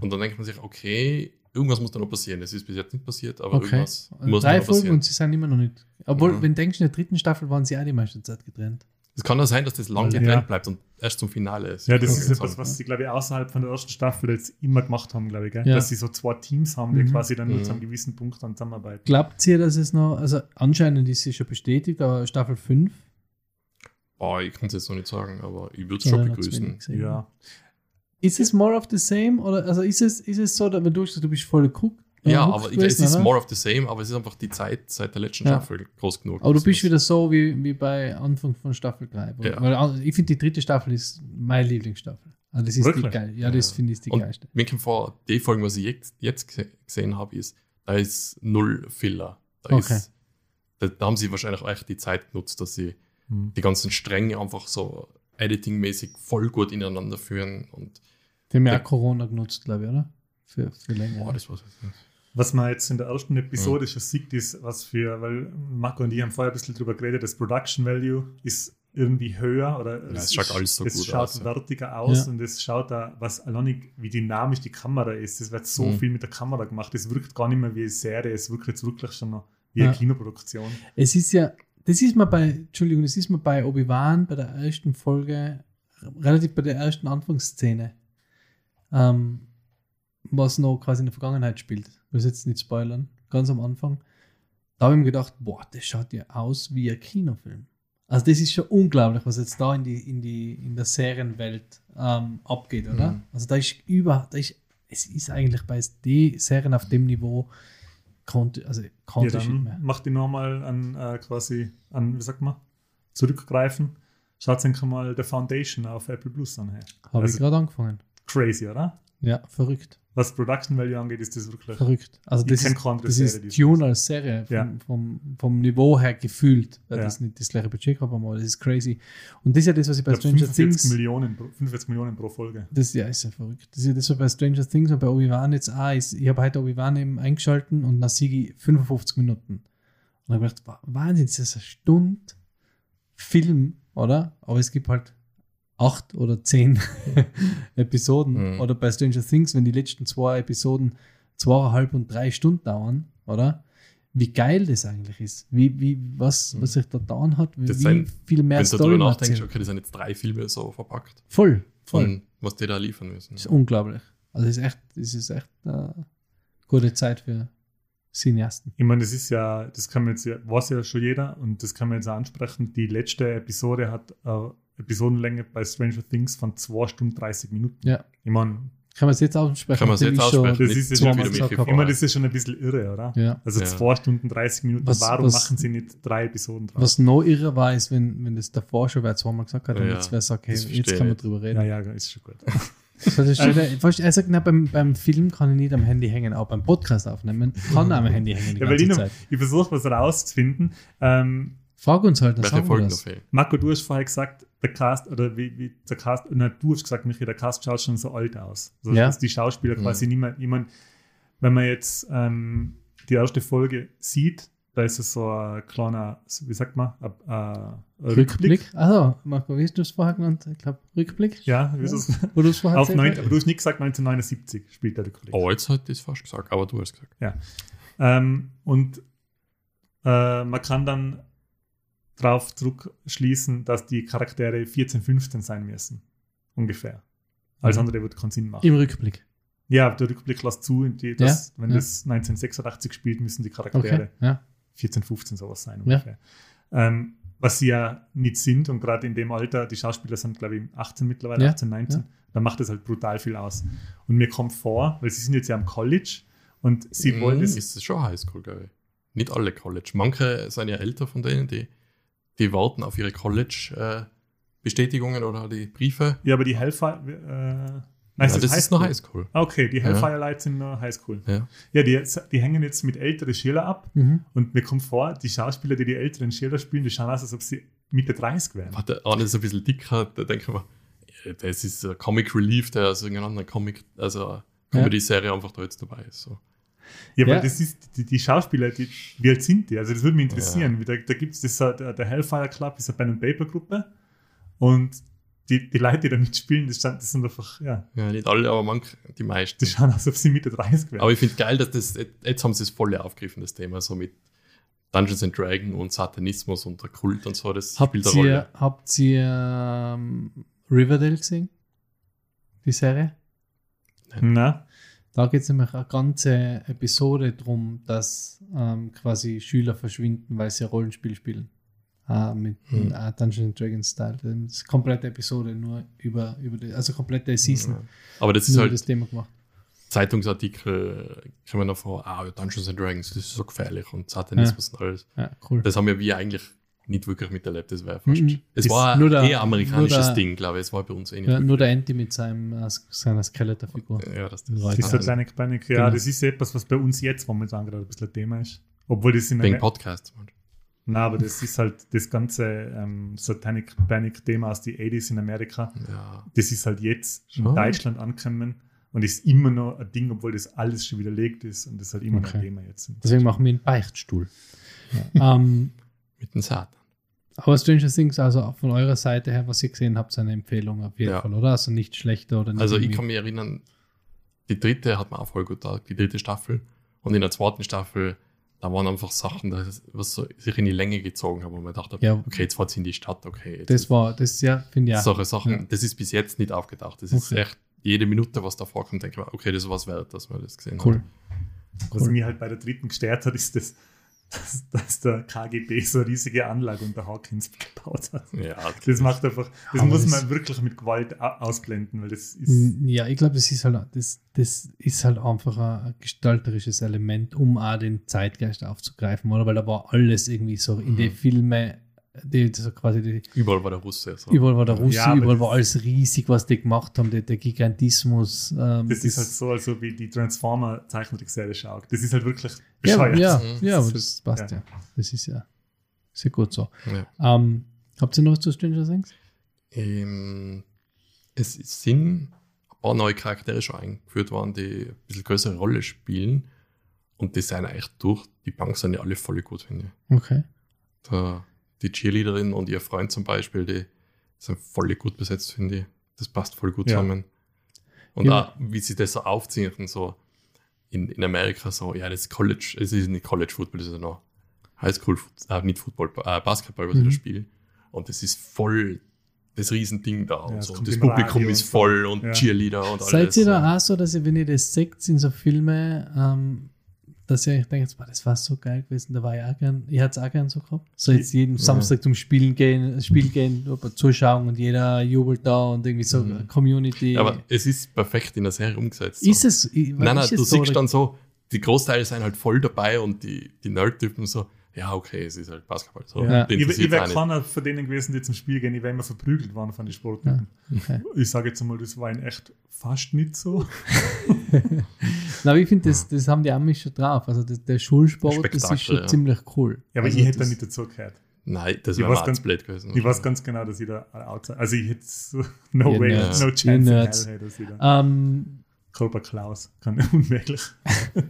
Und dann denkt man sich, okay, irgendwas muss da noch passieren. Das ist bis jetzt nicht passiert, aber Okay. irgendwas muss da Drei noch Folgen passieren. und sie sind immer noch nicht. Obwohl, Mhm. wenn du denkst, in der dritten Staffel waren sie auch die meiste Zeit getrennt. Es kann auch sein, dass das lang Ja. getrennt bleibt und erst zum Finale ist. Ja, das ist etwas, was sie, glaube ich, außerhalb von der ersten Staffel jetzt immer gemacht haben, glaube ich. Gell? Ja. Dass sie so zwei Teams haben, die Mhm. quasi dann nur Mhm. zu einem gewissen Punkt dann zusammenarbeiten. Glaubt ihr, dass es noch, also anscheinend ist sie schon bestätigt, aber Staffel 5? Boah, ich kann es jetzt noch nicht sagen, aber ich würde es schon begrüßen. Ja. Ist es more of the same? Oder also ist es, ist es so, dass wenn du du bist voll Cook? Ja, aber gewesen, es ist oder? more of the same, aber es ist einfach die Zeit seit der letzten Ja. Staffel groß genug. Aber du bist wieder so wie, wie bei Anfang von Staffel 3. Weil, Ja. weil also ich finde, die dritte Staffel ist meine Lieblingsstaffel. Also das ist Wirklich? die geil. Ja, das Ja. finde ich die Und geilste. Mir kommt vor, die Folgen, was ich jetzt, jetzt gese- gesehen habe, ist, da ist null Filler. Da, Okay. ist, da, da haben sie wahrscheinlich auch echt die Zeit genutzt, dass sie Hm. die ganzen Stränge einfach so editingmäßig voll gut ineinander führen. Und Die haben ja Ja. Corona genutzt, glaube ich, oder? Für, für länger. boah, das war's jetzt nicht. Was man jetzt in der ersten Episode schon sieht, ist, was für, weil Marco und ich haben vorher ein bisschen drüber geredet, das Production Value ist irgendwie höher oder es schaut alles so es gut schaut aus, ja. wertiger aus Ja. und es schaut da, was alleinig, wie dynamisch die Kamera ist. Es wird so Mhm. viel mit der Kamera gemacht. Es wirkt gar nicht mehr wie eine Serie, es wirkt jetzt wirklich schon noch wie Ja. eine Kinoproduktion. Es ist ja, das ist mir bei, Entschuldigung, das ist mir bei Obi-Wan bei der ersten Folge, relativ bei der ersten Anfangsszene, ähm, was noch quasi in der Vergangenheit spielt. Ich muss jetzt nicht spoilern, ganz am Anfang. Da habe ich mir gedacht, boah, das schaut ja aus wie ein Kinofilm. Also das ist schon unglaublich, was jetzt da in die, in die, in der Serienwelt ähm, abgeht, oder? Mhm. Also da ist über, da ist, es ist eigentlich bei die Serien auf dem Niveau, konnte, also Ja, ich nicht dann mehr. macht die nochmal an äh, quasi an, wie sagt man, zurückgreifen. Schaut sich mal The Foundation auf Apple Plus an. Hey. Habe ich Also- gerade angefangen. Crazy, oder? Ja, verrückt. Was Production Value angeht, ist das wirklich. Verrückt. Also das ist, das Serie, ist Dune als Serie vom, Ja. vom, vom Niveau her gefühlt, weil Ja. das nicht das gleiche Budget gehabt haben, aber das ist crazy. Und das ist ja das, was ich bei Ich Stranger 45 Things. Millionen, pro- 45 Millionen pro Folge. Das ja, ist ja verrückt. Das ist ja das, was bei Stranger Things und bei Obi-Wan jetzt auch ist. Ich habe heute Obi-Wan eben eingeschalten und nach Sigi 55 Minuten. Und dann habe ich gedacht, wa- Wahnsinn, das ist eine Stunde Film, oder? Aber es gibt halt acht oder zehn Episoden. Mhm. Oder bei Stranger Things, wenn die letzten zwei Episoden zweieinhalb und drei Stunden dauern, oder? Wie geil das eigentlich ist. Wie, wie, was, was sich da getan hat, wie, Das wie viel mehr Wenn du darüber nachdenkst, erzählt. okay, das sind jetzt drei Filme so verpackt. Voll, Voll. von was die da liefern müssen. Das ist unglaublich. Also es ist echt, es ist echt äh, gute Zeit für Cineasten. Ich meine, das ist ja, das kann man jetzt ja, weiß ja schon jeder und das kann man jetzt auch ansprechen. Die letzte Episode hat äh, Episodenlänge bei Stranger Things von 2 Stunden 30 Minuten. Ja. Ich meine, Kann man es jetzt aussprechen? Kann man es jetzt aussprechen? das ist schon wieder ich meine, das ist schon ein bisschen irre, oder? Ja. Also Ja. 2 Stunden 30 Minuten, Was- warum was- machen sie nicht drei Episoden draus? Was noch irre war, ist, wenn, wenn das davor schon wer zweimal gesagt hat, Ja, und ja. jetzt wer sagt, hey, Das jetzt kann man drüber reden. Ja, ja, ist schon gut. Das ist schon, weißt, du, er sagt, na, beim, beim Film kann ich nicht am Handy hängen, auch beim Podcast aufnehmen, kann er am Handy hängen die Ja, ganze ich, noch, Zeit. ich versuche was rauszufinden. Ähm, Frag uns halt, dann Welche sagen wir Folgen das. fehlen? Marco, du hast vorher gesagt, der Cast, oder wie, wie der Cast, na, du hast gesagt, Michi, der Cast schaut schon so alt aus. Also, Ja. dass die Schauspieler Mhm. quasi nicht mehr, ich mein, wenn man jetzt ähm, die erste Folge sieht, da ist es so ein kleiner, wie sagt man, ein, ein Rückblick. Rückblick. Also, Marco, wie hast du es vorher genannt? Ich glaube, Rückblick. Ja, wie ist es? Wo du es vorher Auf erzählt neun, hast? aber du hast nicht gesagt 1979 spielt der Rückblick. Oh, jetzt hat das fast gesagt, aber du hast gesagt. Ähm, und äh, man kann dann darauf zurückschließen, dass die Charaktere 14, 15 sein müssen. Ungefähr. Alles Mhm. andere wird keinen Sinn machen. Im Rückblick. Ja, der Rückblick lässt zu, die, dass, Ja, wenn ja. das 1986 spielt, müssen die Charaktere Okay. Ja. 14, 15 sowas sein Ja. ungefähr. Ähm, was sie ja nicht sind und gerade in dem Alter, die Schauspieler sind glaube ich 18 mittlerweile, Ja, 18, 19, ja. dann macht das halt brutal viel aus. Und mir kommt vor, weil sie sind jetzt ja am College und sie Mhm, wollen das, Ist das schon Highschool, glaube ich. Nicht alle College. Manche sind ja älter von denen, die, die warten auf ihre College-Bestätigungen oder die Briefe. ja, aber die Hellfire, äh, Ja, das ist noch Highschool. Ah, Okay, die Ja. Hellfire Lights sind nur Highschool. Ja. Ja, die, die hängen jetzt mit älteren Schülern ab Mhm. und mir kommt vor, die Schauspieler, die die älteren Schüler spielen, die schauen aus, als ob sie Mitte 30 wären. War der eine ist ein bisschen dicker, da denke ich mir, ja, das ist ein Comic Relief, der aus irgendeiner Comic, also eine Comedy-Serie einfach da jetzt dabei ist. So. Ja, Ja. weil das ist, die, die Schauspieler, die, wie alt sind die? Also das würde mich interessieren. Wie Da, da gibt es äh, der, der Hellfire Club, ist eine Pen and Paper Gruppe und die, die Leute, die da mitspielen, das, sind- das sind einfach, ja, Ja, nicht alle, aber manche, die meisten. die schauen aus, als ob sie Mitte 30 wären. Aber ich finde geil, dass das, jetzt haben sie es voll aufgegriffen, das Thema, so mit Dungeons and Dragons und Satanismus und der Kult und so, das Habt spielt eine Rolle. ihr, habt ihr ähm, Riverdale gesehen? Die Serie? Na, Da geht es nämlich eine ganze Episode drum, dass ähm, quasi Schüler verschwinden, weil sie ein Rollenspiel spielen. Äh, mit Hm. äh, Dungeons Dragons Style. Das ist eine komplette Episode nur über, über die, also komplette Season. Ja. Aber das ist halt das Thema gemacht. Zeitungsartikel, kann man davor, ah, Dungeons and Dragons, das ist so gefährlich und Satanismus und alles. Ja, cool. Das haben ja wir eigentlich nicht wirklich miterlebt, das war fast. Mhm. Es Ist war nur der- eher amerikanisches nur der- Ding, glaube ich. Es war bei uns eh nicht. Ja, nur der Anti mit seinem, äh, seiner Skeletorfigur. ja, das, das, das ist das Satanic Panic. Ja, Genau. das ist etwas, was bei uns jetzt momentan gerade ein bisschen ein Thema ist. Obwohl das in wegen Amer- Podcasts. Na, aber das ist halt das ganze ähm, Satanic Panic-Thema aus den 80s in Amerika. Ja. Das ist halt jetzt in Schon. Deutschland angekommen und ist immer noch ein Ding, obwohl das alles schon widerlegt ist und das ist halt immer noch Okay. ein Thema jetzt. Deswegen machen wir einen Beichtstuhl. ähm, Mit dem Satan. Aber Stranger Things, also von eurer Seite her, was ihr gesehen habt, ist eine Empfehlung auf jeden Ja. Fall, oder? Also nicht schlechter oder nicht. Also ich kann mich erinnern, die dritte hat mir auch voll gut da, die dritte Staffel. Und in der zweiten Staffel, da waren einfach Sachen, das, was so sich in die Länge gezogen haben, wo man dachte, Ja. okay, jetzt fahrt sie in die Stadt, okay. Das war, das ja, finde ich ja. solche Sachen, Ja. das ist bis jetzt nicht aufgedacht. Das ist Okay. echt jede Minute, was da vorkommt, denke ich mir, okay, das ist was wert, dass man das gesehen Cool. hat. Was Cool. mir halt bei der dritten gestört hat, ist, dass, dass, dass der KGB so eine riesige Anlage unter Hawkins gebaut hat. Ja, Das macht einfach, das Aber muss das- man wirklich mit Gewalt au- ausblenden, weil das ist. Ja, ich glaube, das ist halt, das, das ist halt einfach ein gestalterisches Element, um auch den Zeitgeist aufzugreifen, oder? Weil da war alles irgendwie so in die Mhm. Filme, die so quasi die, Überall war der Russe. So. überall war der Russe, Ja, überall das- war alles riesig, was die gemacht haben, der, der Gigantismus. Ähm, Das ist halt so, also wie die Transformer-Zeichentrickserie schaut. Das ist halt wirklich ja, bescheuert. ja, Mhm. ja, aber Das das ist- passt ja. ja. Das ist ja sehr gut so. Ja. Ähm, habt ihr noch was zu Stranger Things? Ähm, es sind ein paar neue Charaktere schon eingeführt worden, die ein bisschen größere Rolle spielen. Und die sind eigentlich durch die Bank sind ja alle voll gut, finde ich. Okay. Da, die Cheerleaderin und ihr Freund zum Beispiel, die sind voll gut besetzt, finde ich. Das passt voll gut Ja. zusammen. Und Ja. auch, wie sie das so aufziehen, so in, in Amerika so, ja, das ist College, es ist nicht College Football, das ist ja noch Highschool, äh, nicht Football, äh, Basketball, was Mhm. sie da spielen. Und das ist voll das Riesending da und es so. Und das Publikum Radio ist und so. voll und Ja. Cheerleader und alles. Seid ihr ja. da auch so, dass ihr, wenn ihr das seht in so Filme, ähm, dass euch denkt, boah, das war so geil gewesen, da war ich auch gern, ich hätte es auch gern so gehabt. So jetzt jeden Samstag zum Spielen gehen, Spiel gehen, zuschauen und jeder jubelt da und irgendwie so Mhm. Community. Aber es ist perfekt in der Serie umgesetzt. ist so. es, ich- Nein, nein, ist du so, siehst oder- dann so, die Großteile sind halt voll dabei und die, die Nerd-Typen so, ja, okay, es ist halt Basketball. So, Ja. Ich, ich wäre keiner von denen gewesen, die zum Spiel gehen. Ich wäre immer verprügelt worden von den Sportlern. Okay. Ich sage jetzt einmal, das war in echt fast nicht so. Nein, aber ich finde, das, das haben die Amis schon drauf. Also der, der Schulsport, das ist schon ja. ziemlich cool. Ja, aber also ich hätte da das- nicht dazu gehört. Nein, das wäre mal ganz- blöd gewesen. Ich weiß ganz genau, dass ich da outside, also ich hätte so, no Ihr way, Nerds. no chance in hell, hey, dass ich da. Ähm, Körper Klaus kann unmöglich.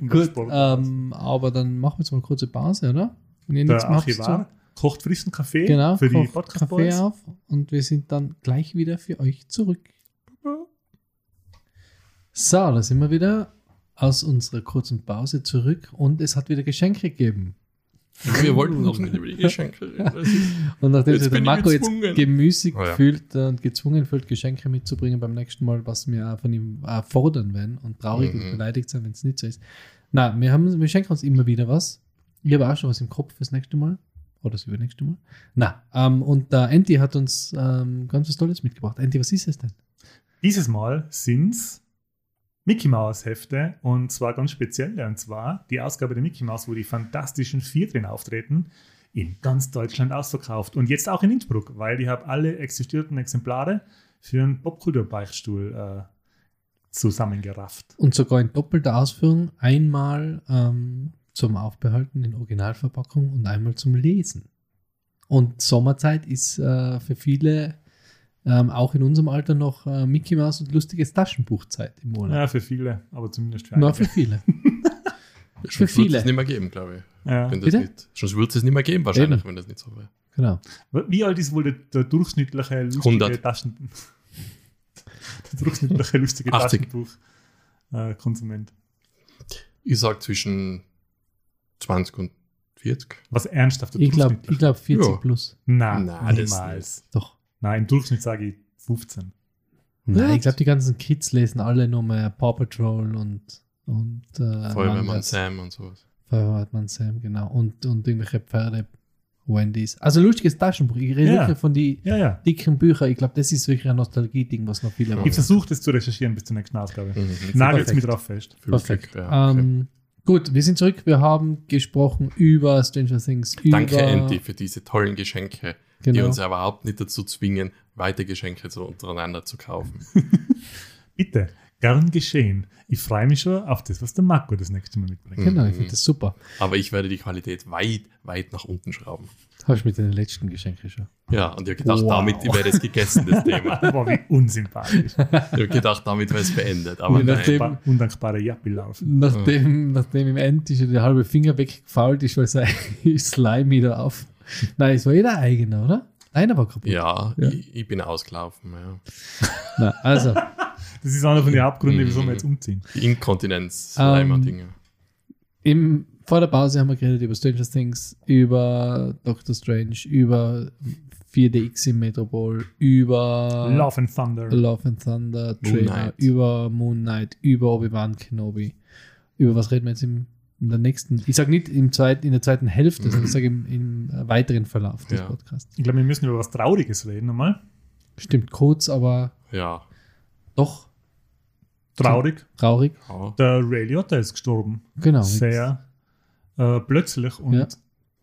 gut, Sport- ähm, aber dann machen wir jetzt mal eine kurze Pause, oder? Wenn ihr nichts habt Archivar kocht frischen Kaffee genau, für die kocht Podcast Kaffee Boys. auf und wir sind dann gleich wieder für euch zurück. So, da sind wir wieder aus unserer kurzen Pause zurück und es hat wieder Geschenke gegeben. Wir wollten noch nicht über die Geschenke reden. Und nachdem sich der Marco jetzt gezwungen. gemüßig Oh ja. fühlt und gezwungen fühlt, Geschenke mitzubringen beim nächsten Mal, was wir auch von ihm fordern werden und traurig und Mhm. beleidigt sein, wenn es nicht so ist. Na, wir, haben, wir schenken uns immer wieder was. Ich habe auch schon was im Kopf fürs nächste Mal. Oder das übernächste Mal. Na, ähm, und der Enti hat uns ähm, ganz was Tolles mitgebracht. Enti, was ist es denn? Dieses Mal sind's Mickey Mouse Hefte und zwar ganz spezielle und zwar die Ausgabe der Mickey Mouse, wo die fantastischen vier drin auftreten, in ganz Deutschland ausverkauft und jetzt auch in Innsbruck, weil ich habe alle existierten Exemplare für einen Popkultur-Beichtstuhl äh, zusammengerafft. Und sogar in doppelter Ausführung. Einmal ähm, zum Aufbehalten in Originalverpackung und einmal zum Lesen. Und Sommerzeit ist äh, für viele, ähm, auch in unserem Alter, noch äh, Mickey Mouse und lustiges Taschenbuchzeit im Monat. Ja, für viele, aber zumindest für Nur einige. für viele. Sonst wird viele. es nicht mehr geben, glaube ich. Ja. Wenn das Bitte? nicht, sonst wird es nicht mehr geben, wahrscheinlich, Eben. wenn das nicht so wäre. Genau. Wie alt ist wohl der, der durchschnittliche lustige 100. Taschen... der durchschnittliche lustige 80. Taschenbuch-Konsument? Ich sage zwischen 20 und 40. Was ernsthaft Ich glaube glaub 40 Ja. plus. Nein, Nein, das niemals. Doch. Nein, im Durchschnitt sage ich 15. Nein, What? ich glaube, die ganzen Kids lesen alle nur mehr Paw Patrol und, und äh, Feuerwehrmann. Sam und sowas. Feuerwehrmann Sam, genau. Und, und irgendwelche Pferde, Wendy's. Also lustiges Taschenbuch. Ich rede Ja. wirklich von die Ja, ja. dicken Büchern. Ich glaube, das ist wirklich ein Nostalgie-Ding, was noch viele Ja. Ich machen. versuche das zu recherchieren bis zur nächsten Ausgabe. Mhm. Nagelt perfekt. mich drauf fest. Perfekt. Ja, okay. Gut, wir sind zurück. Wir haben gesprochen über Stranger Things. Über, Danke, Andy, für diese tollen Geschenke, die Genau. uns ja überhaupt nicht dazu zwingen, weiter Geschenke so untereinander zu kaufen. Bitte, gern geschehen. Ich freue mich schon auf das, was der Marco das nächste Mal mitbringt. Genau, ich Mhm. finde das super. Aber ich werde die Qualität weit, weit nach unten schrauben. Habe ich mit den letzten Geschenken schon. Ja, und ich habe gedacht, Wow. damit wäre es gegessen, das Thema. Boah, wie unsympathisch. Ich habe gedacht, damit wäre es beendet. Aber nein. nachdem- Undankbar- Undankbare Jappi laufen. Nachdem, nachdem im End schon der halbe Finger weggefault ist, weil sein Slime wieder auf. Nein, es war jeder eigene, oder? Einer war kaputt. Ja, Ja. Ich, ich bin ausgelaufen. Ja. Na, also, Das ist einer von den Hauptgründen, wieso Mhm. wir jetzt umziehen. Die Inkontinenz, Ähm, Leimer-Dinge. im, vor der Pause haben wir geredet über Stranger Things, über Doctor Strange, über 4DX im Metropol, über Love and Thunder. Love and Thunder Moon Trailer, Knight. über Moon Knight, über Obi-Wan Kenobi. Über was reden wir jetzt im, in der nächsten? Ich sage nicht im zweit, in der zweiten Hälfte, sondern ich sage im, im weiteren Verlauf des Ja. Podcasts. Ich glaube, wir müssen über was Trauriges reden nochmal. Stimmt kurz, aber Ja. doch Traurig. traurig. ja. Der Ray Liotta ist gestorben. Genau. Sehr äh, plötzlich und Ja.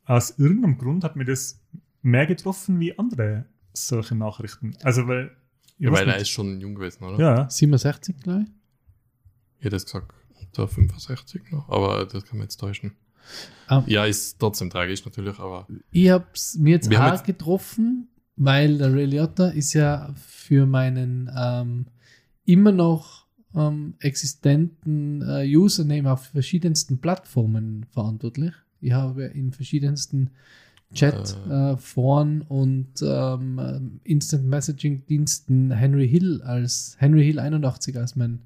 aus irgendeinem Grund hat mir das mehr getroffen wie andere solche Nachrichten. Also, weil. ja weil er ist schon jung gewesen, oder? Ja, 67 gleich. Ich hätte jetzt gesagt, unter 65 noch, aber das kann man jetzt täuschen. Ah. Ja, ist trotzdem tragisch natürlich, aber Ich habe es mir jetzt jetzt- getroffen, weil der Ray Liotta ist ja für meinen ähm, immer noch ähm, existenten äh, Username auf verschiedensten Plattformen verantwortlich. Ich habe in verschiedensten Chat, Äh. äh, und ähm, ähm, Instant Messaging Diensten Henry Hill als Henry Hill 81 als mein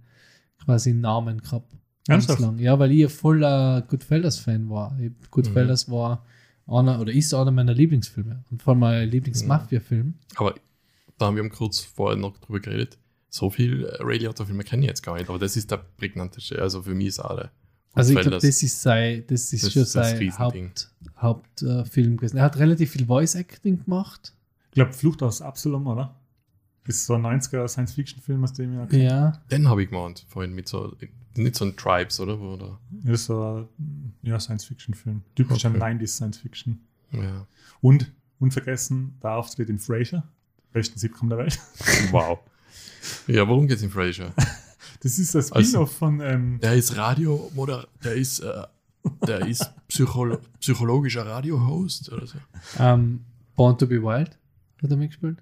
quasi Namen gehabt. Ganz Ernsthaft? lang. Ja, weil ich ein voller Goodfellas-Fan war. Goodfellas war einer oder ist einer meiner Lieblingsfilme und vor allem mein Lieblings-Mafia-Film. aber da haben wir kurz vorher noch drüber geredet. So viel äh, Ray Liotta-Filme kenne ich jetzt gar nicht, aber das ist der prägnanteste. Also für mich ist alle. Also ich glaube, das ist sein, das ist Das schon ist das sein Riesending. Haupt, Hauptfilm gewesen. Er hat relativ viel Voice Acting gemacht. Ich glaube, Flucht aus Absalom, oder? Das ist so ein 90er Science-Fiction-Film, aus dem auch kenne. Ja. Den habe ich gemeint, vorhin mit so, nicht so ein Tribes, oder? Das ist so ein ja, Science-Fiction-Film. Typischer Okay. 90s Science-Fiction. ja. Und unvergessen, der Auftritt in Frasier, besten Sitcom der Welt. Wow. Ja, worum geht's in Frasier? Das ist ein Also- Spin-off von, ähm, Der ist Radio, oder der ist, äh, der ist Psycholo psychologischer Radio-Host oder so. Ähm, Born to be Wild hat er mitgespielt.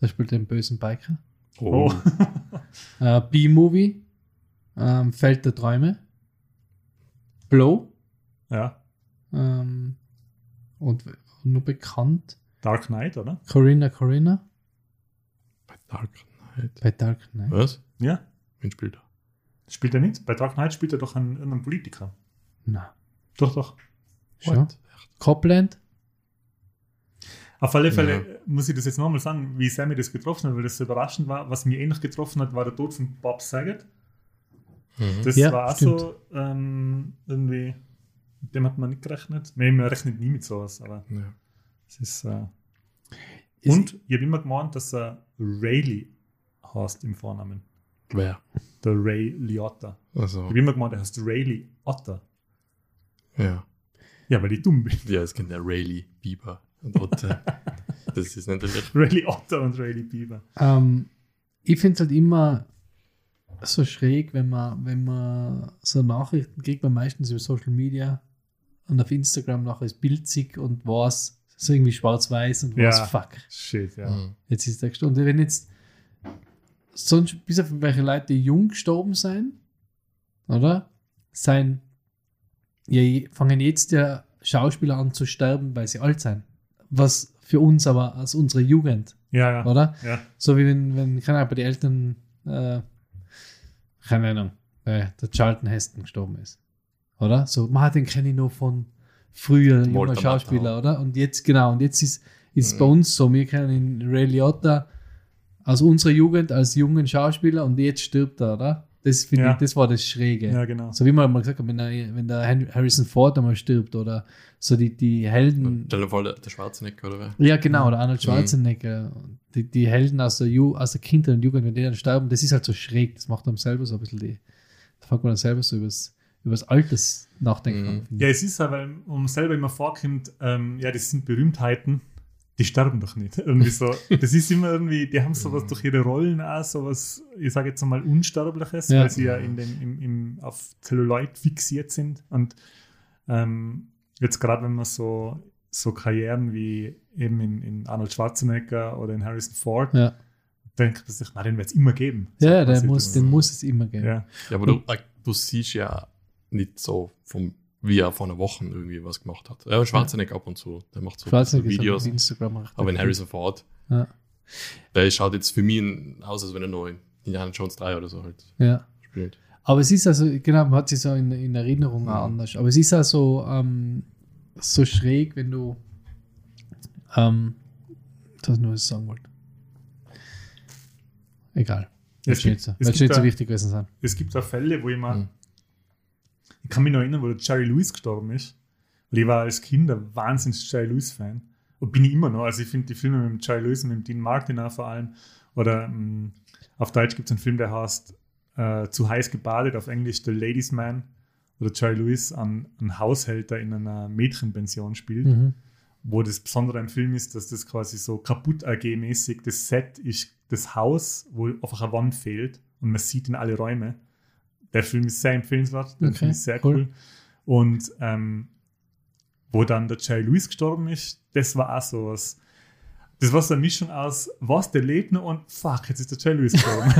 Da spielt den bösen Biker. oh. Äh, B-Movie. Ähm, Feld der Träume. Blow. ja, Ähm, und nur bekannt. Dark Knight, oder? Corinna Corinna. Bei Dark Knight. Bei Dark Knight. Was? Ja, Wen spielt er? spielt er nicht. Bei Dark Knight spielt er doch einen, irgendeinen Politiker. Na, Doch, doch. schon. Copland. Auf alle Fälle muss ich das jetzt nochmal sagen, wie sehr mir das getroffen hat, weil das so überraschend war. Was mir ähnlich getroffen hat, war der Tod von Bob Saget. Mhm. Das Ja, war auch stimmt. so ähm, irgendwie, mit dem hat man nicht gerechnet. Nee, man rechnet nie mit sowas, aber Ja. es ist. Äh, Ist- und ich habe immer gemeint, dass er Rayleigh heißt im Vornamen. Wer? Der Ray Liotta. Also, Ich habe immer gemeint, er heißt Rayleigh Otter. ja. Ja, weil ich dumm bin. Ja, es kennt der Rayleigh Bieber. Und Otte. das ist natürlich. Rayleigh Otter und Rayleigh Bieber. Ähm, ich finde es halt immer so schräg, wenn man, wenn man so Nachrichten kriegt, man meistens über Social Media und auf Instagram nachher ist bildzig und was so irgendwie schwarz-weiß und was Ja. fuck. Shit, ja. Mhm. Jetzt ist der gestorben. Und wenn jetzt sonst bis auf welche Leute die jung gestorben sein, oder? Sein, ja, fangen jetzt ja Schauspieler an zu sterben, weil sie alt sind. Was für uns aber aus unserer Jugend, Ja, ja. oder? ja. So wie wenn, wenn keine Ahnung, bei den Eltern, äh, keine Ahnung, äh, der Charlton Heston gestorben ist. Oder? So, man den kenne ich noch von früher, junger Schauspieler, Matthau. oder? Und jetzt, genau, und jetzt ist ist Mhm. bei uns so, wir kennen ihn Ray Liotta aus unserer Jugend als jungen Schauspieler und jetzt stirbt er, oder? Das, finde Ja. ich, das war das Schräge. Ja, genau. So wie man mal gesagt hat, wenn, er, wenn der Harrison Ford einmal stirbt oder so die, die Helden, Stell dir vor, der, der Schwarzenegger oder wer? ja, genau, oder Arnold Mhm. Schwarzenegger. Die, die Helden aus der, Ju aus der Kindheit und Jugend, wenn die dann sterben, das ist halt so schräg. Das macht einem selber so ein bisschen die. Da fängt man dann selber so übers, übers Alters nachdenken. Mhm. Ja, es ist ja, weil um selber immer vorkommt, ähm, ja, das sind Berühmtheiten, die sterben doch nicht. Irgendwie so. Das ist immer irgendwie, die haben sowas durch ihre Rollen auch, sowas, ich sage jetzt mal Unsterbliches, Ja. weil sie ja in dem, im, im, auf Celluloid fixiert sind. Und ähm, jetzt gerade, wenn man so, so Karrieren wie eben in, in Arnold Schwarzenegger oder in Harrison Ford, Ja, denkt man sich, na, den wird es immer geben. ja, ja der muss, den muss es immer geben. Ja, Ja, aber du, äh, du siehst ja nicht so, vom, wie er vor einer Woche irgendwie was gemacht hat. Ja, Schwarzenegger ab und zu. Der macht so Videos. auf Instagram recht Aber in. Harrison Ford, Ja. der schaut jetzt für mich aus, als wenn er noch in Indiana Jones 3 oder so halt Ja. spielt. Aber es ist also, genau, man hat sich so in, in Erinnerung auch Mhm. anders. Aber es ist also ähm, so schräg, wenn du. Ähm, das ist nur, was ich sagen wollte. Egal. Es Wird schon gibt- nicht so, es gibt so wichtig gewesen sein. es gibt auch Fälle, wo ich mal, Mhm. Ich kann mich noch erinnern, wo der Jerry Lewis gestorben ist. Weil ich war als Kind ein wahnsinns Jerry Lewis-Fan. Und bin ich immer noch. Also ich finde die Filme mit dem Jerry Lewis und mit dem Dean Martin auch vor allem. Oder mh, auf Deutsch gibt es einen Film, der heißt äh, Zu heiß gebadet, auf Englisch The Ladies Man. Wo der Jerry Lewis einen, einen Haushälter in einer Mädchenpension spielt. Mhm. Wo das Besondere am Film ist, dass das quasi so kaputt AG-mäßig, das Set ist das Haus, wo einfach eine Wand fehlt und man sieht in alle Räume. Der Film ist sehr empfehlenswert, der Okay, Film ist sehr cool. cool. Und ähm, wo dann der Jerry Lewis gestorben ist, das war auch sowas. Das war so eine Mischung aus, was, der lebt noch und fuck, jetzt ist der Jerry Lewis gestorben.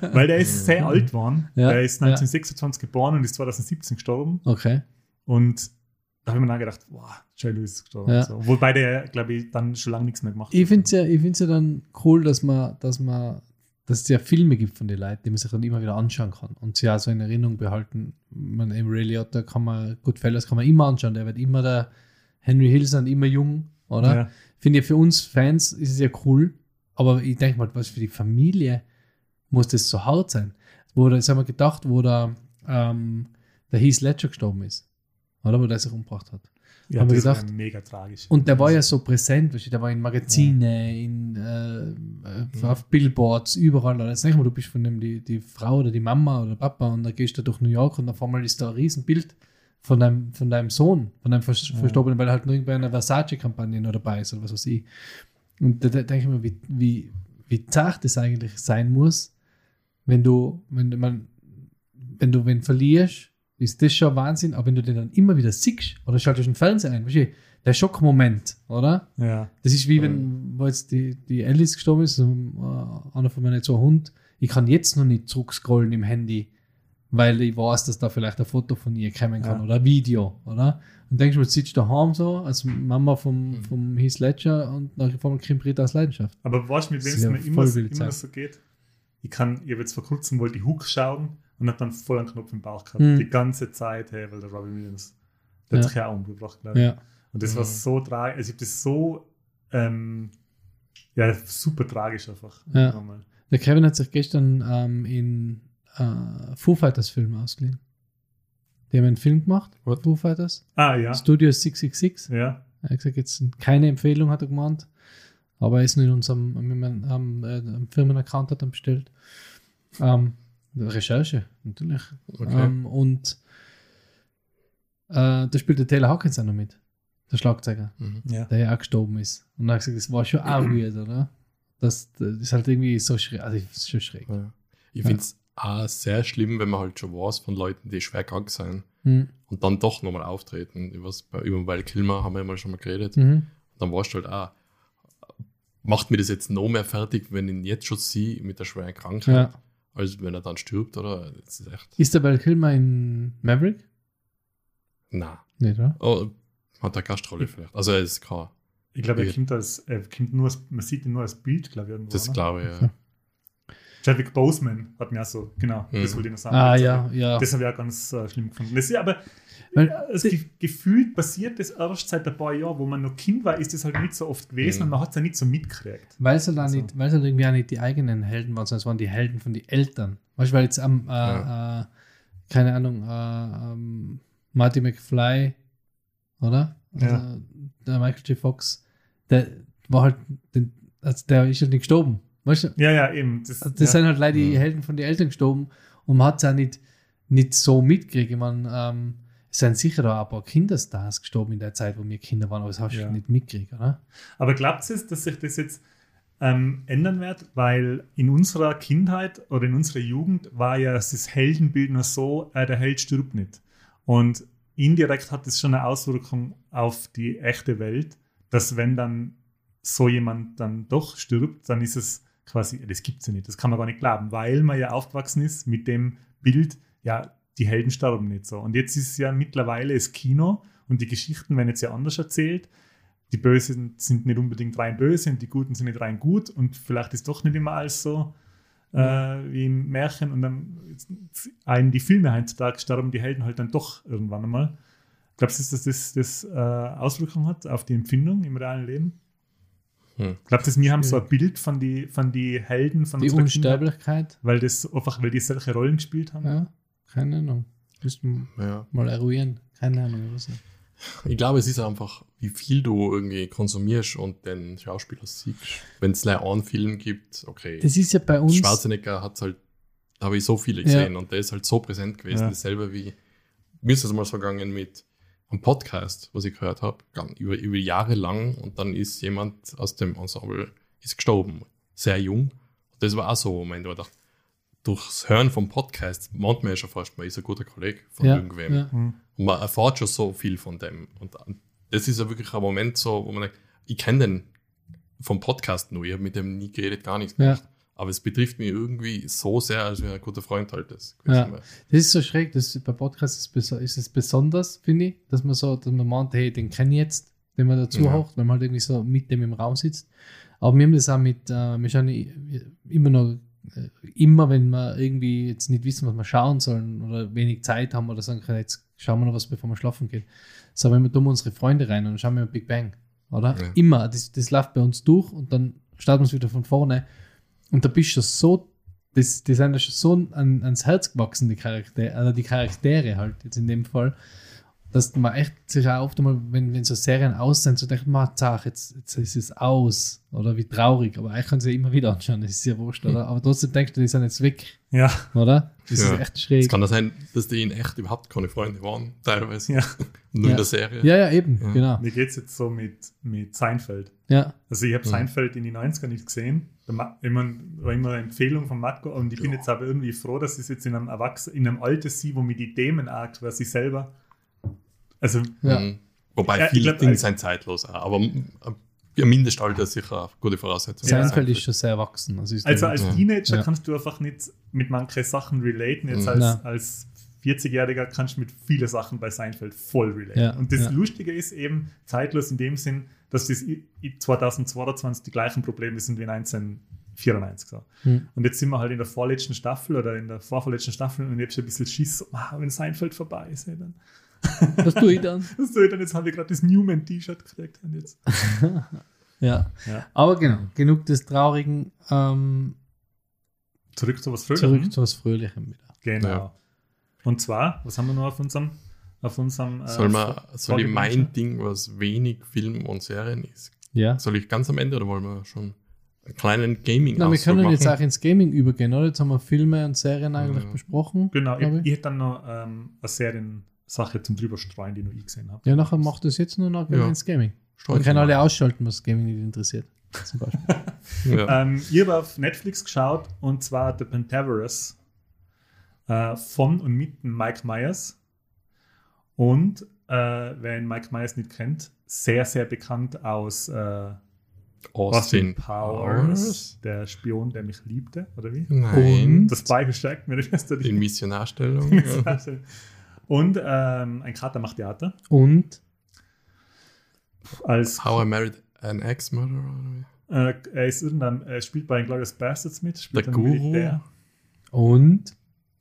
Weil der ist sehr alt geworden. Ja, er ist 1926 geboren und ist 2017 gestorben. Okay. Und da habe ich mir dann gedacht, wow, Jerry Lewis ist gestorben. Ja. So. Wobei der, glaube ich, dann schon lange nichts mehr gemacht Ich finde es ja, ich find's ja dann cool, dass man, dass man, dass es ja Filme gibt von den Leuten, die man sich dann immer wieder anschauen kann und sie auch so in Erinnerung behalten. Man im Ray Liotta kann man, Goodfellas kann man immer anschauen, der wird immer der Henry Hill sein, immer jung, oder? Ja. Finde ich für uns Fans ist es ja cool, aber ich denke mal, was für die Familie muss das so hart sein. Wo da, jetzt haben wir gedacht, wo da ähm, der Heath Ledger gestorben ist. Oder wo der sich umgebracht hat. Ja, Haben wir gedacht. mega tragisch. Und der war ja so präsent, weißt du, der war in Magazine, in, äh, äh, auf Billboards, überall. Jetzt denk mal, du bist von dem die, die Frau oder die Mama oder Papa und dann gehst du durch New York und auf einmal ist da ein Riesenbild von deinem, von deinem Sohn, von deinem Vers Verstorbenen, weil halt nur irgendbei einer Versace-Kampagne noch dabei ist oder was weiß ich. Und da, da denke ich mir, wie, wie, wie zart das eigentlich sein muss, wenn du, wenn du, man, wenn du wen verlierst, ist das schon Wahnsinn, aber wenn du den dann immer wieder siehst oder schaltest den Fernseher ein, weißt du, der Schockmoment, oder? ja. Das ist wie wenn, wo jetzt die, die Alice gestorben ist, ähm, äh, einer von meinen zwei Hund. Ich kann jetzt noch nicht zurückscrollen im Handy, weil ich weiß, dass da vielleicht ein Foto von ihr kommen kann Ja. oder ein Video, oder? Und denkst du, jetzt sitzt du daheim so, als Mama vom, vom Heath Ledger und nachher kommt Kim Britta aus Leidenschaft. Aber weißt du, mit wem es mir immer, immer so geht? Ich kann, ich habe jetzt vor kurzem wollte ich Hook schauen und hab dann voll einen Knopf im Bauch gehabt. Mhm. Die ganze Zeit, hey, weil der Robin Williams, der Ja. hat sich ja auch umgebracht, glaube ich. Ja. Und das war Mhm. so tragisch. Also ich habe das so, ähm, ja, super tragisch einfach. Ja. Der Kevin hat sich gestern ähm, in äh, Foo Fighters Film ausgeliehen. Die haben einen Film gemacht, What? Foo Fighters. Ah, ja. Studio 666. Ja. Er hat gesagt, jetzt keine Empfehlung, hat er gemeint. Aber er ist nur in unserem am, am, äh, am Firmenaccount hat er bestellt. Ähm, Recherche, natürlich. Okay. Ähm, und äh, da spielt der Taylor Hawkins auch noch mit, der Schlagzeuger, Mhm. Ja. der ja auch gestorben ist. Und er hat gesagt, das war schon auch weird, oder? Das, das ist halt irgendwie so schräg. Also, das ist schon schräg. Ja. Ich Ja. finde es auch sehr schlimm, wenn man halt schon weiß von Leuten, die schwer krank sind Hm. und dann doch nochmal auftreten. Übers, bei, über Weil Kilmer haben wir ja mal schon mal geredet. Mhm. dann warst du halt auch, macht mir das jetzt noch mehr fertig, wenn ich ihn jetzt schon sehe mit der schweren Krankheit, Ja. Als wenn er dann stirbt, oder? Das ist echt. Ist der Val Kilmer in Maverick? Na. Nicht, oder? Oh, hat er Gastrolle vielleicht. Also er ist kein. Ich glaube, er kommt als, er kommt nur als, man sieht ihn nur als Bild, glaube ich, irgendwo. Das glaube ich, Okay. ja. Chadwick Boseman hat mir auch so, genau, das Mhm. wollte ich noch sagen. Ah, Das ja, habe ich- ja. Das habe ich auch ganz äh, schlimm gefunden. Das ist ja aber Weil- es ge gefühlt passiert das erst seit ein paar Jahren, wo man noch Kind war, ist das halt nicht so oft gewesen Mhm. und man hat es ja nicht so mitgekriegt. Weil es halt, auch Also. nicht, weil es halt irgendwie auch nicht die eigenen Helden waren, sondern es waren die Helden von den Eltern. Weißt du, weil jetzt am, äh, äh, keine Ahnung, äh, ähm, Marty McFly, oder? Ja. Also, der Michael J. Fox, der war halt, den, also der ist halt nicht gestorben. Weißt du? Ja, ja, eben. Das, Also das ja. sind halt leider die. Helden von den Eltern gestorben und man hat es auch nicht, nicht so mitgekriegt. Ich meine, ähm, es sind sicher da ein paar Kinderstars gestorben in der Zeit, wo wir Kinder waren, aber das hast du Ja. nicht mitgekriegt, oder? Aber glaubt es, dass sich das jetzt ähm, ändern wird? Weil in unserer Kindheit oder in unserer Jugend war ja das Heldenbild nur so, äh, der Held stirbt nicht. Und indirekt hat es schon eine Auswirkung auf die echte Welt, dass wenn dann so jemand dann doch stirbt, dann ist es quasi, das gibt es ja nicht, das kann man gar nicht glauben, weil man ja aufgewachsen ist mit dem Bild, ja, die Helden sterben nicht so. Und jetzt ist ja mittlerweile das Kino und die Geschichten werden jetzt ja anders erzählt die Bösen sind nicht unbedingt rein böse und die Guten sind nicht rein gut und vielleicht ist doch nicht immer alles so äh, wie im Märchen und dann einen die Filme heutzutage sterben die Helden halt dann doch irgendwann einmal. Glaubst du, dass das, das äh, Auswirkungen hat auf die Empfindung im realen Leben? Hm. Glaubst du, wir haben so ein Bild von die, von die Helden von Die Kindheit, Unsterblichkeit, weil das einfach, weil die solche Rollen gespielt haben? ja, keine Ahnung. Müssten wir Ja. mal eruieren. Keine Ahnung. Was Ich glaube, es ist einfach, wie viel du irgendwie konsumierst und den Schauspieler siehst. Wenn es einen Film gibt, okay. das ist ja bei uns. Schwarzenegger hat halt, da habe ich so viele gesehen und der ist halt so präsent gewesen. Ja. Dasselbe wie, mir ist es mal so gegangen mit einem Podcast, was ich gehört habe, über, über Jahre lang und dann ist jemand aus dem Ensemble ist gestorben. Sehr jung. Und das war auch so ein Moment, wo ich dachte, durchs Hören vom Podcast meint man ja schon fast, man ist ein guter Kollege von ja, irgendwem. ja. Hm. Und man erfährt schon so viel von dem. Und das ist ja wirklich ein Moment so, wo man denkt, ich kenne den vom Podcast nur, ich habe mit dem nie geredet, gar nichts Ja. gemacht. Aber es betrifft mich irgendwie so sehr, als wäre ein guter Freund halt das. Ja. Das ist so schräg. Das, bei Podcasts ist, ist es besonders, finde ich, dass man so, dass man meint, hey, den kenne ich jetzt, den man dazu Ja. haucht, weil man halt irgendwie so mit dem im Raum sitzt. Aber wir haben das auch mit, äh, wir schauen immer noch, immer wenn wir irgendwie jetzt nicht wissen, was wir schauen sollen oder wenig Zeit haben oder sagen können, jetzt schauen wir noch was, bevor wir schlafen gehen. So, wenn wir tun unsere Freunde rein und dann schauen wir Big Bang, oder? Ja. Immer. Das, das läuft bei uns durch und dann starten wir es wieder von vorne. Und da bist du so, das, die sind ja schon so an, ans Herz gewachsen, die Charaktere, also die Charaktere halt jetzt in dem Fall, dass man echt sich auch oft einmal, wenn, wenn so Serien aus sind, so denkt man, zach, jetzt, jetzt ist es aus. Oder wie traurig. Aber eigentlich kann sie ja immer wieder anschauen, das ist ja wurscht, oder? Aber trotzdem denkst du, die sind jetzt weg, Ja, oder? Das Ja. ist echt Es schräg. kann ja sein, dass die in echt überhaupt keine Freunde waren, teilweise. ja. Nur Ja. in der Serie. Ja, ja, eben, Ja. genau. Mir geht es jetzt so mit, mit Seinfeld. Ja, Also ich habe. Seinfeld in die 90er nicht gesehen. Ich mein, war immer eine Empfehlung von Matko und ich bin jetzt aber irgendwie froh, dass ich es jetzt in einem Erwachsenen, in einem Alter sehe, wo mir die Themen auch quasi selber. Also ja. Mhm. Wobei Ja, viele glaub, Dinge als- sind zeitlos, auch, aber ein Mindestalter ist sicher eine gute Voraussetzung. Seinfeld ist schon sehr erwachsen. Also, ist Also als Ja. Teenager Ja. kannst du einfach nicht mit manchen Sachen relaten. Jetzt Mhm. als, als 40-Jähriger kannst du mit vielen Sachen bei Seinfeld voll relaten. Ja, Und das ja. Lustige ist eben zeitlos in dem Sinn, dass das i- i- 2022 die gleichen Probleme sind wie 1994. So. Hm. Und jetzt sind wir halt in der vorletzten Staffel oder in der vorvorletzten Staffel und ich habe schon ein bisschen Schiss, ah, wenn Seinfeld vorbei ist, ey, dann. Was tue ich dann? Was soll ich dann? Jetzt habe ich gerade das Newman-T-Shirt gekriegt. Und jetzt. Ja. Ja. Aber genau, genug des Traurigen. Ähm, Zurück zu was Fröhlichem. zurück zu was Fröhlichem wieder. Genau. Ja. Und zwar, was haben wir noch auf unserem, auf unserem äh, Soll, man, soll ich mein? Ding, was wenig Film und Serien ist? Ja. Soll ich ganz am Ende oder wollen wir schon einen kleinen gaming Na, wir können machen? jetzt auch ins Gaming übergehen, oder? Jetzt haben wir Filme und Serien eigentlich Ja. besprochen. Genau, ich, ich. ich hätte dann noch ähm, eine Seriensache zum drüberstreuen, die nur ich gesehen habe. Ja, nachher macht das jetzt nur noch Ja. ins Gaming. Streuen Man kann alle ausschalten, was Gaming nicht interessiert. Zum Beispiel. Ja. Ähm, ich habe auf Netflix geschaut und zwar The Pentaverous äh, von und mit Mike Myers. Und äh, wer ihn Mike Myers nicht kennt, sehr, sehr bekannt aus äh, Austin Powers, der Spion, der mich liebte, oder wie? Nein. Das Spike stärkt mir die Schwester. in Missionarstellung. ja. Und ähm, ein Kater macht Theater. Und Als How I Married an Ex-Murderer. äh, er ist irgendein, er spielt bei Glorious Bastards mit, spielt Der Guru. Militär. und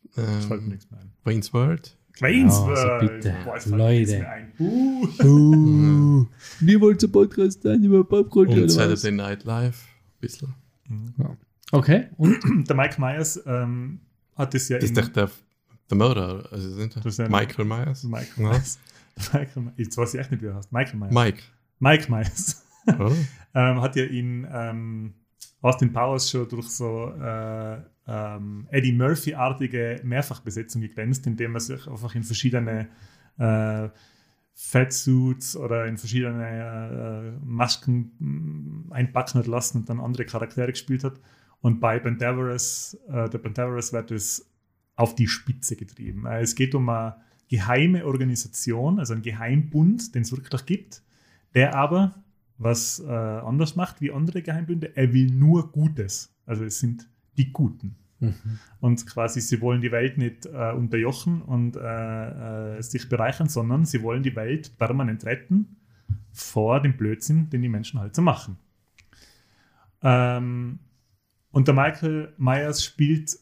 Ich fällt mir Ähm, nichts mehr ein. Wayne's World. Wayne's also World. bitte, Boah, Leute. Uh. Uh, wir wollen zum Podcast sein über Popkultur. Und? Saturday Night Live. Bisschen. Okay, und? Der Mike Myers ähm, hat es ja Das ist doch der, der Mörder. Also sind Das ist ja- Michael Myers. Michael. Myers. Michael Myers. Jetzt weiß ich echt nicht, wie er heißt. Michael Myers. Mike. Mike Myers. Ähm, hat ja in ähm, Austin Powers schon durch so äh, ähm, Eddie Murphy-artige Mehrfachbesetzung geglänzt, indem er sich einfach in verschiedene äh, Fatsuits oder in verschiedene äh, Masken mh, einpacken hat lassen und dann andere Charaktere gespielt hat. Und bei Pentaverous, äh, der Pentaverous wird es auf die Spitze getrieben. Äh, es geht um eine geheime Organisation, also einen Geheimbund, den es wirklich gibt, der aber was äh, anders macht wie andere Geheimbünde. Er will nur Gutes. Also es sind die Guten. Mhm. Und quasi, sie wollen die Welt nicht äh, unterjochen und äh, äh, sich bereichern, sondern sie wollen die Welt permanent retten vor dem Blödsinn, den die Menschen halt so machen. Ähm, und der Michael Myers spielt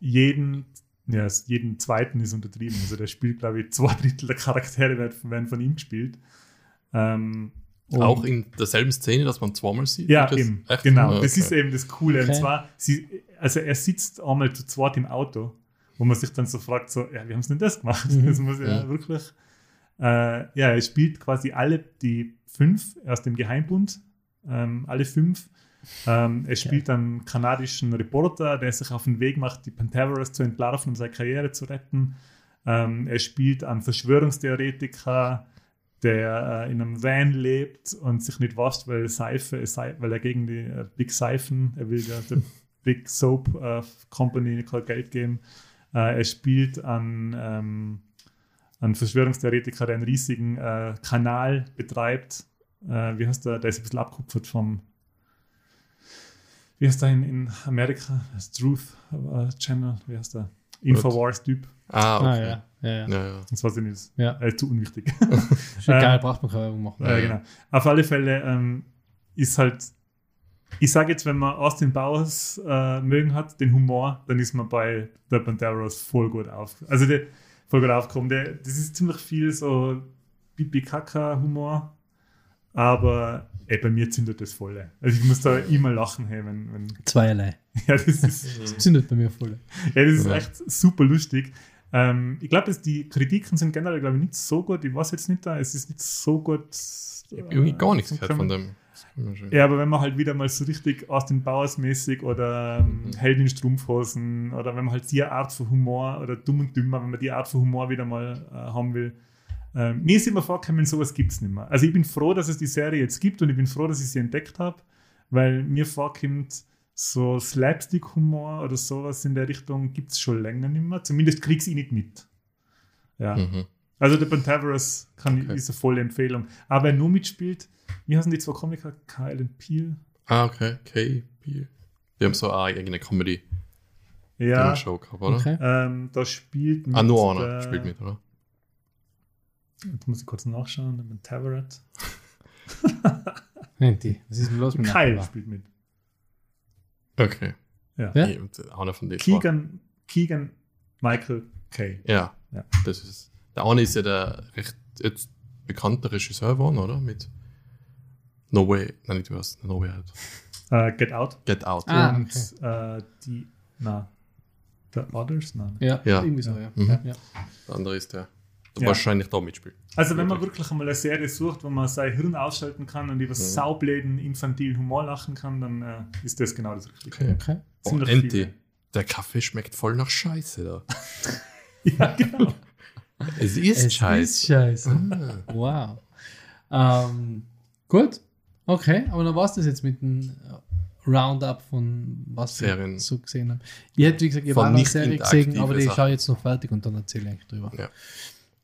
jeden, ja, jeden zweiten ist untertrieben. Also der spielt, glaube ich, zwei Drittel der Charaktere werden, werden von ihm gespielt. Ähm, und- Auch in derselben Szene, dass man zweimal sieht. ja, Und das- eben. Echt? Genau, Ja, das okay. ist eben das Coole. Und Okay. zwar, sie, also er sitzt einmal zu zweit im Auto, wo man sich dann so fragt, so, ja, wie haben sie denn das gemacht? Mhm. Das muss ja Mhm. wirklich, äh, ja, er spielt quasi alle die fünf aus dem Geheimbund, ähm, alle fünf. Ähm, er spielt einen kanadischen Reporter, der sich auf den Weg macht, die Pentaverous zu entlarven und seine Karriere zu retten. Ähm, er spielt einen Verschwörungstheoretiker, der äh, in einem Van lebt und sich nicht wascht, weil Seife, Sei- weil er gegen die äh, Big Seifen, er will der, der Big Soap äh, Company kein Geld geben. Äh, er spielt an ähm, einen Verschwörungstheoretiker, der einen riesigen äh, Kanal betreibt. Äh, wie heißt der? Der ist ein bisschen abkupfert vom wie heißt der in, in Amerika? Das Truth äh, Channel, wie heißt der? Infowars-Typ. Ah, Ah, okay. ja, ja, ja. ja, ja. Das weiß ich nicht. ja. Äh, zu unwichtig. Ist egal, braucht man keine Werbung machen. Ja, genau. Auf alle Fälle ähm, ist halt, ich sage jetzt, wenn man Austin Powers äh, mögen hat, den Humor, dann ist man bei der Banderas voll gut auf. Also der, voll gut aufgekommen. Der, das ist ziemlich viel so Pipi-Kaka-Humor, aber ey, bei mir zündet das voll. Also ich muss da immer lachen, hey, wenn, wenn Zweierlei. ja, das ist, Das zündet bei mir voll. ja, das ist Ja. echt super lustig. Ähm, ich glaube, die Kritiken sind generell, glaube ich, nicht so gut. Ich weiß jetzt nicht da, es ist nicht so gut. Ich habe irgendwie gar nichts äh, gehört von dem. Ja, aber wenn man halt wieder mal so richtig Austin Powers mäßig oder ähm, Mhm. Helden in Strumpfhosen oder wenn man halt die Art von Humor oder Dumm und Dümmer, wenn man die Art von Humor wieder mal äh, haben will. Ähm, mir ist immer vorgekommen, sowas gibt es nicht mehr. Also ich bin froh, dass es die Serie jetzt gibt und ich bin froh, dass ich sie entdeckt habe, weil mir vorkommt, so Slapstick-Humor oder sowas in der Richtung gibt es schon länger nicht mehr. Zumindest krieg ich nicht mit. Ja. Mhm. Also der Pentaverous kann, Okay. ist eine volle Empfehlung. Aber wer nur mitspielt, wie heißen die zwei Komiker? Kyle und Peel? Ah, okay. Okay. Wir haben so eine eigene Comedy Ja, Show gehabt, oder? Okay. ähm, da spielt mit Ah, nur einer der- spielt mit, oder? Jetzt muss ich kurz nachschauen. Der Pentaverate. Menti, was ist denn los mit Kyle Nachbar? spielt mit. Okay. Ja. Wer? Nee, einer von denen. Keegan, Keegan Michael Kay. Ja. Ja. Das ist. Der eine ist ja der recht jetzt bekannte Regisseur geworden, oder? Mit No Way. Nein, nicht was. No Way Out. Äh, Get Out. Get Out. Ah, und okay. äh, die, na, The Others? Nein. Ja, Ja. irgendwie so, ja. Mhm. ja. ja. Der andere ist der Ja. wahrscheinlich da mitspielt. Also wenn man Wirklich. einmal eine Serie sucht, wo man sein Hirn ausschalten kann und über Mhm. saubläden, infantilen Humor lachen kann, dann äh, ist das genau das Richtige. Okay. Okay. Oh, viele. Der Kaffee schmeckt voll nach Scheiße da. Ja, genau. Es ist Es Scheiße. ist scheiße. Ah. Wow. Ähm, gut. Okay, aber dann war es das jetzt mit dem Roundup von was Serien. wir so gesehen haben. Ich hätte, wie gesagt, ich habe eine nicht Serie gesehen, aber die schaue ich jetzt noch fertig und dann erzähle ich eigentlich drüber. Ja.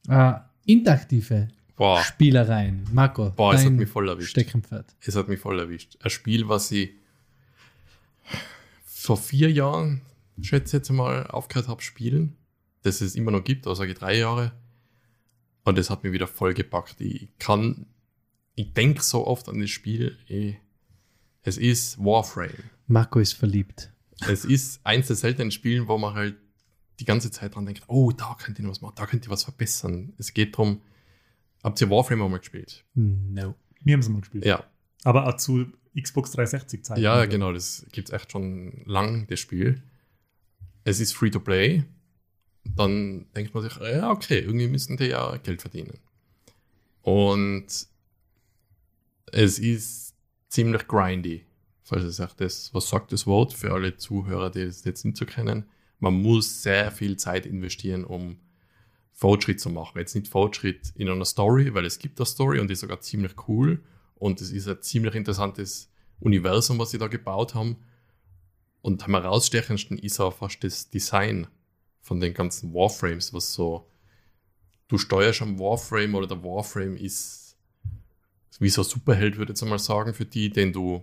Äh, interaktive Boah, Spielereien. Marco, boah, es hat mich voll erwischt. Steckenpferd. Es hat mich voll erwischt. Ein Spiel, was ich vor vier Jahren, schätze ich jetzt mal, aufgehört habe spielen, das es immer noch gibt, also sage ich drei Jahre. Und das hat mich wieder voll gepackt. Ich kann, ich denke so oft an das Spiel, ich, es ist Warframe. Marco ist verliebt. Es ist eins der seltenen Spiele, wo man halt die ganze Zeit dran denkt, oh, da könnt ihr was machen, da könnt ihr was verbessern. Es geht darum, habt ihr Warframe auch mal gespielt? No. Wir haben es mal gespielt. Ja, Aber auch zu Xbox 360 Zeiten. Ja, genau, das gibt es echt schon lang, das Spiel. Es ist free to play. Dann denkt man sich, ja, okay, irgendwie müssen die ja Geld verdienen. Und es ist ziemlich grindy. Falls es sagt, das, was sagt das Wort für alle Zuhörer, die es jetzt nicht so kennen? Man muss sehr viel Zeit investieren, um Fortschritt zu machen. Jetzt nicht Fortschritt in einer Story, weil es gibt eine Story und die ist sogar ziemlich cool. Und es ist ein ziemlich interessantes Universum, was sie da gebaut haben. Und am herausstechendsten ist auch fast das Design von den ganzen Warframes, was so, du steuerst am Warframe oder der Warframe ist wie so ein Superheld, würde ich jetzt einmal sagen, für die, den du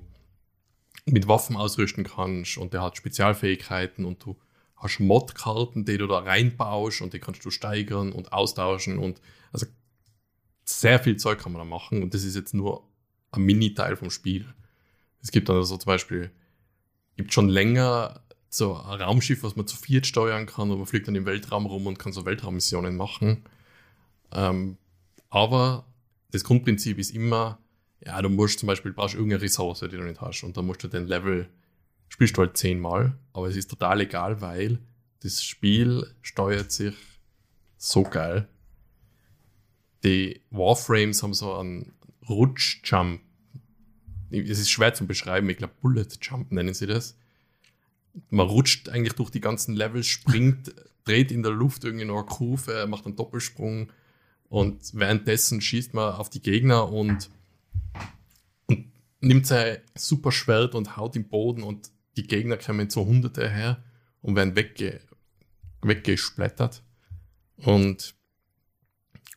mit Waffen ausrüsten kannst und der hat Spezialfähigkeiten und du hast Modkarten, die du da reinbaust und die kannst du steigern und austauschen und also sehr viel Zeug kann man da machen und das ist jetzt nur ein Mini-Teil vom Spiel. Es gibt also zum Beispiel, gibt schon länger so ein Raumschiff, was man zu viert steuern kann und man fliegt dann im Weltraum rum und kann so Weltraummissionen machen. Ähm, aber das Grundprinzip ist immer, ja, du musst zum Beispiel, brauchst irgendeine Ressource, die du nicht hast und dann musst du den Level, spielst du halt zehnmal, aber es ist total egal, weil das Spiel steuert sich so geil. Die Warframes haben so einen Rutschjump. Es ist schwer zu beschreiben, ich glaube Bullet Jump nennen sie das. Man rutscht eigentlich durch die ganzen Levels, springt, dreht in der Luft irgendwie noch eine Kurve, macht einen Doppelsprung und währenddessen schießt man auf die Gegner und, und nimmt sein super Schwert und haut im Boden und die Gegner kommen zu Hunderte her und werden wegge weggesplattert und,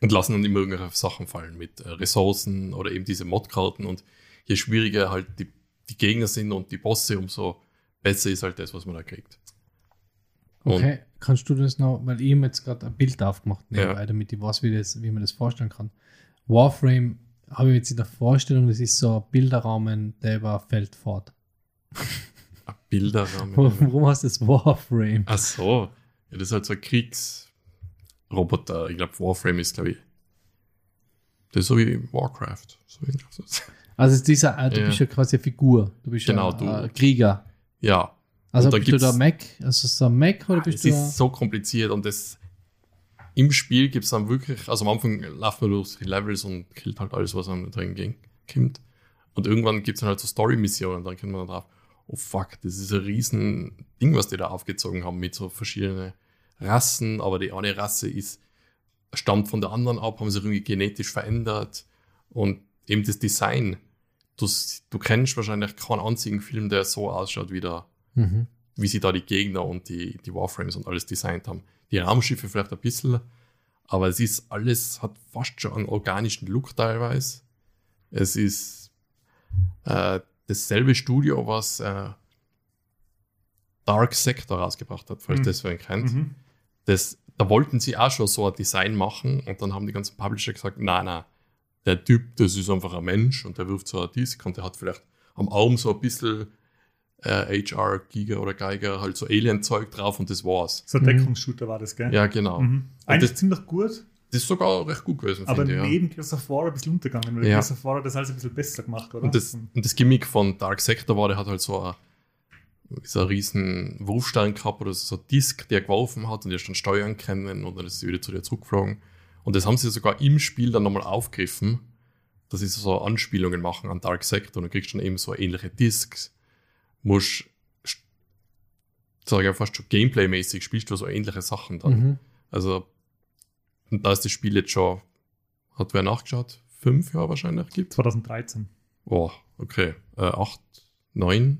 und lassen dann immer irgendwelche Sachen fallen mit äh, Ressourcen oder eben diese Modkarten und je schwieriger halt die, die Gegner sind und die Bosse, umso besser ist halt das, was man da kriegt. Und- Okay, kannst du das noch, weil ich habe jetzt gerade ein Bild aufgemacht nebenbei, Ja. damit ich weiß, wie, das, wie man das vorstellen kann. Warframe habe ich jetzt in der Vorstellung, das ist so ein Bilderrahmen, der über Feld fährt. Ein Bilderrahmen. Warum heißt das Warframe? Ach so. Ja, das ist halt so ein Kriegsroboter. Ich glaube, Warframe ist, glaube ich. Das ist so wie Warcraft. So wie Also ist dieser, äh, du Ja. bist ja quasi eine Figur. Du bist Genau, ja du. äh, Krieger. ja, Also bist du da Mac? Also so ein Mac oder bist es du da? ist so kompliziert und das im Spiel gibt es dann wirklich, also am Anfang läuft man durch die Levels und killt halt alles, was einem drin ging, kommt. Und irgendwann gibt es dann halt so Story-Missionen dann kommt man dann drauf, oh fuck, das ist ein riesen Ding, was die da aufgezogen haben mit so verschiedenen Rassen, aber die eine Rasse ist, stammt von der anderen ab, haben sich irgendwie genetisch verändert und eben das Design. Du, du kennst wahrscheinlich keinen einzigen Film, der so ausschaut wie der Mhm. wie sie da die Gegner und die, die Warframes und alles designt haben. Die Raumschiffe vielleicht ein bisschen, aber es ist alles, hat fast schon einen organischen Look teilweise. Es ist äh, dasselbe Studio, was äh, Dark Sector rausgebracht hat, falls Mhm. das wer kennt. Mhm. Das, da wollten sie auch schon so ein Design machen und dann haben die ganzen Publisher gesagt, nein, nein, der Typ, das ist einfach ein Mensch und der wirft so ein Disk und der hat vielleicht am Arm so ein bisschen äh, HR, Giga oder Geiger, halt so Alien-Zeug drauf und das war's. So ein Mhm. Deckungsshooter war das, gell? Ja, genau. Mhm. Eigentlich das- ziemlich gut, Das ist sogar recht gut gewesen, aber finde ich. Ja. neben Gears of War ein bisschen untergegangen, weil Ja. Gears of War hat das alles ein bisschen besser gemacht, oder? Und das, und das Gimmick von Dark Sector war, der hat halt so ein, so ein riesen Wurfstein gehabt oder so ein Disk, der geworfen hat und der ist dann steuern können und dann ist sie wieder zu dir zurückgeflogen. Und das haben sie sogar im Spiel dann nochmal aufgegriffen, dass sie so Anspielungen machen an Dark Sector und du kriegst dann eben so ähnliche Discs. Musst, sag ich fast schon Gameplay-mäßig, spielst du so ähnliche Sachen dann. Mhm. Also, und da ist das Spiel jetzt schon, hat wer nachgeschaut? Fünf Jahre wahrscheinlich gibt 2013. Boah, okay. Äh, acht, neun,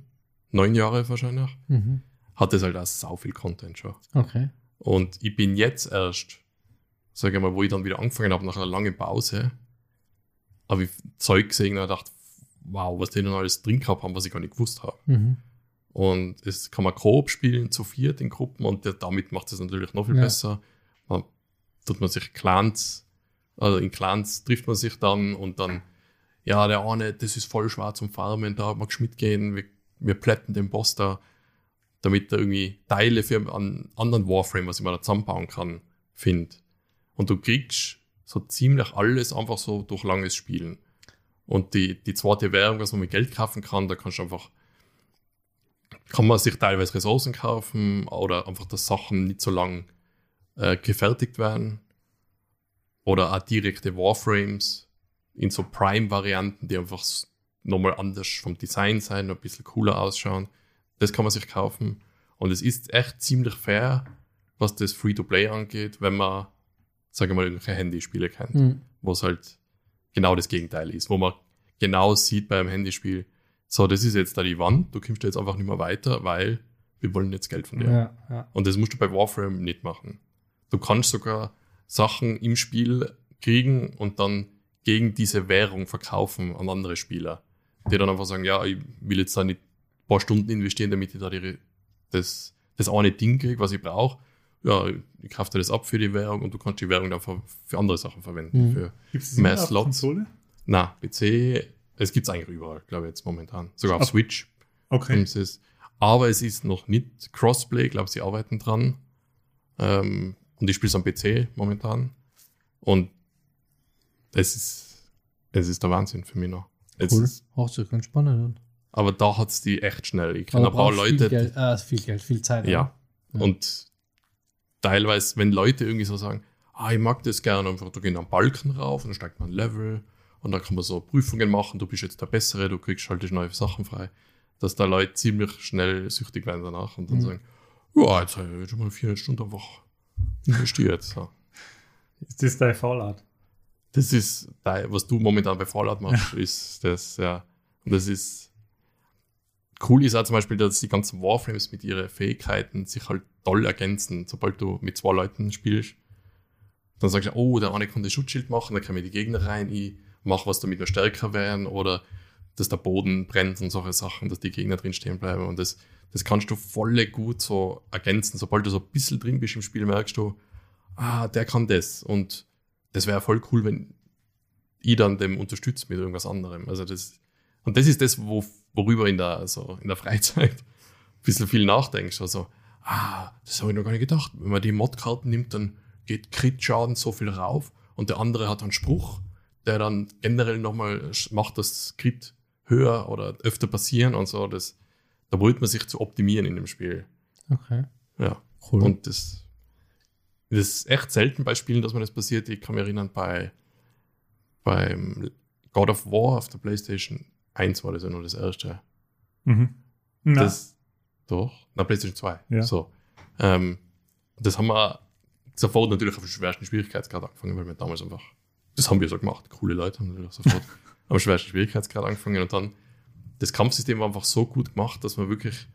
neun Jahre wahrscheinlich. Mhm. Hat es halt auch sau viel Content schon. Okay. Und ich bin jetzt erst, sage ich mal, wo ich dann wieder angefangen habe, nach einer langen Pause, habe ich Zeug gesehen und dachte, wow, was die denn alles drin gehabt haben, was ich gar nicht gewusst habe. Mhm. Und es kann man Koop spielen, zu viert in Gruppen und der, damit macht es natürlich noch viel Ja. besser. Tut man sich Clans, also in Clans trifft man sich dann und dann, ja, der eine, das ist voll schwer zum Farmen, da magst du mitgehen, wir, wir plätten den Boss da, damit er irgendwie Teile für einen anderen Warframe, was ich mir da zusammenbauen kann, findet. Und du kriegst so ziemlich alles einfach so durch langes Spielen. Und die, die zweite Währung, was man mit Geld kaufen kann, da kannst du einfach kann man sich teilweise Ressourcen kaufen oder einfach, dass Sachen nicht so lang äh, gefertigt werden. Oder auch direkte Warframes in so Prime-Varianten, die einfach nochmal anders vom Design sein, ein bisschen cooler ausschauen. Das kann man sich kaufen. Und es ist echt ziemlich fair, was das Free-to-Play angeht, wenn man, sage ich mal, irgendwelche Handyspiele kennt Mhm. wo es halt genau das Gegenteil ist, wo man genau sieht beim Handyspiel, so, das ist jetzt da die Wand, du kommst da jetzt einfach nicht mehr weiter, weil wir wollen jetzt Geld von dir. Ja, ja. Und das musst du bei Warframe nicht machen. Du kannst sogar Sachen im Spiel kriegen und dann gegen diese Währung verkaufen an andere Spieler, die dann einfach sagen, ja, ich will jetzt da nicht ein paar Stunden investieren, damit ich da die, das, das eine Ding kriege, was ich brauche. Ja, ich kaufe dir das ab für die Währung und du kannst die Währung dann für, für andere Sachen verwenden. Mhm. Für, Gibt es Mehr Slots. Konsole? na, PC, es gibt es eigentlich überall, glaube ich, jetzt momentan. Sogar auf Auf- Switch. Okay. es. Aber es ist noch nicht Crossplay, glaube sie arbeiten dran. Ähm, und ich spiele es am PC momentan. Und es ist, es ist der Wahnsinn für mich noch. Es Cool. Ist, Auch so ganz spannend. an. aber da hat es die echt schnell. Ich kenne ein paar brauchst viel Leute, Geld, äh, viel Geld, viel Zeit. ja. Ja. Und teilweise, wenn Leute irgendwie so sagen, ah, ich mag das gerne, einfach, da gehen einen Balken rauf und dann steigt man ein Level und dann kann man so Prüfungen machen, du bist jetzt der Bessere, du kriegst halt neue Sachen frei, dass da Leute ziemlich schnell süchtig werden danach und dann Mhm. sagen, ja, jetzt habe ich schon mal 400 Stunden einfach investiert. So. Ist das dein Fallout? Das ist, dein- was du momentan bei Fallout machst, ist das, ja. Und das ist, cool ist auch zum Beispiel, dass die ganzen Warframes mit ihren Fähigkeiten sich halt toll ergänzen. Sobald du mit zwei Leuten spielst, dann sagst du, oh, der eine kann das Schutzschild machen, dann kann mir die Gegner rein, ich mach was, damit wir stärker werden, oder dass der Boden brennt und solche Sachen, dass die Gegner drin stehen bleiben. Und das, das kannst du voll gut so ergänzen. Sobald du so ein bisschen drin bist im Spiel, merkst du, ah, der kann das. Und das wäre voll cool, wenn ich dann dem unterstützt mit irgendwas anderem. Also das, und das ist das, wo, worüber in der, also in der Freizeit ein bisschen viel nachdenkst. Also, ah, das habe ich noch gar nicht gedacht. Wenn man die Modkarten nimmt, dann geht Crit-Schaden so viel rauf und der andere hat einen Spruch, der dann generell nochmal macht, das Skript höher oder öfter passieren und so. Das, da wollte man sich zu optimieren in dem Spiel. Okay. Ja. Cool. Und das, das ist echt selten bei Spielen, dass mir das passiert. Ich kann mich erinnern, bei beim God of War auf der PlayStation 1 war das ja nur das erste. Mhm. Na, Das, doch, na, PlayStation 2. Ja. So. Ähm, das haben wir sofort natürlich auf dem schwersten Schwierigkeitsgrad angefangen, weil wir damals einfach, das haben wir so gemacht. Coole Leute haben natürlich sofort am schwersten Schwierigkeitsgrad angefangen und dann das Kampfsystem war einfach so gut gemacht, dass man wirklich,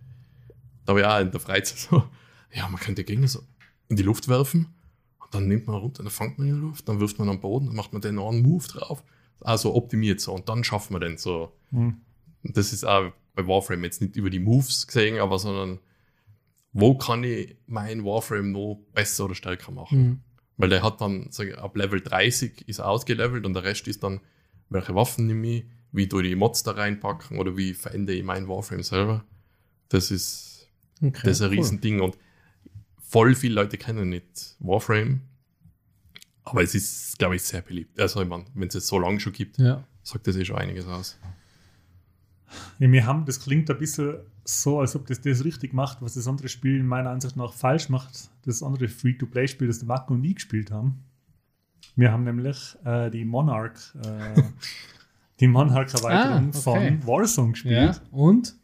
da ich auch in der Freizeit so, ja, man könnte Gegner so in die Luft werfen und dann nimmt man runter, dann fängt man in die Luft, dann wirft man am Boden, dann macht man den einen Move drauf. Also optimiert so und dann schaffen wir den so. mhm. Das ist auch bei Warframe jetzt nicht über die Moves gesehen, aber sondern wo kann ich mein Warframe noch besser oder stärker machen? Mhm. Weil der hat dann, sag ich, ab Level 30 ist er ausgelevelt und der Rest ist dann, welche Waffen nehme ich, wie tue ich die Mods da reinpacken oder wie verändere ich mein Warframe selber. Das ist, Okay, das ist ein cool. Riesending und voll viele Leute kennen nicht Warframe. Aber es ist, glaube ich, sehr beliebt. Also, ich meine, wenn es es so lange schon gibt, Ja. sagt das eh schon einiges aus. Ja, wir haben, das klingt ein bisschen so, als ob das das richtig macht, was das andere Spiel meiner Ansicht nach falsch macht. Das andere Free-to-Play-Spiel, das der Marco und ich gespielt haben. Wir haben nämlich äh, die Monarch, äh, die Monarch-Erweiterung Ah, okay. von Warzone ja. gespielt. Und?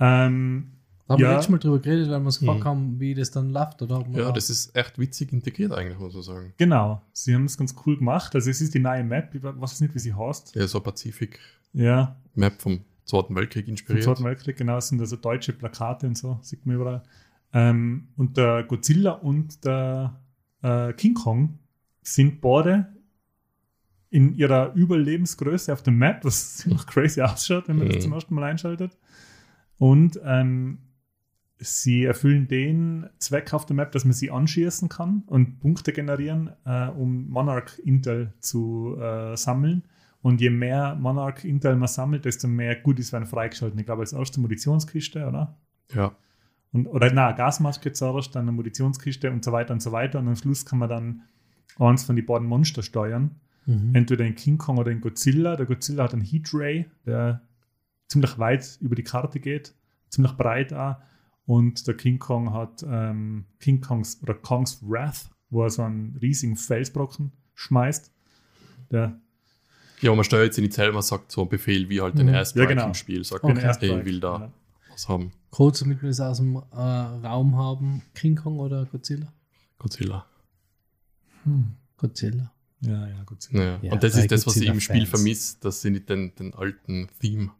Ähm, Da haben Ja. wir letztes Mal drüber geredet, weil wir uns gefragt Mhm. haben, wie das dann läuft, oder? Ja, da- das ist echt witzig integriert eigentlich, muss man sagen. genau, sie haben es ganz cool gemacht. Also es ist die neue Map, ich weiß nicht, wie sie heißt. Ja, so Pazifik-Map Ja, vom Zweiten Weltkrieg Vom inspiriert. Zweiten Weltkrieg, genau, es sind also deutsche Plakate und so, sieht man überall. Ähm, und der Godzilla und der äh, King Kong sind beide in ihrer Überlebensgröße auf der Map, was ziemlich crazy ausschaut, wenn man Mhm. das zum ersten Mal einschaltet. Und ähm, sie erfüllen den Zweck auf der Map, dass man sie anschießen kann und Punkte generieren, äh, um Monarch Intel zu äh, sammeln. Und je mehr Monarch Intel man sammelt, desto mehr Goodies werden freigeschaltet. Ich glaube, als erste Munitionskiste, oder? Ja, Und, oder na, Gasmaske zuerst, dann eine Munitionskiste und so weiter und so weiter. Und am Schluss kann man dann eins von den beiden Monster steuern. Mhm. Entweder den King Kong oder den Godzilla. Der Godzilla hat einen Heat Ray, der ziemlich weit über die Karte geht, ziemlich breit auch. Und der King Kong hat ähm, King Kongs oder Kongs Wrath, wo er so einen riesigen Felsbrocken schmeißt. Der ja man steuert sie nicht selber, sagt so einen Befehl wie halt den Mhm. Airstrike Ja, genau. im Spiel. Sagt, den okay, Airstrike, ich will da genau. was haben. Kurz, damit wir das aus dem äh, Raum haben. King Kong oder Godzilla? Godzilla. Hm. Godzilla. Ja, ja, Godzilla. Ja. Ja, Und das ist das, was ich im Spiel vermisse, dass sie nicht den, den alten Theme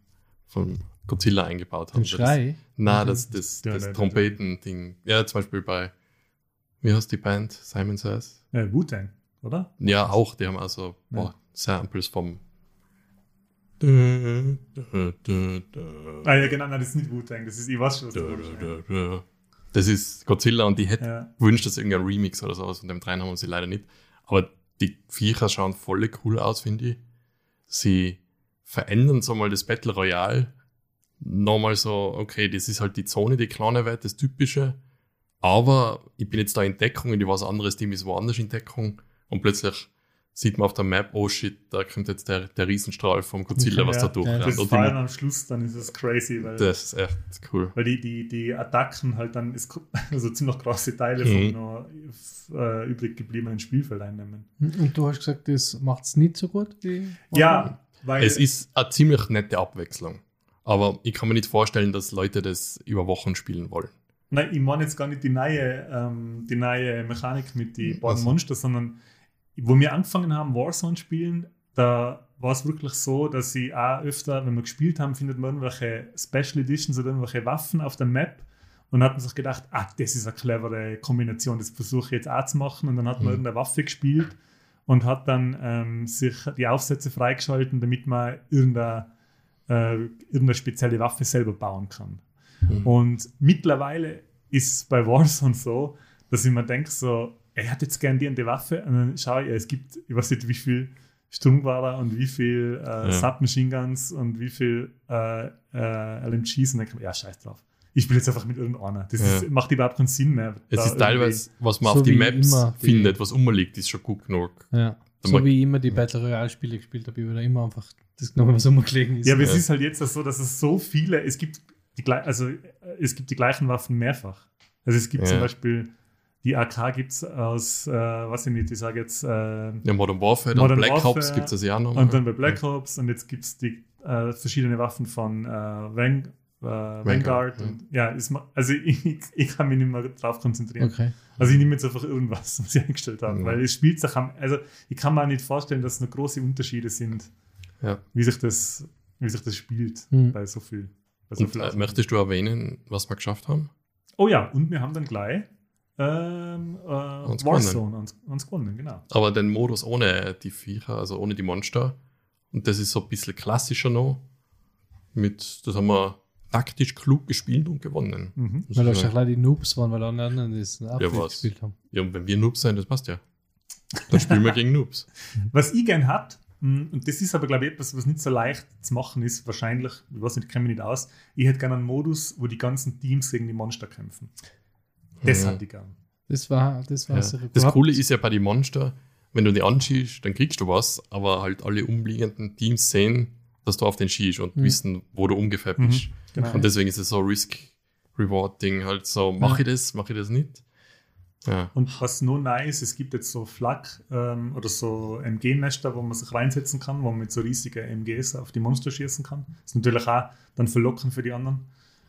von Godzilla eingebaut haben. Den Schrei. Das, na, das, das, Ja, das nein, Trompeten-Ding. Ja, zum Beispiel bei, wie heißt die Band? Simon Says? Äh, Wu-Tang, oder? Ja, auch, die haben also Ja. boah, Samples vom. Ah, ja, genau, nein, das ist nicht Wu-Tang, das ist, ich weiß schon, was du. Das ist Godzilla und die hätten Ja. wünscht, dass irgendein Remix oder sowas von dem dreien haben sie leider nicht. Aber die Viecher schauen voll cool aus, finde ich. Sie verändern so mal das Battle Royale. Nochmal so, okay, das ist halt die Zone, die kleine Welt, das Typische. Aber ich bin jetzt da in Deckung und ich weiß, anderes Team ist woanders in Deckung. Und plötzlich sieht man auf der Map, oh shit, da kommt jetzt der, der Riesenstrahl vom Godzilla, was ja. da durchrennt. Das und Fallen die, am Schluss, dann ist es crazy, weil, das ist echt cool. weil die, die, die Attacken halt dann ist, also ziemlich große Teile Mhm. von noch äh, übrig gebliebenen Spielfeld einnehmen. Und du hast gesagt, das macht es nicht so gut wie. Ja, weil Es ist eine ziemlich nette Abwechslung. Aber ich kann mir nicht vorstellen, dass Leute das über Wochen spielen wollen. Nein, ich meine jetzt gar nicht die neue, ähm, die neue Mechanik mit den beiden Also. Monster, sondern wo wir angefangen haben, Warzone spielen, da war es wirklich so, dass sie auch öfter, wenn wir gespielt haben, findet man irgendwelche Special Editions oder irgendwelche Waffen auf der Map und hat man sich gedacht, ah, das ist eine clevere Kombination, das versuche ich jetzt auch zu machen und dann hat man Mhm. irgendeine Waffe gespielt und hat dann ähm, sich die Aufsätze freigeschalten, damit man irgendeine, äh, irgendeine spezielle Waffe selber bauen kann. Mhm. Und mittlerweile ist es bei Warzone so, dass ich mir denke, so, er hat jetzt gern die die Waffe und dann schaue ich, es gibt, ich weiß nicht, wie viel Sturmwahrer und wie viel äh, Ja. Submachine Guns und wie viel äh, äh, LMGs und dann kann man, ja, scheiß drauf. Ich spiele jetzt einfach mit irgendeiner. Das Ja. ist, macht überhaupt keinen Sinn mehr. Es ist teilweise, was man So auf die Maps immer die- findet, was umliegt, ist schon gut genug. Ja. So wie ich immer die Battle Royale Spiele gespielt habe, ich habe immer einfach das genommen, was rumgelegen ist. Ja, aber es ist halt jetzt so, dass es so viele, es gibt die, also, es gibt die gleichen Waffen mehrfach. Also es gibt Ja. zum Beispiel, die AK gibt es aus, äh, weiß ich nicht, ich sage jetzt, äh, Ja, Modern Warfare, dann Modern Black Ops Warfare gibt es ja auch noch. und dann bei Black Ops und jetzt gibt es die äh, verschiedene Waffen von äh, äh, Vanguard. ja. Und, ja, ist, also ich, ich kann mich nicht mehr drauf konzentrieren. Okay. Also ich nehme jetzt einfach irgendwas, was ich eingestellt habe, Mhm. weil es spielt sich am, also ich kann mir auch nicht vorstellen, dass noch große Unterschiede sind, Ja. wie sich das, wie sich das spielt Mhm. bei so viel. Bei so Und, viel äh, möchtest du erwähnen, was wir geschafft haben? oh ja, und wir haben dann gleich ähm, äh, Uns Warzone uns, uns gewonnen, genau. Aber den Modus ohne die Viecher, also ohne die Monster. Und das ist so ein bisschen klassischer noch. Mit, das haben wir taktisch klug gespielt und gewonnen. Mhm. Weil da schon ja, gleich die Noobs waren, weil alle anderen das auch Ja, gespielt haben. ja, und wenn wir Noobs sein, das passt ja. Dann spielen wir gegen Noobs. Was ich gern hat, mh, und das ist aber, glaube ich, etwas, was nicht so leicht zu machen ist, wahrscheinlich, ich weiß nicht, ich kenne mich nicht aus, ich hätte gerne einen Modus, wo die ganzen Teams gegen die Monster kämpfen. Das Ja. hätte ich gern. Das war, das war Ja. sehr Das Coole ist ja bei den Monster, wenn du die anschießt, dann kriegst du was, aber halt alle umliegenden Teams sehen, dass du auf den schießt und Mhm. wissen, wo du ungefähr Mhm. bist. Genau. Und deswegen ist es so Risk-Reward-Ding, halt so, mache ich das, mache ich das nicht? Ja. Und was nur nice, es gibt jetzt so Flak ähm, oder so MG-Nester, wo man sich reinsetzen kann, wo man mit so riesigen MGs auf die Monster schießen kann. Das ist natürlich auch dann verlockend für die anderen,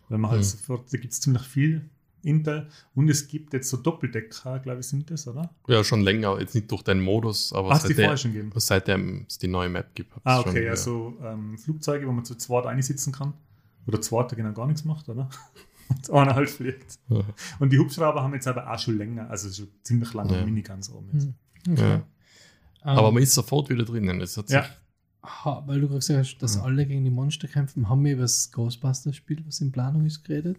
weil man halt Mhm. sofort, da gibt es ziemlich viel Intel und es gibt jetzt so Doppeldecker, glaube ich, sind das, oder? ja, schon länger, jetzt nicht durch den Modus, aber Hast du die schon gegeben? seitdem es die neue Map gibt. Ah, schon, okay, ja. also ähm, Flugzeuge, wo man zu zweit einsitzen kann. Oder zweit genau gar nichts macht, oder? Und einer halt fliegt. Ja. Und die Hubschrauber haben jetzt aber auch schon länger, also schon ziemlich lange Ja. Miniguns oben jetzt. Mhm. Okay. Ja. Ähm, Aber man ist sofort wieder drinnen. Es hat sich, Ja. ha, weil du gerade gesagt hast, dass Ja. alle gegen die Monster kämpfen, haben wir über das Ghostbusters-Spiel, was in Planung ist, geredet?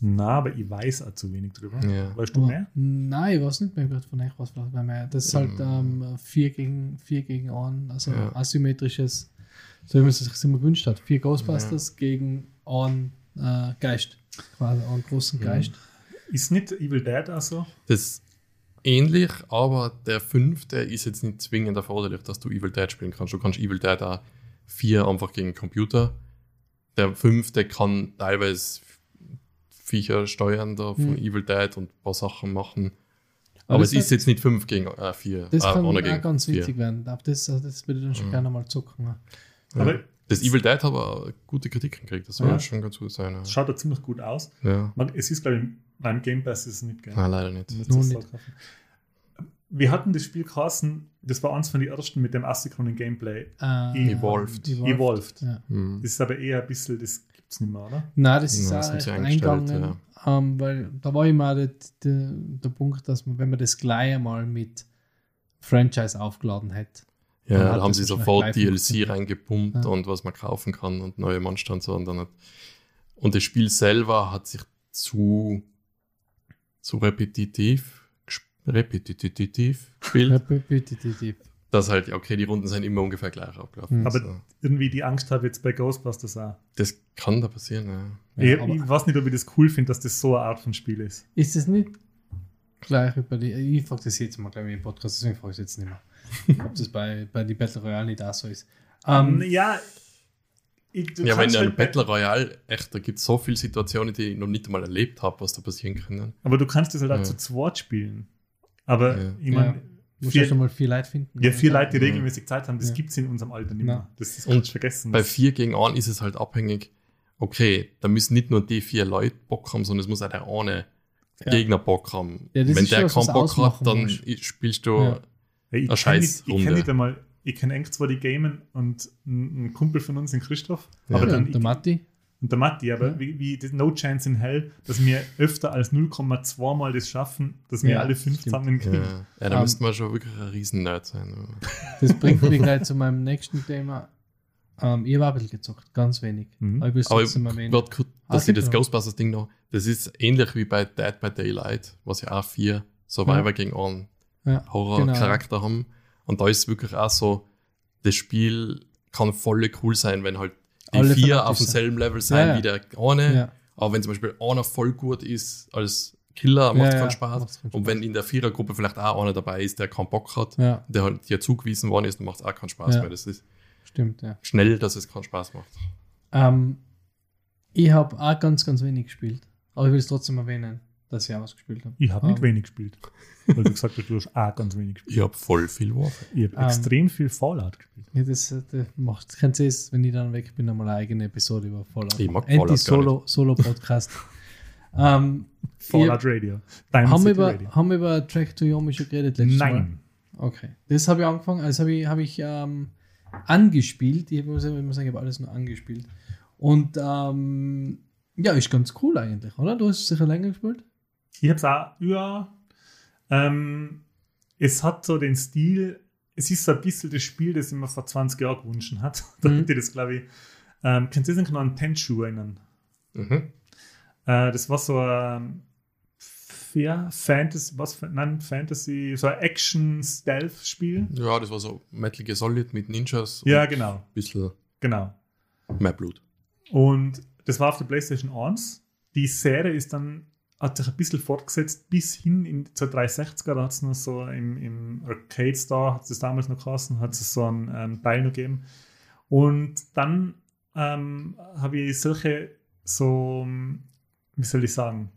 Na, aber ich weiß auch zu wenig drüber. Ja. Weißt du Aber- mehr? Nein, ich weiß nicht mehr, von euch was vielleicht mehr. Das ist halt Ähm. ähm, 4 gegen 4 gegen 1, also Ja. asymmetrisches, so wie man es sich immer gewünscht hat. Vier Ghostbusters gegen einen äh, Geist, quasi einen großen Ja. Geist. Ist nicht Evil Dead auch so? Das ist ähnlich, aber der fünfte ist jetzt nicht zwingend erforderlich, dass du Evil Dead spielen kannst. Du kannst Evil Dead auch 4 einfach gegen Computer. Der fünfte kann teilweise Viecher steuern da von Hm. Evil Dead und ein paar Sachen machen. Aber Aber, es ist jetzt nicht 5 gegen 4. Das äh, kann ohne auch gegen ganz vier. witzig werden. Aber das, das würde ich dann schon Mhm. gerne mal zocken. Ja. Aber das Evil Dead hat aber gute Kritiken gekriegt. Das soll Ja. schon ganz gut sein. Ja, schaut da ziemlich gut aus. ja. Man, es ist, glaube ich, beim Game Pass ist es nicht, gell? Nein, leider nicht. Nicht. Wir hatten das Spiel geheißen, das war eins von den ersten mit dem asynchronen Gameplay. Äh, Evolved. Evolved. Ja. Hm. Das ist aber eher ein bisschen, das gibt es nicht mehr, oder? Nein, das ist Ja, auch das eingegangen, ähm, weil da war immer der, der, der Punkt, dass man, wenn man das gleich einmal mit Franchise aufgeladen hätte, Ja, da haben sie sofort DLC reingepumpt Ja. und was man kaufen kann und neue Monster und so. Und, dann hat, und das Spiel selber hat sich zu, zu repetitiv, repetitiv gespielt, repetitiv. Dass halt, okay, die Runden sind immer ungefähr gleich abgelaufen. Mhm. Aber so. irgendwie die Angst habe ich jetzt bei Ghostbusters auch. Das kann da passieren, ja. Ja, ich, ich weiß nicht, ob ich das cool finde, dass das so eine Art von Spiel ist. Ist es nicht gleich über die. Ich frage das jetzt mal, glaube ich, im Podcast, deswegen frage ich es jetzt nicht mehr. ob das bei, bei die Battle Royale nicht auch so ist. Ähm, ja, ich, du Ja, aber in kannst einem halt- Battle Royale, echt, da gibt es so viele Situationen, die ich noch nicht einmal erlebt habe, was da passieren können. aber du kannst das halt auch Ja. zu zweit spielen. Aber Ja. ich meine, Du vier, schon mal vier Leute finden. ja, vier Leute, die Ja. regelmäßig Zeit haben, das Ja. gibt es in unserem Alter nicht Nein. mehr. Das ist Und vergessen. Bei 4 gegen 1 ist es halt abhängig, okay, da müssen nicht nur die vier Leute Bock haben, sondern es muss auch der eine Ja. Gegner Bock haben. Ja, das Wenn ist der keinen Bock hat, dann muss. spielst du. Ja. Ich eine kenne scheiß nicht, ich kenn Runde. nicht einmal, ich kenne eng zwar die Gamen und ein, ein Kumpel von uns, den Christoph, Ja. aber dann der ich, Matti. Und der Matti, aber Ja. wie, wie das No Chance in Hell, dass wir öfter als 0,2 Mal das schaffen, dass wir Ja, alle fünf stimmt. zusammenkriegen. Ja, ja da Ähm, müsste man schon wirklich ein Riesen-Nerd sein. Das bringt mich gleich zu meinem nächsten Thema. Ähm, ich habe auch ein bisschen gezockt, ganz wenig. Mhm. Aber ich wird kurz, Ah, dass ich das. Ghostbusters-Ding noch, das ist ähnlich wie bei Dead by Daylight, was ja auch vier Survivor gegen einen Ja, Horror-Charakter haben. Und da ist es wirklich auch so, das Spiel kann voll cool sein, wenn halt die Alle vier auf demselben Level sein Ja, wie der. Ja. Aber wenn zum Beispiel einer voll gut ist als Killer, macht Ja, keinen Spaß. keinen Und wenn in der Vierergruppe vielleicht auch einer dabei ist, der keinen Bock hat, der halt dir zugewiesen worden ist, dann macht es auch keinen Spaß, weil das ist stimmt, ja. schnell, dass es keinen Spaß macht. Ähm, ich habe auch ganz, ganz wenig gespielt. Aber ich will es trotzdem erwähnen, dass ich auch was gespielt habe. Ich habe nicht Ähm, wenig gespielt. Weil du gesagt hast, du hast auch ganz wenig gespielt. Ich habe voll viel Warfare. Ich habe Ähm, extrem viel Fallout gespielt. Ja, das, das macht, ihr es, wenn ich dann weg bin, nochmal eine eigene Episode über Fallout. Ich mag Fallout gar Anti-Solo Solo Podcast. ähm, Fallout Radio. Diamond haben, über, Radio. haben wir über Track to Yomi schon geredet letztes Mal? Nein. Okay. Das habe ich angefangen, also habe ich, habe ich ähm, angespielt. Ich muss, ich muss sagen, ich habe alles nur angespielt. Und ähm, ja, ist ganz cool eigentlich, oder? Du hast sicher länger gespielt? Ich habe es auch, ja. Ähm, es hat so den Stil, es ist so ein bisschen das Spiel, das ich mir vor 20 Jahren gewünscht hat. da Mhm. hätte ich das, glaube ich. Ähm, könnt ihr sich noch an Tenshu erinnern? Mhm. Äh, das war so ein ja, Fantasy, was, für- nein, Fantasy, so ein Action-Stealth-Spiel. Ja, das war so Metal Gear Solid mit Ninjas. Ja, genau, Ein bisschen genau. mehr Blut. Und das war auf der PlayStation 1. Die Serie ist dann, hat sich ein bisschen fortgesetzt bis hin in zur 360er. Da hat es noch so im, im Arcade Store, hat es damals noch geheißen, hat es so einen ähm, Teil noch gegeben. Und dann ähm, habe ich solche, so, wie soll ich sagen,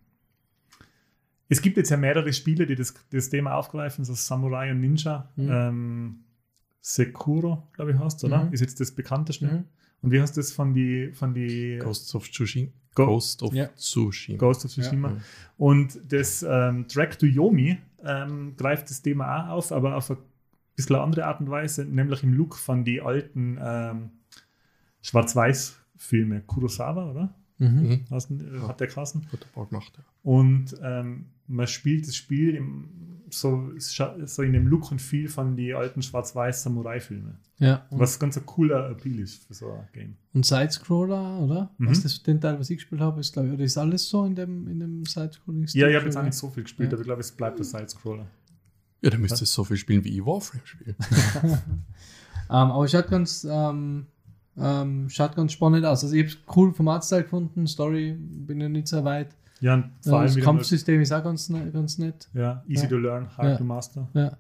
es gibt jetzt ja mehrere Spiele, die das, das Thema aufgreifen, so Samurai und Ninja. Mhm. Ähm, Sekuro, glaube ich, heißt oder? Mhm. Ist jetzt das bekannteste. Mhm. Und wie heißt das von die, von die Ghost of Tsushima. Ghost of Ja. Tsushima. Ghost of Tsushima? Ja. Und das ähm, Track to Yomi ähm, greift das Thema auch auf, aber auf eine bisschen andere Art und Weise, nämlich im Look von die alten ähm, Schwarz-Weiß-Filme. Kurosawa, oder? Mhm. Du- hat der Kassen? Hat der Bau gemacht, ja. Und ähm, man spielt das Spiel im, so, so in dem Look und Feel von die alten Schwarz-Weiß-Samurai-Filme. Ja. Was ganz ein cooler Appeal ist für so ein Game. und Sidescroller, oder? Mhm. Was das, den Teil, was ich gespielt habe, ist, glaube ich, oder ist alles so in dem, in dem Sidescrolling-Stil? Ja, ich habe jetzt auch nicht so viel gespielt, Ja. aber ich glaube, es bleibt der Side-Scroller. Ja, der müsste so viel spielen, wie ich Warframe spiele. Ähm, aber es schaut ganz, ähm, ähm, schaut ganz spannend aus. Also ich habe es cool vom Artstyle gefunden, Story bin ja nicht so weit. Ja, und vor allem das Kampfsystem ist auch ganz, ne, ganz nett. Ja, easy Ja. to learn, hard Ja. to master. Ja.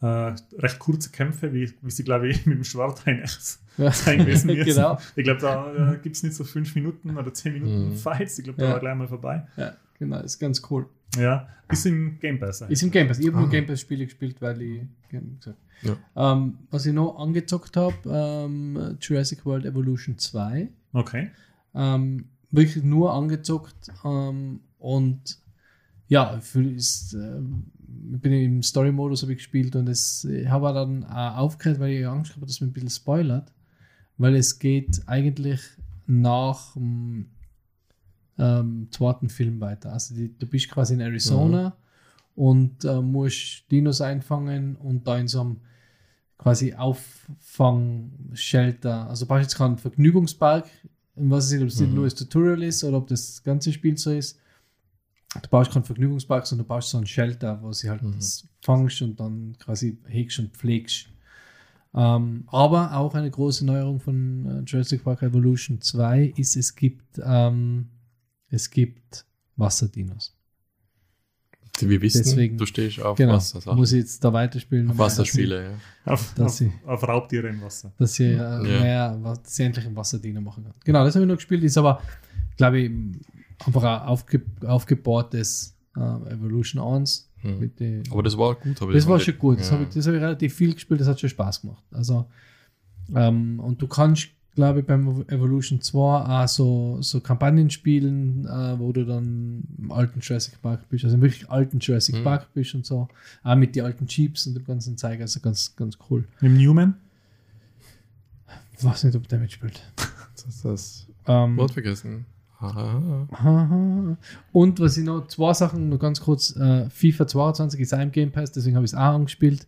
Äh, recht kurze Kämpfe, wie, wie sie, glaube ich, mit dem Schwartein Ja. sein gewesen ist. genau. Ich glaube, da äh, gibt es nicht so fünf Minuten oder zehn Minuten Mhm. Fights. Ich glaube, da Ja. war gleich mal vorbei. Ja, genau, ist ganz cool. Ja, ist im Game Pass. Ist im Game Pass. Ich habe Ah. nur Game Pass Spiele gespielt, weil ich gesagt. Ja. Ähm, was ich noch angezockt habe, ähm, Jurassic World Evolution 2. Okay. Ähm, wirklich nur angezockt ähm, und ja, für, ist, ähm, ich bin im Story-Modus habe ich gespielt und es ich habe dann auch aufgehört, weil ich Angst habe, dass es mir ein bisschen spoilert, weil es geht eigentlich nach dem ähm, zweiten Film weiter. Also die, du bist quasi in Arizona und äh, musst Dinos einfangen und da in so einem quasi Auffangshelter, also brauchst jetzt keinen Vergnügungspark, ich weiß nicht, ob es Mhm. nur das Tutorial ist oder ob das ganze Spiel so ist. Du baust keinen Vergnügungspark, sondern du baust so ein Shelter, wo sie halt Mhm. das fangst und dann quasi hegst und pflegst. Ähm, aber auch eine große Neuerung von äh, Jurassic Park Evolution 2 ist, es gibt, ähm, es gibt Wasserdinos. Wir wissen, Deswegen- du stehst auf Genau. Wasser. Muss ich jetzt da weiterspielen? auf Wasserspiele, ja. Auf, Dass auf, sie- auf Raubtiere im Wasser. dass sie äh, Ja. mehr, was, dass sie endlich im Wasser dienen machen kann. Genau, das habe ich noch gespielt, ist aber, glaube ich, einfach ein aufge, aufgebautes äh, Evolution 1. Hm. Mit den, Aber das war gut. Das war schon gut. Das ja. habe ich, das hab ich relativ viel gespielt, das hat schon Spaß gemacht. Also, ähm, und du kannst, glaube ich, beim Evolution 2 auch so, so Kampagnen spielen, äh, wo du dann im alten Jurassic Park bist, also im wirklich alten Jurassic Mhm. Park bist und so. Auch mit den alten Jeeps und dem ganzen Zeug, also ganz, ganz cool. Mit dem Newman? Ich weiß nicht, ob der mitspielt. Das, das Ähm, Wort vergessen. Und was ich noch, zwei Sachen noch ganz kurz, äh, FIFA 22 ist auch im Game Pass, deswegen habe ich es auch angespielt.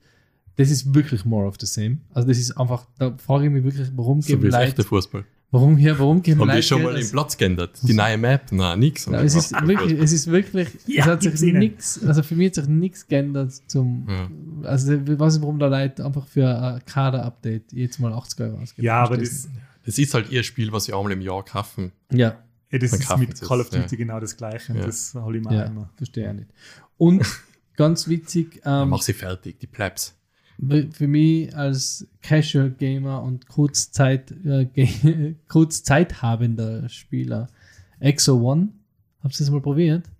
Das ist wirklich more of the same. Also das ist einfach, da frage ich mich wirklich, warum So geben Leute, Fußball. warum hier, warum geben Haben die Leute schon Geld mal den Platz geändert? Die neue Map? Na, nix. Ja, es ist wirklich, es ist wirklich, Ja, es hat sich nichts, also für mich hat sich nichts geändert zum, Ja. also ich weiß nicht, warum da Leute einfach für ein Kader-Update jetzt mal 80 Euro ausgeben. Ja, aber das, Das ist halt ihr Spiel, was sie einmal im Jahr kaufen. Ja, Ey, das Man ist mit es Call of Duty genau das Gleiche. Und Ja. das hole ich mir Ja, immer. verstehe ich nicht. Und ganz witzig, ähm, Mach sie fertig, die Plebs. Für mich als Casual Gamer und Kurzzeit, äh, kurzzeithabender Spieler, Exo One, ihr das mal probiert?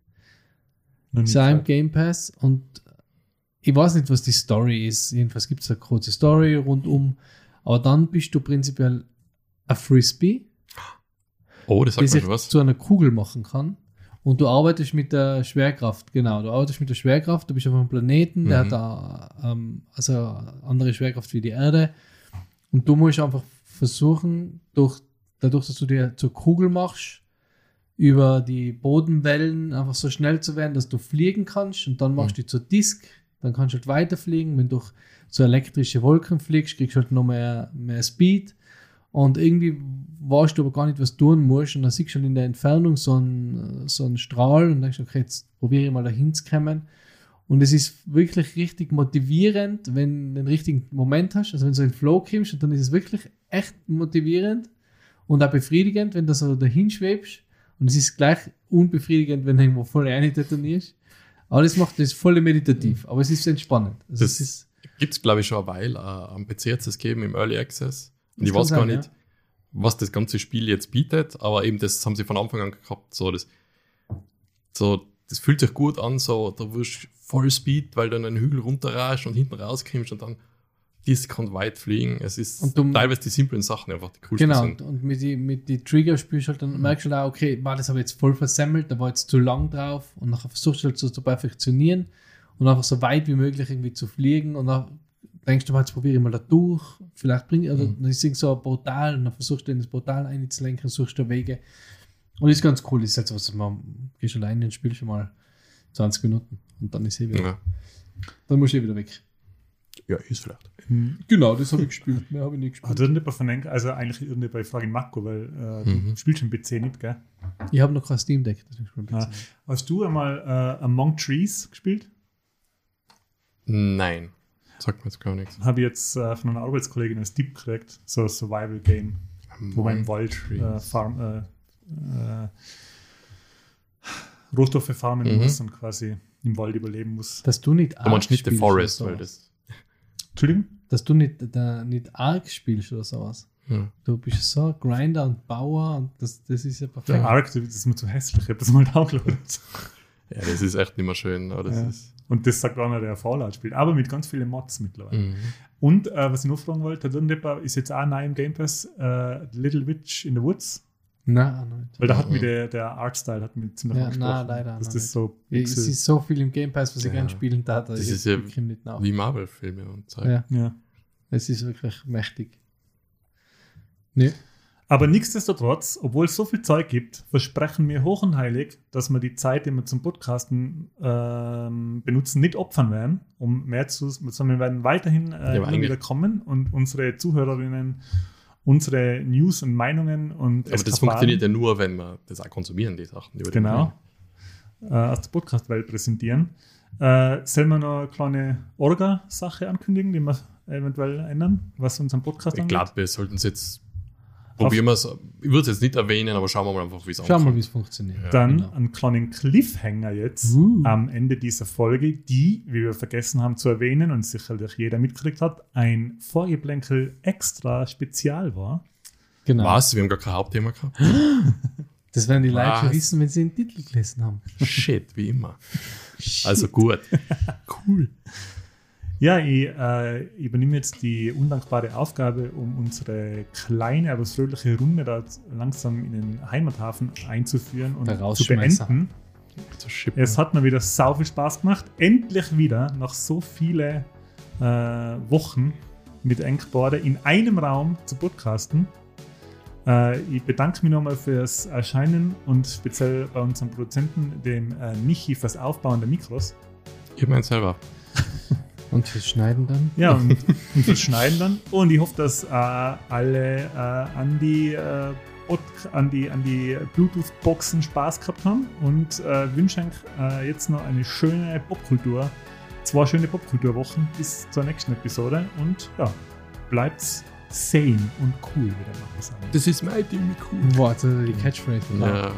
Ist ja im. Game Pass und ich weiß nicht, was die Story ist. Jedenfalls gibt es eine kurze Story rundum, aber dann bist du prinzipiell ein Frisbee, Oh, das sagt mir was. zu einer Kugel machen kann. Und du arbeitest mit der Schwerkraft, genau. Du arbeitest mit der Schwerkraft, du bist auf einem Planeten, der Mhm. hat da, ähm, also eine andere Schwerkraft wie die Erde. Und du musst einfach versuchen, durch, dadurch, dass du dir zur Kugel machst, über die Bodenwellen einfach so schnell zu werden, dass du fliegen kannst und dann machst du die zur Disk, dann kannst du halt weiterfliegen. Wenn du durch so elektrische Wolken fliegst, kriegst du halt noch mehr, mehr Speed. Und irgendwie weißt du aber gar nicht, was du tun musst. Und dann siehst du schon in der Entfernung so einen, so einen Strahl und denkst, okay, jetzt probiere ich mal dahin zu kommen. Und es ist wirklich richtig motivierend, wenn du den richtigen Moment hast. Also wenn du so in den Flow kommst, und dann ist es wirklich echt motivierend und auch befriedigend, wenn du so dahin schwebst. Und es ist gleich unbefriedigend, wenn du irgendwo voll rein detonierst. Aber das macht das voll meditativ. Aber es ist entspannend. Also Das- es Gibt es, glaube ich, schon eine Weile äh, am PC jetzt das geben im Early Access. Und Das ich kann weiß sein, gar ja. nicht, was das ganze Spiel jetzt bietet, aber eben das haben sie von Anfang an gehabt. So, das, so, das fühlt sich gut an, so, da wirst du voll Speed, weil du einen Hügel runterrascht und hinten rauskommst und dann discount weit fliegen. Es ist du- teilweise die simplen Sachen einfach die coolsten Genau, sind. und, und mit die, mit die Trigger spielst du halt, dann merkst du halt auch, okay, war das aber jetzt voll versemmelt, da war jetzt zu lang drauf und nachher versuchst du halt so zu perfektionieren und einfach so weit wie möglich irgendwie zu fliegen und dann denkst du mal, jetzt probiere ich mal da durch, vielleicht bringt, also Mhm. dann ist irgend so ein Portal und dann versuchst du in das Portal einzulenken, suchst du Wege und ist ganz cool, ist jetzt was, man gehst allein ins Spiel schon mal 20 Minuten und dann ist eh wieder, Ja. dann musst du eh wieder weg. ja, ist vielleicht. Genau, das habe ich gespielt, mehr habe ich nicht Hat gespielt. irgendjemand von den, also eigentlich irgendjemand bei Frage Marco, weil äh, Mhm. du spielst schon PC nicht, gell? Ich habe noch kein Steam Deck, Ah. Hast du einmal äh, Among Trees gespielt? Nein. Sagt mir jetzt gar nichts. Habe ich jetzt äh, von einer Arbeitskollegin als Tipp gekriegt, so ein Survival-Game, wo man im Wald äh, farm, äh, äh, Rohstoffe farmen Mhm. muss und quasi im Wald überleben muss. Dass du nicht Du meinst nicht The spielst Forest, oder weil sowas. das. Entschuldigung? dass du nicht, da, nicht Ark spielst oder sowas. Ja. Du bist so Grinder und Bauer und das, das ist ja Der perfekt. Ark, das ist mir zu hässlich. Ich habe das mal downloadet. ja, das ist echt nicht mehr schön. Aber das Ja. ist. Und das sagt einer, der Fallout spielt. Aber mit ganz vielen Mods mittlerweile. Mhm. Und äh, was ich noch fragen wollte, der Dipper ist jetzt auch neu im Game Pass, äh, Little Witch in the Woods. Nein. Weil da hat mich der, der Artstyle hat mich ziemlich Ja, angesprochen. nein, leider Dass das so Es ist so viel im Game Pass, was ich Ja. gerne spielen darf. Das ist ja nicht nach. Wie Marvel-Filme und Zeug. Ja, ja. es ist wirklich mächtig. Nee. Aber nichtsdestotrotz, obwohl es so viel Zeug gibt, versprechen wir hoch und heilig, dass wir die Zeit, die wir zum Podcasten ähm, benutzen, nicht opfern werden, um mehr zu, sondern wir werden weiterhin äh, immer wieder kommen und unsere Zuhörerinnen unsere News und Meinungen und Aber das Eskapaden, funktioniert ja nur, wenn wir das auch konsumieren, die Sachen. Den genau äh, aus der Podcast-Welt präsentieren. Äh, sollen wir noch eine kleine Orga-Sache ankündigen, die wir eventuell ändern, was unseren Podcast Ich angeht? glaube, wir sollten es jetzt. Probieren wir es. Ich würde es jetzt nicht erwähnen, aber schauen wir mal einfach, wie es Schau mal, ankommt. wie es funktioniert. Ja. Dann genau. einen kleinen Cliffhanger jetzt Uh. am Ende dieser Folge, die, wie wir vergessen haben zu erwähnen und sicherlich jeder mitgekriegt hat, ein Vorgeplänkel extra Spezial war. Genau. Was? Wir haben gar kein Hauptthema gehabt? Das werden die Leute schon wissen, wenn sie den Titel gelesen haben. Shit, wie immer. Also gut. cool. Ja, ich äh, übernehme jetzt die undankbare Aufgabe, um unsere kleine, aber fröhliche Runde da langsam in den Heimathafen einzuführen und zu beenden. Es hat mir wieder sau viel Spaß gemacht. Endlich wieder, nach so vielen äh, Wochen mit Enkborde in einem Raum zu podcasten. Äh, ich bedanke mich nochmal fürs Erscheinen und speziell bei unserem Produzenten, dem äh, Michi, fürs Aufbauen der Mikros. Ich meine selber. Und fürs Schneiden dann? Ja, und, und fürs Schneiden dann. Und ich hoffe, dass äh, alle äh, an die, äh, an die, an die Bluetooth-Boxen Spaß gehabt haben und äh, wünsche euch äh, jetzt noch eine schöne Popkultur, zwei schöne Popkulturwochen bis zur nächsten Episode und ja, bleibt sane und cool wieder machen sagen. Das ist mein Ding, cool. Boah, das ist die Catchphrase. Ja.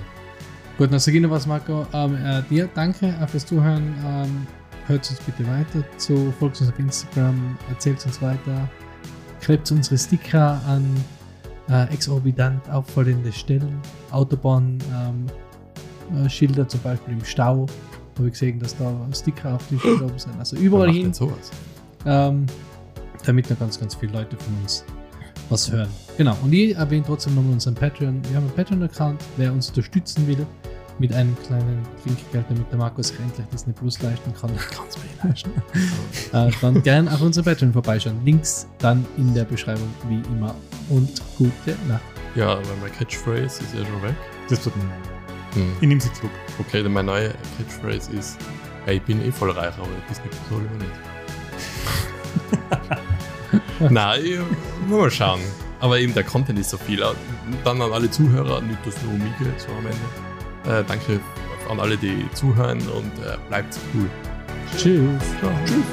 Gut, dann sag ich noch was, Marco. Ähm, äh, dir danke auch fürs Zuhören. Ähm, hört uns bitte weiter zu, folgt uns auf Instagram, erzählt uns weiter, klebt unsere Sticker an äh, exorbitant auffallende Stellen, Autobahn, ähm, äh, zum Beispiel im Stau. Habe ich gesehen, dass da Sticker auf die Schilder oben sind. Also überall hin, sowas? ähm, damit noch ganz, ganz viele Leute von uns was hören. Genau, und ich erwähne trotzdem nochmal unseren Patreon. Wir haben einen Patreon-Account, wer uns unterstützen will mit einem kleinen Trinkgeld, damit der Markus sich endlich Disney Plus leisten kann. Du mir leisten. äh, dann gern auf unserem Patreon vorbeischauen. Links dann in der Beschreibung wie immer. Und gute Nacht. Ja, aber mein Catchphrase ist ja schon weg. Das tut mir leid. Hm. Ich nehme sie zurück. Okay, dann meine neue Catchphrase ist, hey, ich bin eh voll reich, aber Disney Plus soll ich nicht. Nein, ich, mal schauen. Aber eben der Content ist so viel. Dann an alle Zuhörer, nicht das nur um mich geht, so am Ende. Äh, danke an alle, die zuhören und äh, bleibt cool. Tschüss. Ciao. Tschüss.